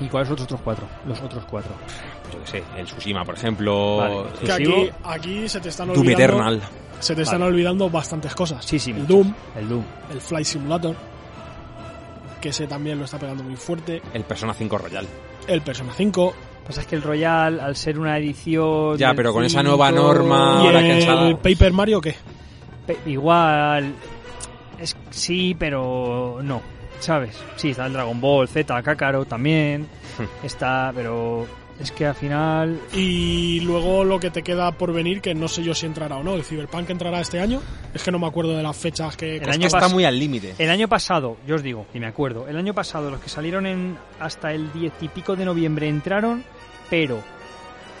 ¿Y cuáles son los otros cuatro? Los otros cuatro. Pues yo qué sé. El Tsushima, por ejemplo. Vale. Que aquí, aquí se te están Doom olvidando, Eternal. se te están Vale. olvidando bastantes cosas. Sí, sí, el muchas. Doom, El Doom. el Flight Simulator, que ese también lo está pegando muy fuerte, El Persona 5 Royal. el Persona 5 Pasa es que el Royal, al ser una edición. Ya, pero con esa 5, nueva norma- y Ahora el Paper Mario ¿qué? pe- Igual. Es, sí, pero no. ¿Sabes? Sí, está el Dragon Ball Z, Kakarot también. está, pero. Es que al final. Y luego lo que te queda por venir, que no sé yo si entrará o no, el Cyberpunk entrará este año. Es que no me acuerdo de las fechas que... El año Está muy al límite. El año pasado, yo os digo, y me acuerdo, el año pasado los que salieron en hasta el 10 y pico de noviembre entraron, pero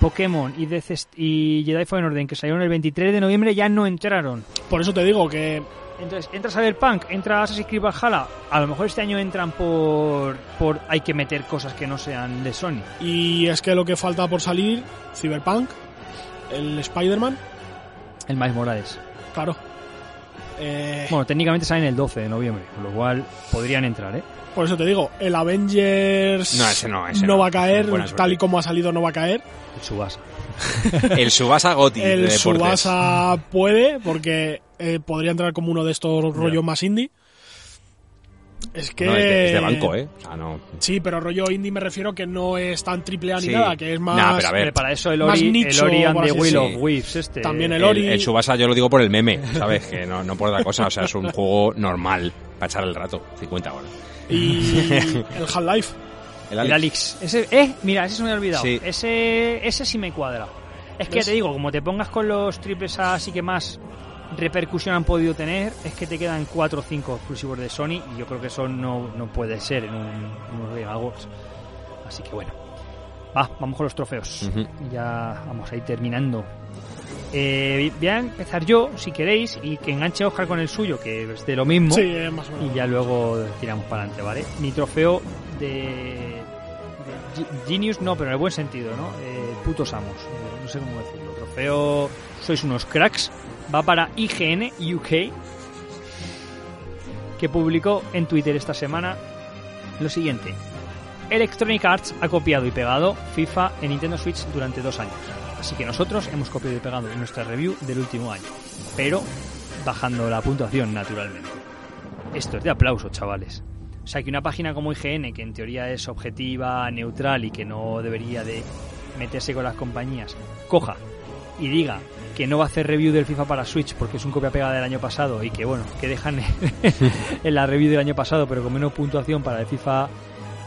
Pokémon y, Death y Jedi Fallen Order que salieron el 23 de noviembre ya no entraron. Por eso te digo que Entonces, entra Cyberpunk, entra Assassin's Creed Valhalla, a lo mejor este año entran por por hay que meter cosas que no sean de Sony. Y es que lo que falta por salir, Cyberpunk, el Spider-Man, El Miles Morales. claro. Eh, Bueno, técnicamente salen el 12 de noviembre, con lo cual podrían entrar, ¿eh? por eso te digo, el Avengers No, ese no, ese no. va a caer, tal y como ha salido no va a caer. El Subasa. El Subasa Goti El. Subasa puede, porque eh, podría entrar como uno de estos rollos más indie. Es que... No, es, de, es de banco, ¿eh? O sea, no... Sí, pero rollo indie me refiero que no es tan triple A ni Sí. nada, que es más... Nah, pero a ver, para eso el Ori, nicho, el Ori and the Will of Wisps este. También el el, Ori- el Subasa yo lo digo por el meme, ¿sabes? Que no, no por otra cosa. O sea, es un juego normal para echar el rato. 50 horas. Y el Half-Life. El El Alex. Alex. Ese, eh, mira, ese se me ha olvidado. Sí. Ese, ese sí me cuadra. Es que ¿Ves? te digo, como te pongas con los triples A así que más repercusión han podido tener, es que te quedan 4 o 5 exclusivos de Sony y yo creo que eso no, no puede ser en un, en Awards. Así que bueno. Va, vamos con los trofeos. Y ya vamos a ir terminando. Eh, voy a empezar yo, si queréis, y que enganche Oscar con el suyo, que es de lo mismo. Sí, eh, más o menos. Y ya luego tiramos para adelante, ¿vale? Mi trofeo de, de Ge- Genius, no, pero en el buen sentido, ¿no? Eh, putos amos, eh, no sé cómo decirlo. Trofeo, sois unos cracks. Va para IGN UK, que publicó en Twitter esta semana lo siguiente. Electronic Arts ha copiado y pegado FIFA en Nintendo Switch durante dos años. Así que nosotros hemos copiado y pegado nuestra review del último año. Pero bajando la puntuación, naturalmente. Esto es de aplauso, chavales. O sea, que una página como IGN, que en teoría es objetiva, neutral y que no debería de meterse con las compañías, coja y diga que no va a hacer review del FIFA para Switch porque es un copia pegada del año pasado y que bueno, que dejan en la review del año pasado pero con menos puntuación para el FIFA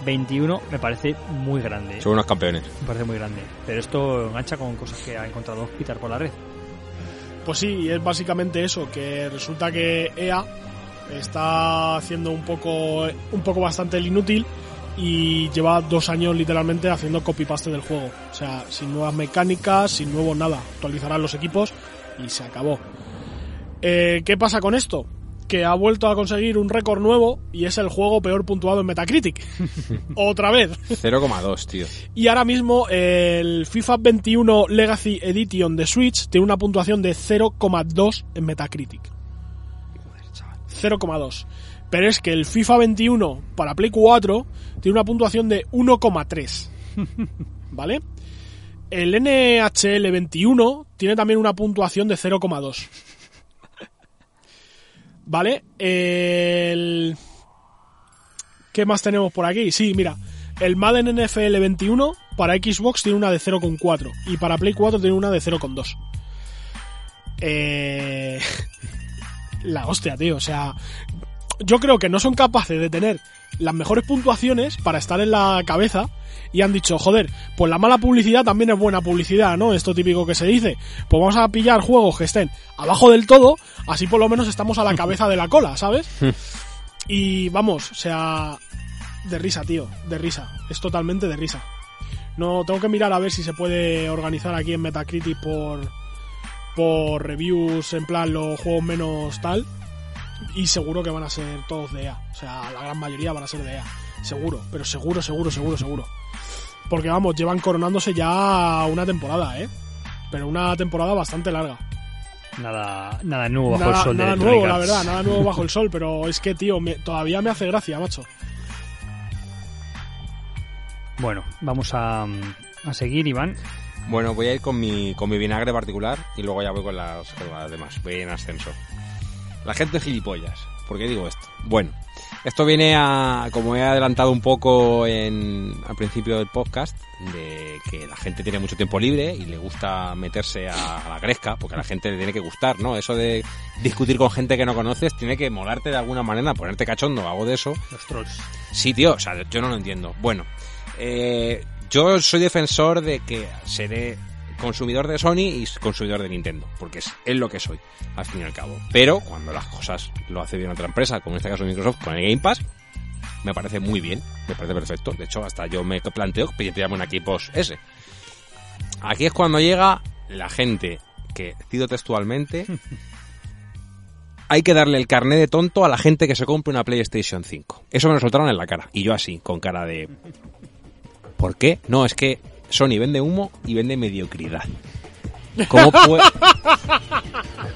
21 me parece muy grande. ¿eh? Son unos campeones. Me parece muy grande. Pero esto engancha con cosas que ha encontrado Peter por la red. Pues sí, y es básicamente eso, que resulta que EA está haciendo un poco, un poco bastante el inútil y lleva dos años literalmente haciendo copy-paste del juego. O sea, sin nuevas mecánicas, sin nuevo nada. Actualizarán los equipos y se acabó. Eh, ¿Qué pasa con esto? Que ha vuelto a conseguir un récord nuevo y es el juego peor puntuado en Metacritic. Otra vez. 0,2, tío. Y ahora mismo el FIFA 21 Legacy Edition de Switch tiene una puntuación de 0,2 en Metacritic. 0,2. Pero es que el FIFA 21 para Play 4 tiene una puntuación de 1,3. ¿Vale? El NHL 21 tiene también una puntuación de 0,2. ¿Vale? El... ¿Qué más tenemos por aquí? Sí, mira. El Madden NFL 21 para Xbox tiene una de 0,4 y para Play 4 tiene una de 0,2. Eh... La hostia, tío. O sea, yo creo que no son capaces de tener las mejores puntuaciones para estar en la cabeza y han dicho, joder, pues la mala publicidad también es buena publicidad, ¿no? Esto típico que se dice. Pues vamos a pillar juegos que estén abajo del todo, así por lo menos estamos a la cabeza de la cola, ¿sabes? y vamos, o sea, de risa, tío, de risa. Es totalmente de risa. No, tengo que mirar a ver si se puede organizar aquí en Metacritic por, por reviews, en plan los juegos menos tal. Y seguro que van a ser todos de EA. O sea, la gran mayoría van a ser de EA. Seguro, pero seguro, seguro, seguro, seguro. Porque vamos, llevan coronándose ya una temporada, ¿eh? Pero una temporada bastante larga. Nada, nada nuevo bajo nada, el sol. de nada nuevo, la verdad, nada nuevo bajo el sol. Pero es que, tío, me- todavía me hace gracia, macho. Bueno, vamos a, a seguir, Iván. Bueno, voy a ir con mi, con mi vinagre particular y luego ya voy con las, con las demás. Voy en ascenso. La gente es gilipollas. ¿Por qué digo esto? Bueno, esto viene a, como he adelantado un poco en, al principio del podcast, de que la gente tiene mucho tiempo libre y le gusta meterse a, a la gresca, porque a la gente le tiene que gustar, ¿no? Eso de discutir con gente que no conoces tiene que molarte de alguna manera, ponerte cachondo, hago de eso. Los trolls. Sí, tío, o sea, yo no lo entiendo. Bueno, eh, yo soy defensor de que seré consumidor de Sony y consumidor de Nintendo, porque es, es lo que soy, al fin y al cabo. Pero cuando las cosas lo hace bien otra empresa, como en este caso Microsoft, con el Game Pass, me parece muy bien, me parece perfecto. De hecho, hasta yo me planteo pillarme un Xbox S. Aquí es cuando llega la gente que, cito textualmente, hay que darle el carné de tonto a la gente que se compre una PlayStation 5. Eso me lo soltaron en la cara. Y yo así, con cara de... ¿Por qué? No, es que Sony vende humo y vende mediocridad. ¿Cómo, pue-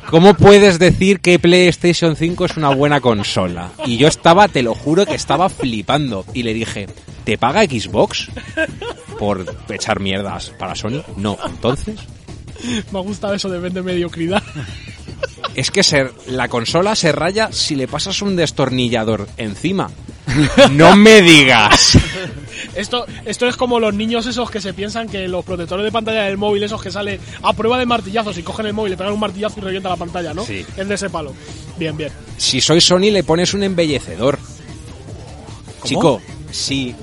¿Cómo puedes decir que PlayStation 5 es una buena consola? Y yo estaba, te lo juro que estaba flipando. Y le dije, ¿te paga Xbox por echar mierdas para Sony? No, entonces... Me ha gustado eso de vende mediocridad. Es que se- la consola se raya si le pasas un destornillador encima. No me digas. Esto, esto es como los niños esos que se piensan que los protectores de pantalla del móvil, esos que sale a prueba de martillazos y cogen el móvil, le pegan un martillazo y revienta la pantalla, ¿no? Sí. Es de ese palo. Bien, bien. Si soy Sony le pones un embellecedor. Chico, sí.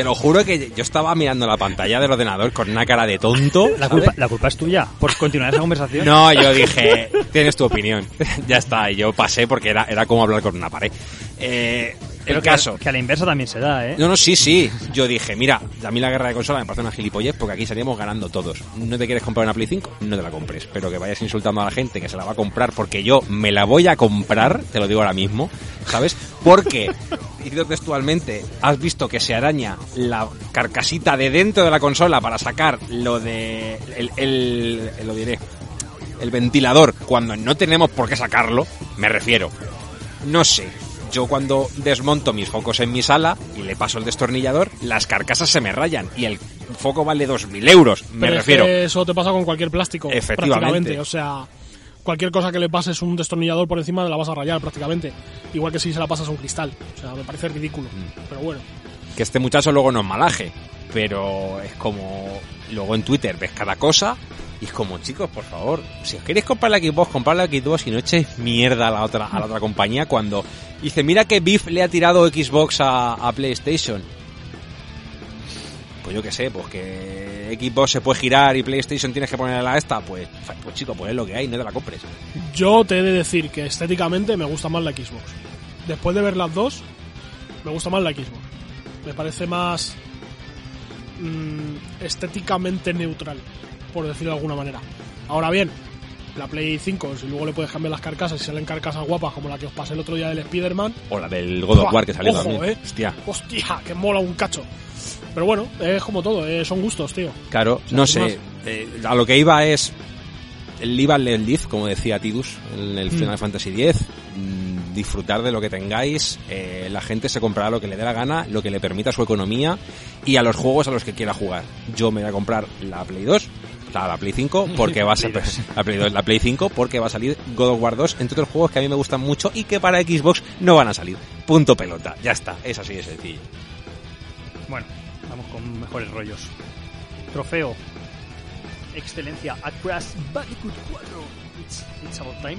Te lo juro que yo estaba mirando la pantalla del ordenador con una cara de tonto. La culpa, la culpa es tuya por continuar esa conversación. No, yo dije, tienes tu opinión. ya está, y yo pasé porque era, era como hablar con una pared. Eh, el que, caso. que a la inversa también se da, ¿eh? No, no, sí, sí. Yo dije, mira, a mí la guerra de consola me parece una gilipollez porque aquí salíamos ganando todos. ¿No te quieres comprar una Play 5? No te la compres. Pero que vayas insultando a la gente que se la va a comprar porque yo me la voy a comprar, te lo digo ahora mismo, ¿sabes? Porque, diciendo textualmente, has visto que se araña la carcasita de dentro de la consola para sacar lo de... el, el- el- lo diré, el ventilador cuando no tenemos por qué sacarlo, me refiero. No sé. Yo cuando desmonto mis focos en mi sala y le paso el destornillador, las carcasas se me rayan y el foco vale 2.000 euros, me Pero es refiero. que eso te pasa con cualquier plástico. Efectivamente. Prácticamente. O sea, cualquier cosa que le pases un destornillador por encima la vas a rayar prácticamente. Igual que si se la pasas a un cristal. O sea, me parece ridículo. Mm. Pero bueno. Que este muchacho luego nos malaje, pero es como... Luego en Twitter ves cada cosa y es como, chicos, por favor, si os queréis comprar la Xbox, comprar la Xbox y no echéis mierda a la otra, a la otra compañía cuando dice, mira que Biff le ha tirado Xbox a, PlayStation. Pues yo qué sé, pues que Xbox se puede girar y PlayStation tienes que ponerla a esta, pues, pues chico, pues es lo que hay, no te la compres. Yo te he de decir que estéticamente me gusta más la Xbox. Después de ver las dos, me gusta más la Xbox. Me parece más mm, estéticamente neutral, por decirlo de alguna manera. Ahora bien, la Play 5, si luego le puedes cambiar las carcasas y salen carcasas guapas como la que os pasé el otro día del Spider-Man, O la del God of. War que salió Ojo, también. eh. Hostia. hostia, que mola un cacho. Pero bueno, es como todo, eh, son gustos, tío. Claro, sea, no sé. eh, a lo que iba es el and let live, como decía Tidus en el Final Fantasy X. mm, disfrutar de lo que tengáis. eh, la gente se comprará lo que le dé la gana, lo que le permita su economía y a los juegos a los que quiera jugar. Yo me voy a comprar la Play 2. La, la Play 5 porque va a ser la Play 2, la Play 5 porque va a salir God of War 2 entre otros juegos que a mí me gustan mucho y que para Xbox no van a salir. Punto pelota. Ya está, es así de sencillo. Bueno, vamos con mejores rollos. Trofeo. excelencia a Crash Bandicoot 4. It's, it's about time.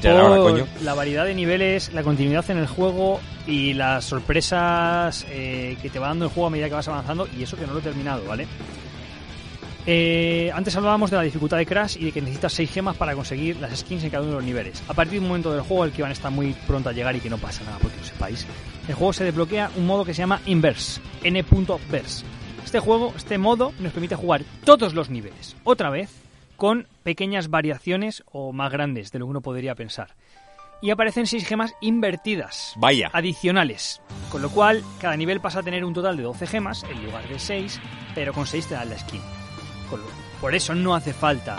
Ya era hora, coño. La variedad de niveles, la continuidad en el juego y las sorpresas eh, que te va dando el juego a medida que vas avanzando. Y eso que no lo he terminado, ¿vale? Eh, antes hablábamos de la dificultad de Crash y de que necesitas 6 gemas para conseguir las skins en cada uno de los niveles. A partir de un momento del juego, el que van a estar muy pronto a llegar y que no pasa nada porque lo sepáis, el juego se desbloquea un modo que se llama Inverse, N.Verse. Este juego, este modo, nos permite jugar todos los niveles, otra vez, con pequeñas variaciones o más grandes de lo que uno podría pensar. Y aparecen 6 gemas invertidas Vaya. adicionales. Con lo cual, cada nivel pasa a tener un total de 12 gemas en lugar de 6, pero con 6 te dan la skin. Por eso no hace falta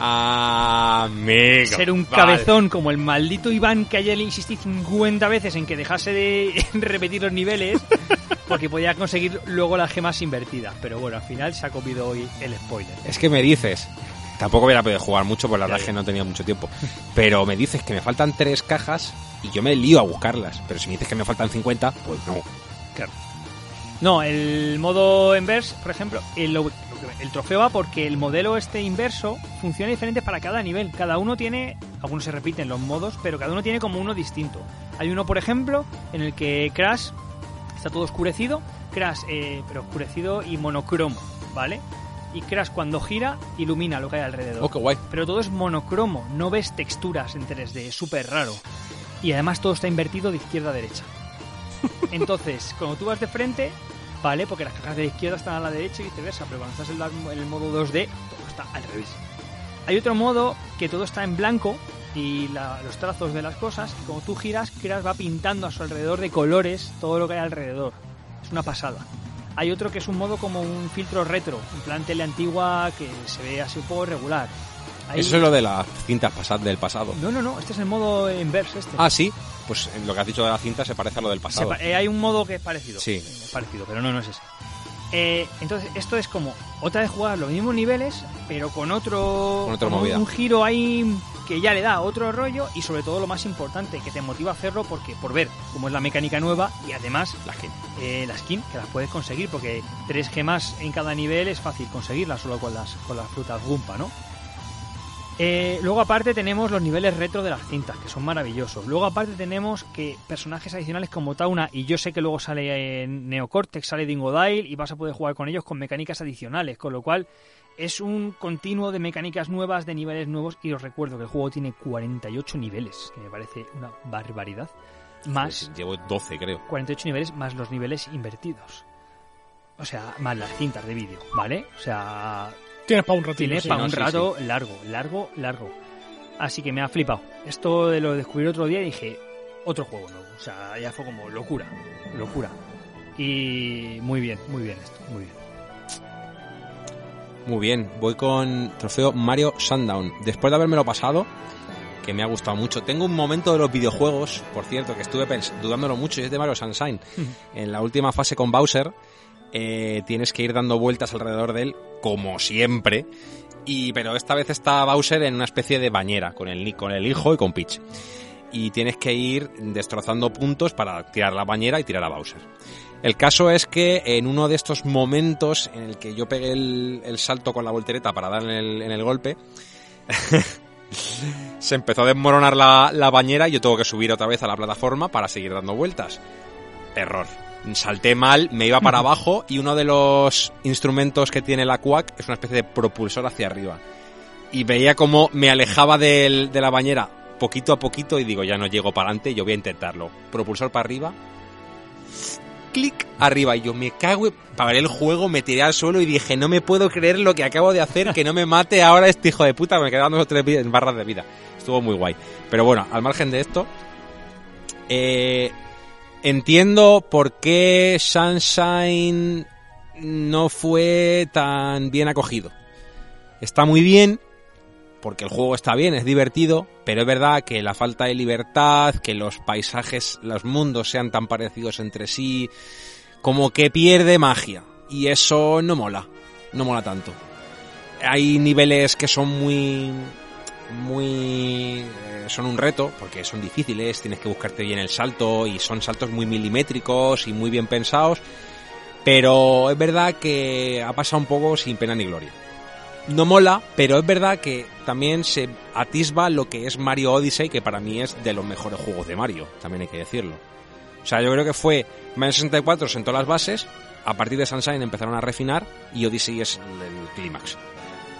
Amigo. ser un Vale. cabezón como el maldito Iván que ayer le insistí 50 veces en que dejase de repetir los niveles porque podía conseguir luego las gemas invertidas. Pero bueno, al final se ha comido hoy el spoiler. Es que me dices, tampoco hubiera podido jugar mucho, pues la verdad que no tenía mucho tiempo. Pero me dices que me faltan tres cajas y yo me lío a buscarlas. Pero si me dices que me faltan 50, pues no. Claro. No, el modo inverse, por ejemplo, el, trofeo va porque el modelo este inverso funciona diferente para cada nivel. Cada uno tiene, algunos se repiten los modos, pero cada uno tiene como uno distinto. Hay uno, por ejemplo, en el que Crash está todo oscurecido, Crash, eh, pero oscurecido y monocromo, ¿vale? Y Crash cuando gira ilumina lo que hay alrededor. Oh, qué guay. Pero todo es monocromo, no ves texturas en 3D, es súper raro. Y además todo está invertido de izquierda a derecha. Entonces, cuando tú vas de frente, vale, porque las cajas de la izquierda están a la derecha y viceversa, pero cuando estás en, la- en el modo 2D, todo está al revés. Hay otro modo que todo está en blanco y la- los trazos de las cosas, y cuando tú giras, Crash va pintando a su alrededor de colores todo lo que hay alrededor. Es una pasada. Hay otro que es un modo como un filtro retro, en plan tele antigua que se ve así un poco regular. Hay- Eso es lo de las cintas del pasado. No, no, no, este es el modo inverse este. Ah, sí. Pues en lo que has dicho de la cinta se parece a lo del pasado. pa- eh, hay un modo que es parecido. Sí. Es parecido, pero no, no es ese. Eh, entonces, esto es como otra vez jugar los mismos niveles, pero con otro, Con otra movida. un giro ahí que ya le da otro rollo y sobre todo lo más importante, que te motiva a hacerlo porque por ver cómo es la mecánica nueva y además La skin. eh, la skin que las puedes conseguir porque tres gemas en cada nivel es fácil conseguirlas solo con las con las frutas Gumpa, ¿no? Eh, luego aparte tenemos los niveles retro de las cintas, que son maravillosos. Luego aparte tenemos que personajes adicionales como Tauna, y yo sé que luego sale en Neocortex, sale Dingodile, y vas a poder jugar con ellos con mecánicas adicionales, con lo cual es un continuo de mecánicas nuevas, de niveles nuevos, y os recuerdo que el juego tiene 48 niveles, que me parece una barbaridad. Más Pues llevo 12, creo. 48 niveles más los niveles invertidos. O sea, más las cintas de vídeo, ¿vale? O sea, Tienes para un ratito. tiene sí. para no, un sí, rato largo, largo, largo. Así que me ha flipado. Esto de lo descubrí otro día y dije, otro juego nuevo. O sea, ya fue como locura, locura. Y muy bien, muy bien esto, muy bien. Muy bien, voy con trofeo Mario Sundown. Después de habérmelo pasado, que me ha gustado mucho. Tengo un momento de los videojuegos, por cierto, que estuve dudándolo mucho, y es de Mario Sunshine. en la última fase con Bowser, eh, tienes que ir dando vueltas alrededor de él, como siempre. Y, pero esta vez está Bowser en una especie de bañera, con el, hijo y con Peach. Y tienes que ir destrozando puntos para tirar la bañera y tirar a Bowser. El caso es que en uno de estos momentos en el que yo pegué el, salto con la voltereta para dar en el, golpe, se empezó a desmoronar la, la bañera y yo tengo que subir otra vez a la plataforma para seguir dando vueltas. Error. Salté mal, me iba para abajo y uno de los instrumentos que tiene la Quack es una especie de propulsor hacia arriba. Y veía como me alejaba del- de la bañera poquito a poquito y digo, ya no llego para adelante, yo voy a intentarlo. Propulsor para arriba, clic arriba y yo me cago, paré el juego, me tiré al suelo y dije, no me puedo creer lo que acabo de hacer, que no me mate ahora este hijo de puta, me quedan dos o tres barras de vida. Estuvo muy guay. Pero bueno, al margen de esto, eh, entiendo por qué Sunshine no fue tan bien acogido. Está muy bien, porque el juego está bien, es divertido, pero es verdad que la falta de libertad, que los paisajes, los mundos sean tan parecidos entre sí, como que pierde magia. Y eso no mola, no mola tanto. Hay niveles que son muy... muy... eh, son un reto, porque son difíciles, tienes que buscarte bien el salto, y son saltos muy milimétricos y muy bien pensados, pero es verdad que ha pasado un poco sin pena ni gloria. no mola, pero es verdad que también se atisba lo que es Mario Odyssey, que para mí es de los mejores juegos de Mario, también hay que decirlo. O sea, yo creo que fue Mario 64 sentó las bases, a partir de Sunshine empezaron a refinar y Odyssey es el clímax.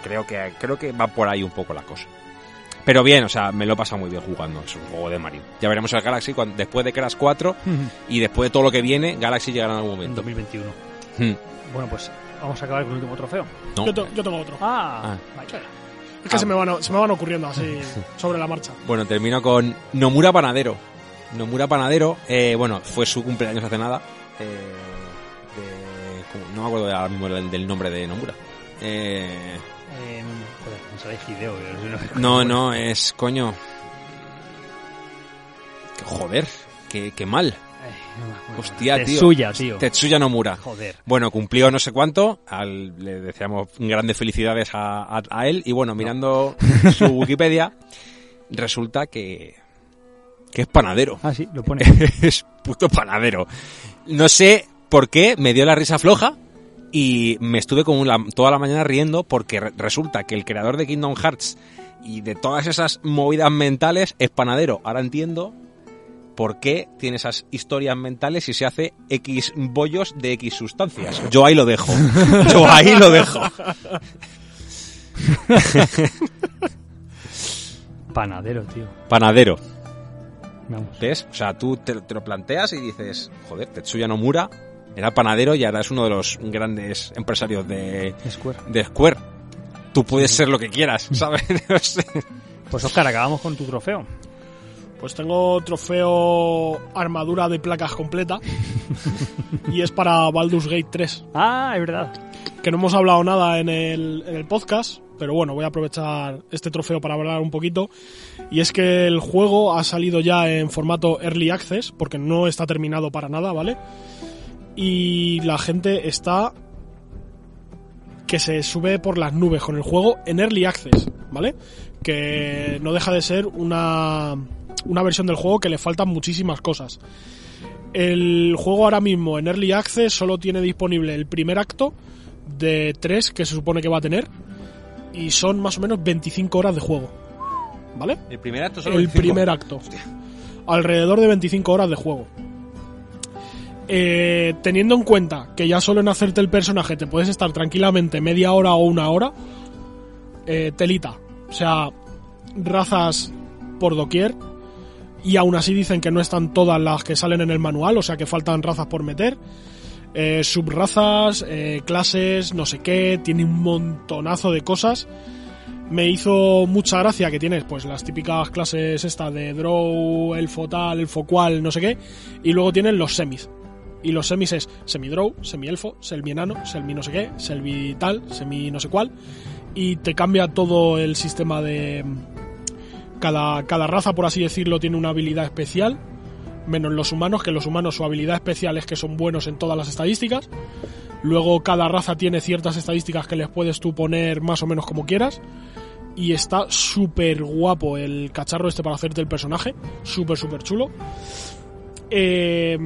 Creo que, creo que va por ahí un poco la cosa. Pero bien, o sea, me lo he pasado muy bien jugando. Es un juego de Mario. Ya veremos el Galaxy cuando, después de Crash 4 y después de todo lo que viene, Galaxy llegará en algún En momento. 2021. Hmm. Bueno, pues vamos a acabar con el último trofeo. No. Yo, yo tengo otro. Ah, Ah. vaya. Es que Ah. se, me van, se me van ocurriendo así sobre la marcha. Bueno, termino con Nomura Panadero. Nomura Panadero, eh, bueno, fue su cumpleaños hace nada. eh, de- no me acuerdo ahora mismo del, del nombre de Nomura. Eh, Sale Hideo. no, no- es coño. Joder, qué, qué mal. No. Hostia, tío. Tetsuya, tío. Tetsuya Nomura. Joder. Bueno, cumplió no sé cuánto, al- le deseamos grandes felicidades a, a- a él y bueno, mirando su Wikipedia, resulta que, que es panadero. Ah, sí, lo pone. es puto panadero. No sé por qué me dio la risa floja y me estuve como la- toda la mañana riendo porque re- resulta que el creador de Kingdom Hearts y de todas esas movidas mentales es panadero. Ahora entiendo por qué tiene esas historias mentales y se hace X bollos de X sustancias. Yo ahí lo dejo. Yo ahí lo dejo. Panadero, tío. Panadero. Vamos. ¿Ves? O sea, tú te, te lo planteas y dices, joder, Tetsuya Nomura era panadero y ahora es uno de los grandes empresarios de, Square. de Square. Tú puedes ser lo que quieras, ¿sabes? Pues Oscar, acabamos con tu trofeo. Pues tengo trofeo armadura de placas completa. y es para Baldur's Gate 3. Ah, es verdad. Que no hemos hablado nada en el, en el podcast. Pero bueno, voy a aprovechar este trofeo para hablar un poquito. Y es que el juego ha salido ya en formato Early Access, porque no está terminado para nada, ¿vale? Y la gente está que se sube por las nubes con el juego en Early Access, ¿vale? Que no deja de ser una, una versión del juego que le faltan muchísimas cosas. El juego ahora mismo en Early Access solo tiene disponible el primer acto de tres que se supone que va a tener y son más o menos 25 horas de juego, ¿vale? El primer acto el primer acto. Alrededor de 25 horas de juego. Eh, teniendo en cuenta que ya solo en hacerte el personaje te puedes estar tranquilamente media hora o una hora, eh, telita. O sea, razas por doquier. Y aún así dicen que no están todas las que salen en el manual, o sea que faltan razas por meter. Eh, subrazas, clases, no sé qué, tiene un montonazo de cosas. Me hizo mucha gracia que tienes pues las típicas clases esta de draw, elfo tal, elfo cual, no sé qué, y luego tienes los semis. Y los semis es semi-draw, semi-elfo, semi-enano, semi no sé qué, semi tal, semi no sé cuál, y te cambia todo el sistema de... Cada, cada raza, por así decirlo, tiene una habilidad especial, menos los humanos, que los humanos su habilidad especial es que son buenos en todas las estadísticas. Luego cada raza tiene ciertas estadísticas que les puedes tú poner más o menos como quieras. Y está súper guapo el cacharro este para hacerte el personaje. Súper, súper chulo. Eh,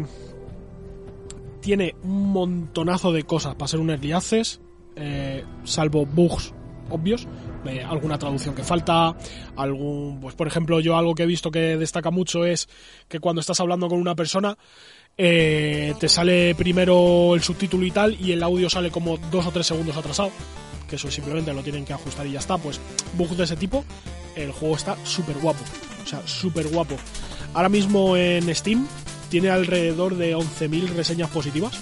tiene un montonazo de cosas para ser un early access. eh, salvo bugs obvios. eh, alguna traducción que falta. Algún. Pues por ejemplo, yo algo que he visto que destaca mucho es que cuando estás hablando con una persona. eh, te sale primero el subtítulo y tal, y el audio sale como dos o tres segundos atrasado. Que eso simplemente lo tienen que ajustar y ya está. Pues bugs de ese tipo, el juego está súper guapo. O sea, súper guapo. Ahora mismo en Steam tiene alrededor de 11.000 reseñas positivas,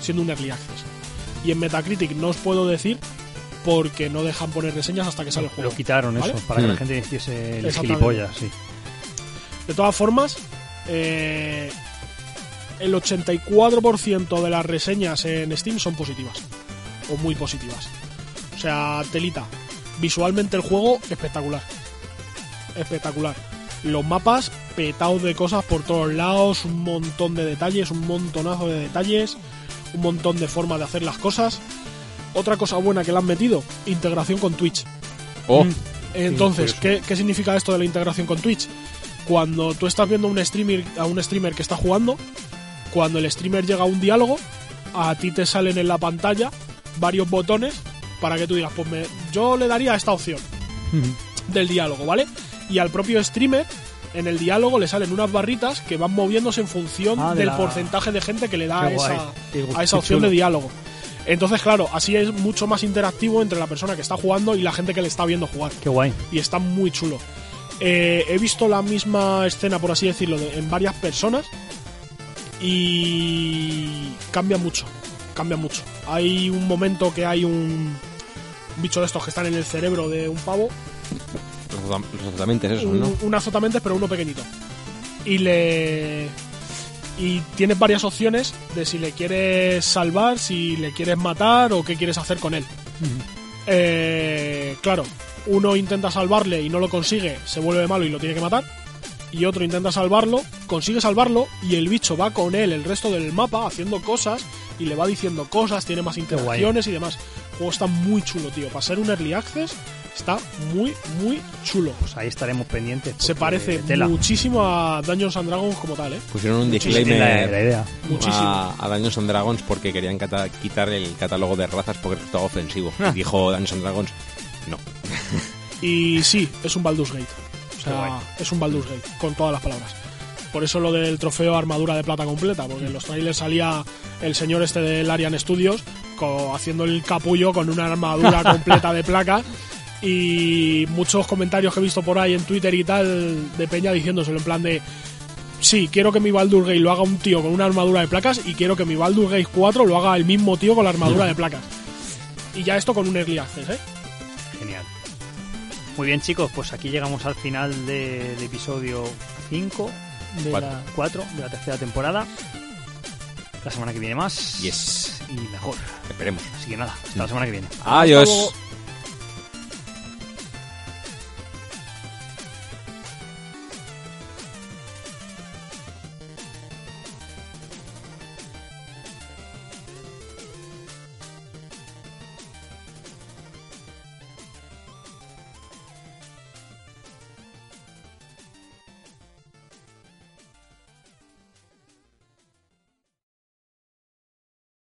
siendo un early access. Y en Metacritic no os puedo decir porque no dejan poner reseñas hasta que sale el juego. Lo quitaron ¿Vale? eso, para que Mm. la gente hiciese el gilipollas, sí. De todas formas, eh, el 84% de las reseñas en Steam son positivas. O muy positivas. O sea, telita. Visualmente el juego, espectacular. Espectacular. Los mapas petados de cosas por todos lados, un montón de detalles, un montonazo de detalles, un montón de formas de hacer las cosas. Otra cosa buena que le han metido, integración con Twitch. Oh, Mm. Entonces. ¿qué, qué significa esto de la integración con Twitch? Cuando tú estás viendo a un streamer, a un streamer que está jugando, cuando el streamer llega a un diálogo, a ti te salen en la pantalla varios botones para que tú digas, pues me, yo le daría esta opción del diálogo, ¿vale? Y al propio streamer, en el diálogo le salen unas barritas que van moviéndose en función Ah, de del la- porcentaje de gente que le da esa, a esa opción de diálogo. Entonces, claro, así es mucho más interactivo entre la persona que está jugando y la gente que le está viendo jugar. Qué guay. Y está muy chulo. Eh, he visto la misma escena, por así decirlo, de- en varias personas y cambia mucho. Cambia mucho. Hay un momento que hay un bicho de estos que están en el cerebro de un pavo Los azota- los azotamentes esos, un, ¿no? un azotamentes, pero uno pequeñito. Y le. Y tienes varias opciones de si le quieres salvar, si le quieres matar o qué quieres hacer con él. Eh, claro, uno intenta salvarle y no lo consigue, se vuelve malo y lo tiene que matar. Y otro intenta salvarlo, consigue salvarlo y el bicho va con él el resto del mapa haciendo cosas y le va diciendo cosas, tiene más interacciones y demás. El juego está muy chulo, tío. Para ser un early access, está muy, muy chulo. Pues ahí estaremos pendientes. Se parece tela. muchísimo a Dungeons and Dragons como tal, ¿eh? Pusieron un sí, la, idea. Muchísimo. a, a Dungeons and Dragons porque querían cata- quitar el catálogo de razas porque resultaba ofensivo. Ah. Y dijo Dungeons and Dragons, no. Y sí, es un Baldur's Gate. O sea, es un Baldur's Gate, con todas las palabras. Por eso lo del trofeo armadura de plata completa, porque en los trailers salía el señor este del Arian Studios co- haciendo el capullo con una armadura completa de placa y muchos comentarios que he visto por ahí en Twitter y tal de Peña diciéndoselo en plan de sí, quiero que mi Baldur's Gate lo haga un tío con una armadura de placas y quiero que mi Baldur's Gate 4 lo haga el mismo tío con la armadura de placas. Y ya esto con un Early Access, ¿eh? Genial. Muy bien, chicos, pues aquí llegamos al final de- del episodio 5 de Cuatro. la 4 de la tercera temporada. La semana que viene más. Yes. Y mejor. Esperemos. Así que nada, hasta la semana que viene. Adiós. luego.